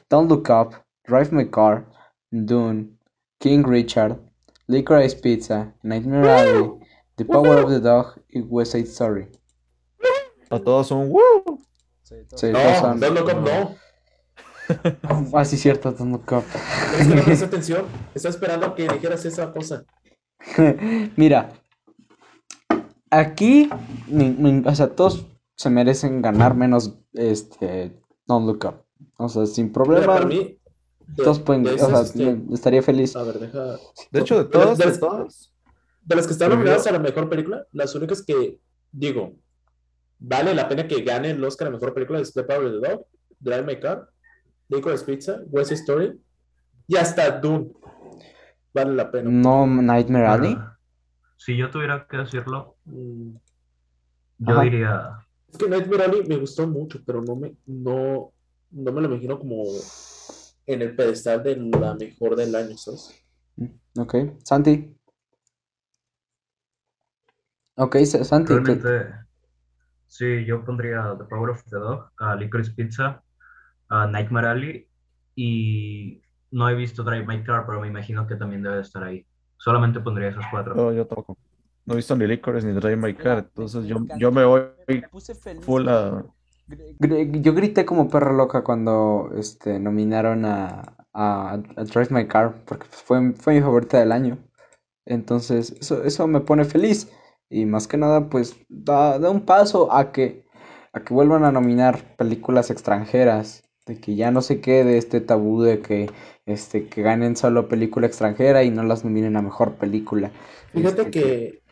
Don't Look Up, Drive My Car, Dune, King Richard, Licorice Pizza, Nightmare Alley, The Power of the Dog y West Side Story. A todos son ¡Woo! Sí, No, todos son- Don't Look Up, no. Ah, sí, cierto, Don't Look Up. Es que no atención. Estaba esperando que dijeras esa cosa. Mira, aquí, ni- ni- o sea, todos se merecen ganar menos este Don't Look Up. O sea, sin Mira, problema, para mí, de, todos pueden, de o sea, este, estaría feliz. a ver, deja. De hecho, de De- todas, de- de las que están nominadas a la mejor película, las únicas que digo, vale la pena que gane el Oscar a mejor película es The Power of the Dog, Drive My Car, Licorice Pizza, West Story y hasta Dune. Vale la pena. No Nightmare Alley. Si yo tuviera que decirlo, Mm, yo Ajá. diría, Es que Nightmare Alley me gustó mucho, pero no me, no, no me lo imagino como en el pedestal de la mejor del año, ¿sabes? Ok, Santi. Ok, Sa- Santi, te- realmente, sí, yo pondría The Power of the Dog, a Licorice Pizza, a Nightmare Alley y no he visto Drive My Car, pero me imagino que también debe estar ahí. Solamente pondría esos cuatro. No, yo tampoco. No he visto ni Licorice ni Drive My Car, entonces yo, yo me voy full a... Yo grité como perra loca cuando este, nominaron a, a, a Drive My Car, porque fue, fue mi favorita del año. Entonces, eso, eso me pone feliz. Y más que nada, pues da, da un paso a que, a que vuelvan a nominar películas extranjeras. De que ya no se quede este tabú de que, este, que ganen solo película extranjera y no las nominen a mejor película. Fíjate Este, que,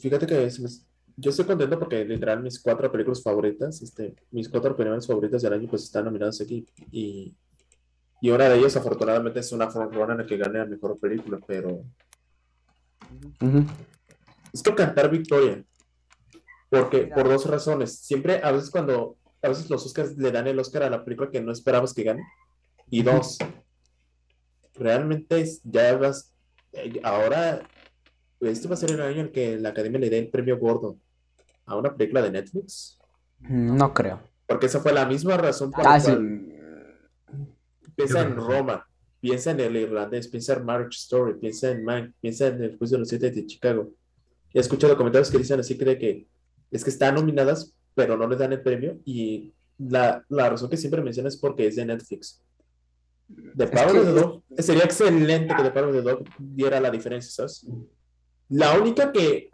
fíjate que yo estoy contento porque literal mis cuatro películas favoritas, este, mis cuatro películas favoritas del año pues están nominadas aquí y, y una de ellas afortunadamente es una frontrunner en la que gane la mejor película, pero ujú. es que cantar victoria, porque por dos razones, siempre a veces cuando, a veces los Oscars le dan el Oscar a la película que no esperabas que gane, y dos, realmente ya vas, eh, ahora, este va a ser el año en que la Academia le dé el premio gordo a una película de Netflix, No creo. porque esa fue la misma razón por la Ah, sí. cual piensa Yo en sí. Roma, piensa en el irlandés, piensa en Marriage Story, piensa en Mank, piensa en el juicio de los siete de Chicago. He escuchado comentarios que dicen así que de que es que están nominadas, pero no les dan el premio, y la, la razón que siempre mencionan es porque es de Netflix. The Power of the Dog, sería excelente que The Power of the Dog diera la diferencia, ¿sabes? La única que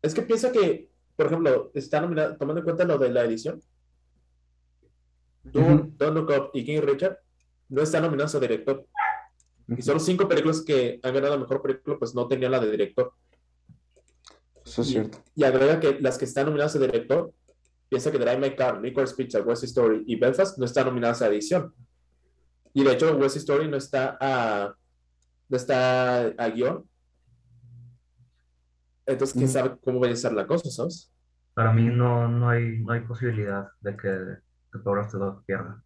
es que piensa que, por ejemplo, está nominada, tomando en cuenta lo de la edición, Dune. Don't Look Up y King Richard no están nominados a director. Y solo cinco películas que han ganado mejor película, pues no tenían la de director. Eso es cierto. Y agrega que las que están nominadas a director, piensa que Drive My Car, Licorice Pizza, West Story y Belfast no están nominadas a edición. Y de hecho, West Story no está a, no está a guion. Entonces, quién Ujú. sabe cómo va a ser la cosa, ¿sabes? Para mí no, no hay, no hay posibilidad de que The Power of the Dog pierda.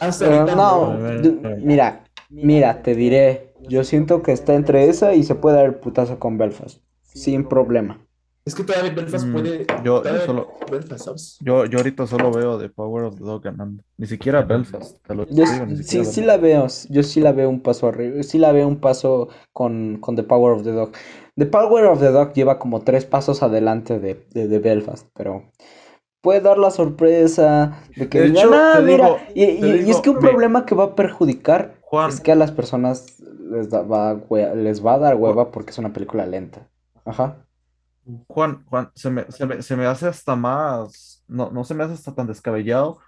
Hasta Pero ahorita no, no. yo- mira, mira, te diré, yo siento que está entre esa y se puede dar el putazo con Belfast, sin problema. Es que todavía Belfast Mm, puede. yo- yo todavía solo- Belfast, ¿sabes? Yo, yo ahorita solo veo The Power of the Dog ganando. Ni siquiera Belfast, te lo Yo digo, ni sí, siquiera sí la veo, yo sí la veo un paso arriba, sí la veo un paso con, con The Power of the Dog. The Power of the Dog lleva como tres pasos adelante de, de, de Belfast, pero puede dar la sorpresa de que De digan, hecho, "Ah, te mira", digo- y, y- y es que un problema que va a perjudicar Juan, es que a las personas les, da- va, les va a dar hueva porque es una película lenta. Ajá. Juan, Juan, se me, se me, se me hace hasta más, no, no se me hace hasta tan descabellado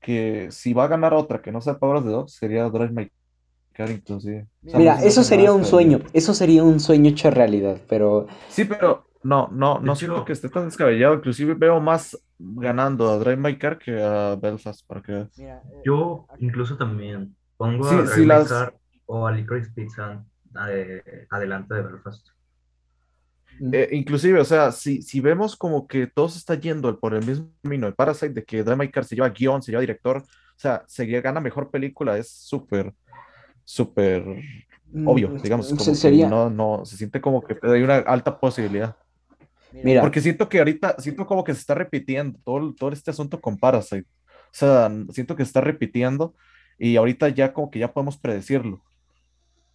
que si va a ganar otra que no sea Power of the Dog, sería Drive My Car inclusive. O sea, Mira, no se me eso sería un sueño, eso sería un sueño hecho realidad, pero Sí, pero no, no, De no siento que esté tan descabellado. Inclusive veo más ganando a Drive My Car que a Belfast, para que veas. Yo incluso también pongo Sí, a sí, Drive My las- Car o a Licorice Pizza eh, adelante de Belfast. Eh, inclusive, o sea, si, si vemos como que todo se está yendo por el mismo camino de Parasite, de que Car se lleva guion, se lleva director, o sea, se gana mejor película, es súper, súper obvio, Mm, digamos, se- como que sería, no, no, se siente como que hay una alta posibilidad. mira, Porque siento que ahorita, siento como que se está repitiendo todo, todo este asunto con Parasite. O sea, siento que se está repitiendo y ahorita ya como que ya podemos predecirlo.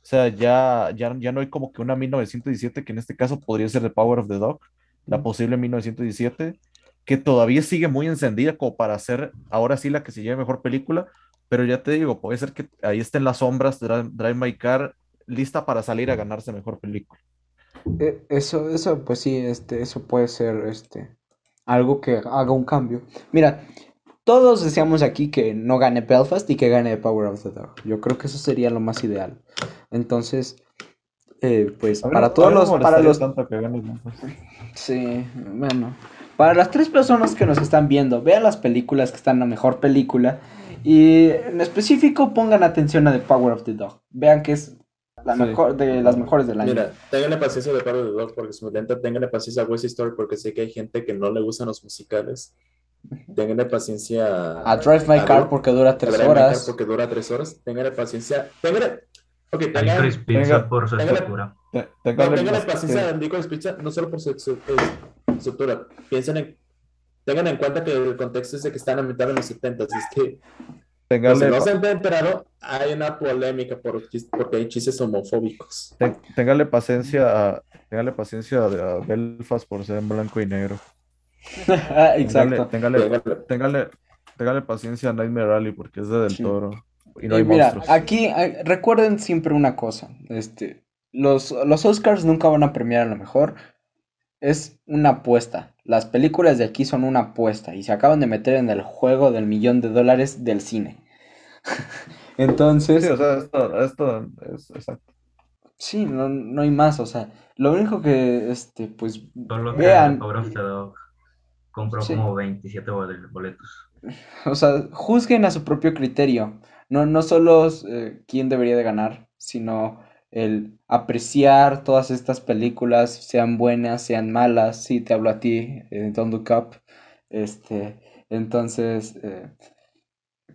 O sea, ya, ya, ya no hay como que una 1917, que en este caso podría ser The Power of the Dog, la posible 1917, que todavía sigue muy encendida como para ser ahora sí la que se lleve mejor película, pero ya te digo, puede ser que ahí esté en las sombras Drive, Drive My Car lista para salir a ganarse mejor película. eh, eso, eso, pues sí, este, eso puede ser, este, algo que haga un cambio. Mira, todos deseamos aquí que no gane Belfast y que gane Power of the Dog. Yo creo que eso sería lo más ideal. Entonces, eh, pues A para no- a todos no los, para los, tanto que gane Belfast. sí, bueno, para las tres personas que nos están viendo, vean las películas que están en la mejor película y en específico pongan atención a The Power of the Dog. Vean que es la Sí. mejor de las mejores del año. Mira, ténganle paciencia de Pablo de Dog porque es muy lenta. Ténganle paciencia a West Story porque sé que hay gente que no le gustan los musicales. Ténganle paciencia A Drive My a Car porque dura a tres Drive My Car horas. porque dura tres horas. Ténganle paciencia. Ténganle. Ok, tengan, Licorice Pizza por su estructura. Te- no, téngale ténganle más- paciencia a Licorice Pizza, no solo por su su- estructura. Piensen en. Tengan en cuenta que el contexto es de que están ambientados en los 70 es que Pues si no se han enterado, hay una polémica por, porque hay chistes homofóbicos. téngale paciencia a, téngale paciencia a, a Belfast por ser en blanco y negro. Téngale, Exacto. téngale, Téngale. téngale, téngale paciencia a Nightmare Alley porque es de Del Sí. Toro y no Y hay mira, monstruos. aquí eh, recuerden siempre una cosa, este, los, los Oscars nunca van a premiar a lo mejor, es una apuesta. Las películas de aquí son una apuesta y se acaban de meter en el juego del millón de dólares del cine. Entonces, Sí, o sea, esto, esto es exacto. sí, no, no hay más, o sea, lo único que, este, pues, Solo que vean, compró Sí. como 27 bol- boletos. o sea, juzguen a su propio criterio. No, no solo eh, quién debería de ganar, sino el apreciar todas estas películas, sean buenas, sean malas. Sí, te hablo a ti, eh, Don't. Este, entonces, eh,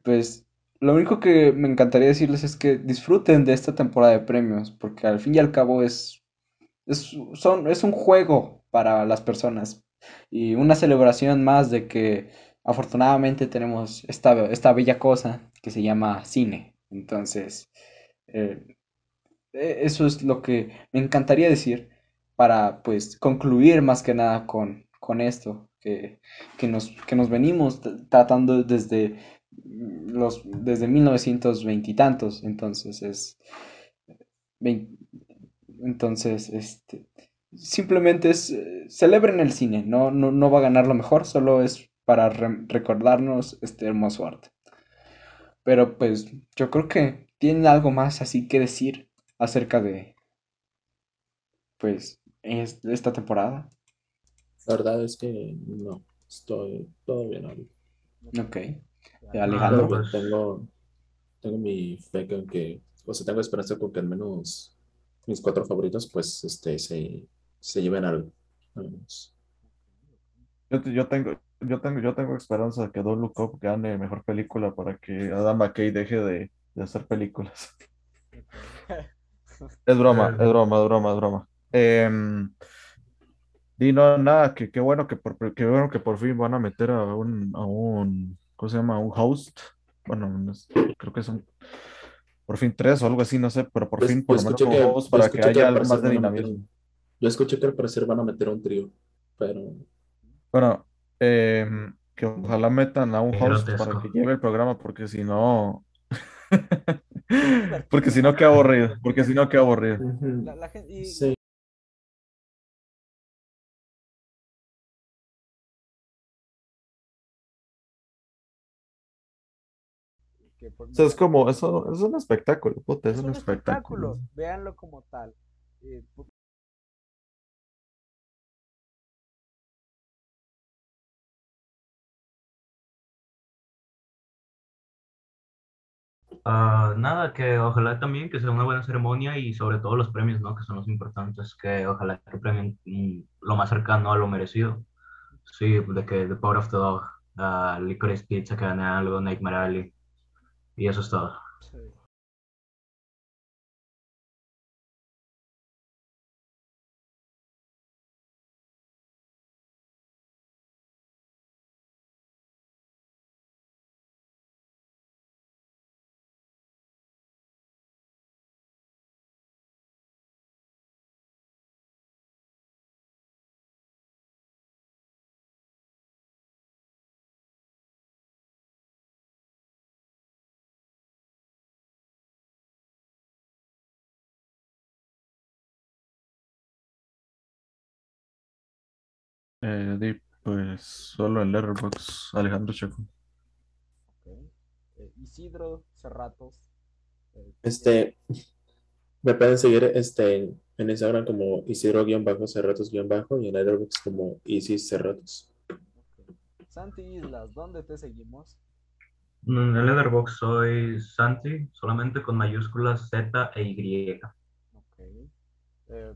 pues, lo único que me encantaría decirles es que disfruten de esta temporada de premios, porque al fin y al cabo es, es, son, es un juego para las personas y una celebración más de que afortunadamente tenemos esta, esta bella cosa que se llama cine. Entonces, eh, eh, eso es lo que me encantaría decir para pues concluir más que nada con, con esto que, que nos, que nos venimos tratando desde los desde 1920 y tantos. Entonces es entonces este simplemente es eh, celebren el cine, no, no, no va a ganar lo mejor, solo es para re- recordarnos este hermoso arte. Pero pues yo creo que tienen algo más así que decir acerca de pues es- esta temporada. La verdad es que no, estoy todo bien ahorita. Ok. Pero Alejandro. pues- tengo, tengo mi fe con que, o sea, tengo esperanza con que al menos mis cuatro favoritos, pues, este, se, se lleven algo. Yo, yo tengo, yo tengo, yo tengo esperanza de que Don't Look Up gane mejor película para que Adam McKay deje de, de hacer películas. Es broma, es broma, es broma, es broma. Em, y no, nada, que qué bueno que por, qué bueno que por fin van a meter a un, a un, ¿cómo se llama? A un host. Bueno, no es- creo que son por fin tres o algo así, no sé, pero por Yo- fin por lo menos que- host para que que haya al algo más de a meter dinamismo. Yo escuché que al parecer van a meter un trío, pero Bueno, em, que ojalá metan a un Qué host para que lleve el programa, porque si no, porque si no, qué aburrido, porque si no, qué aburrido. La, la gen- y- sí. O sea, es como, eso es un espectáculo, puta, es Es un un espectáculo. espectáculo, véanlo como tal. Eh, Ah, nada, que ojalá también que sea una buena ceremonia y sobre todo los premios, ¿no? Que son los importantes, que ojalá que premien mm, lo más cercano a lo merecido. Sí, de que The Power of the Dog, ah, Licorice Pizza que gane algo, Nightmare Alley, y eso es todo. Eh, di, pues solo en Letterboxd, Alejandro Checo. eh, Isidro Cerratos. eh, Este, me pueden seguir este, en Instagram como Isidro-Cerratos- y en Letterboxd como Isis Cerratos. Santi Islas, ¿dónde te seguimos? En Letterboxd soy Santi, solamente con mayúsculas Z e Y. Ok. Eh,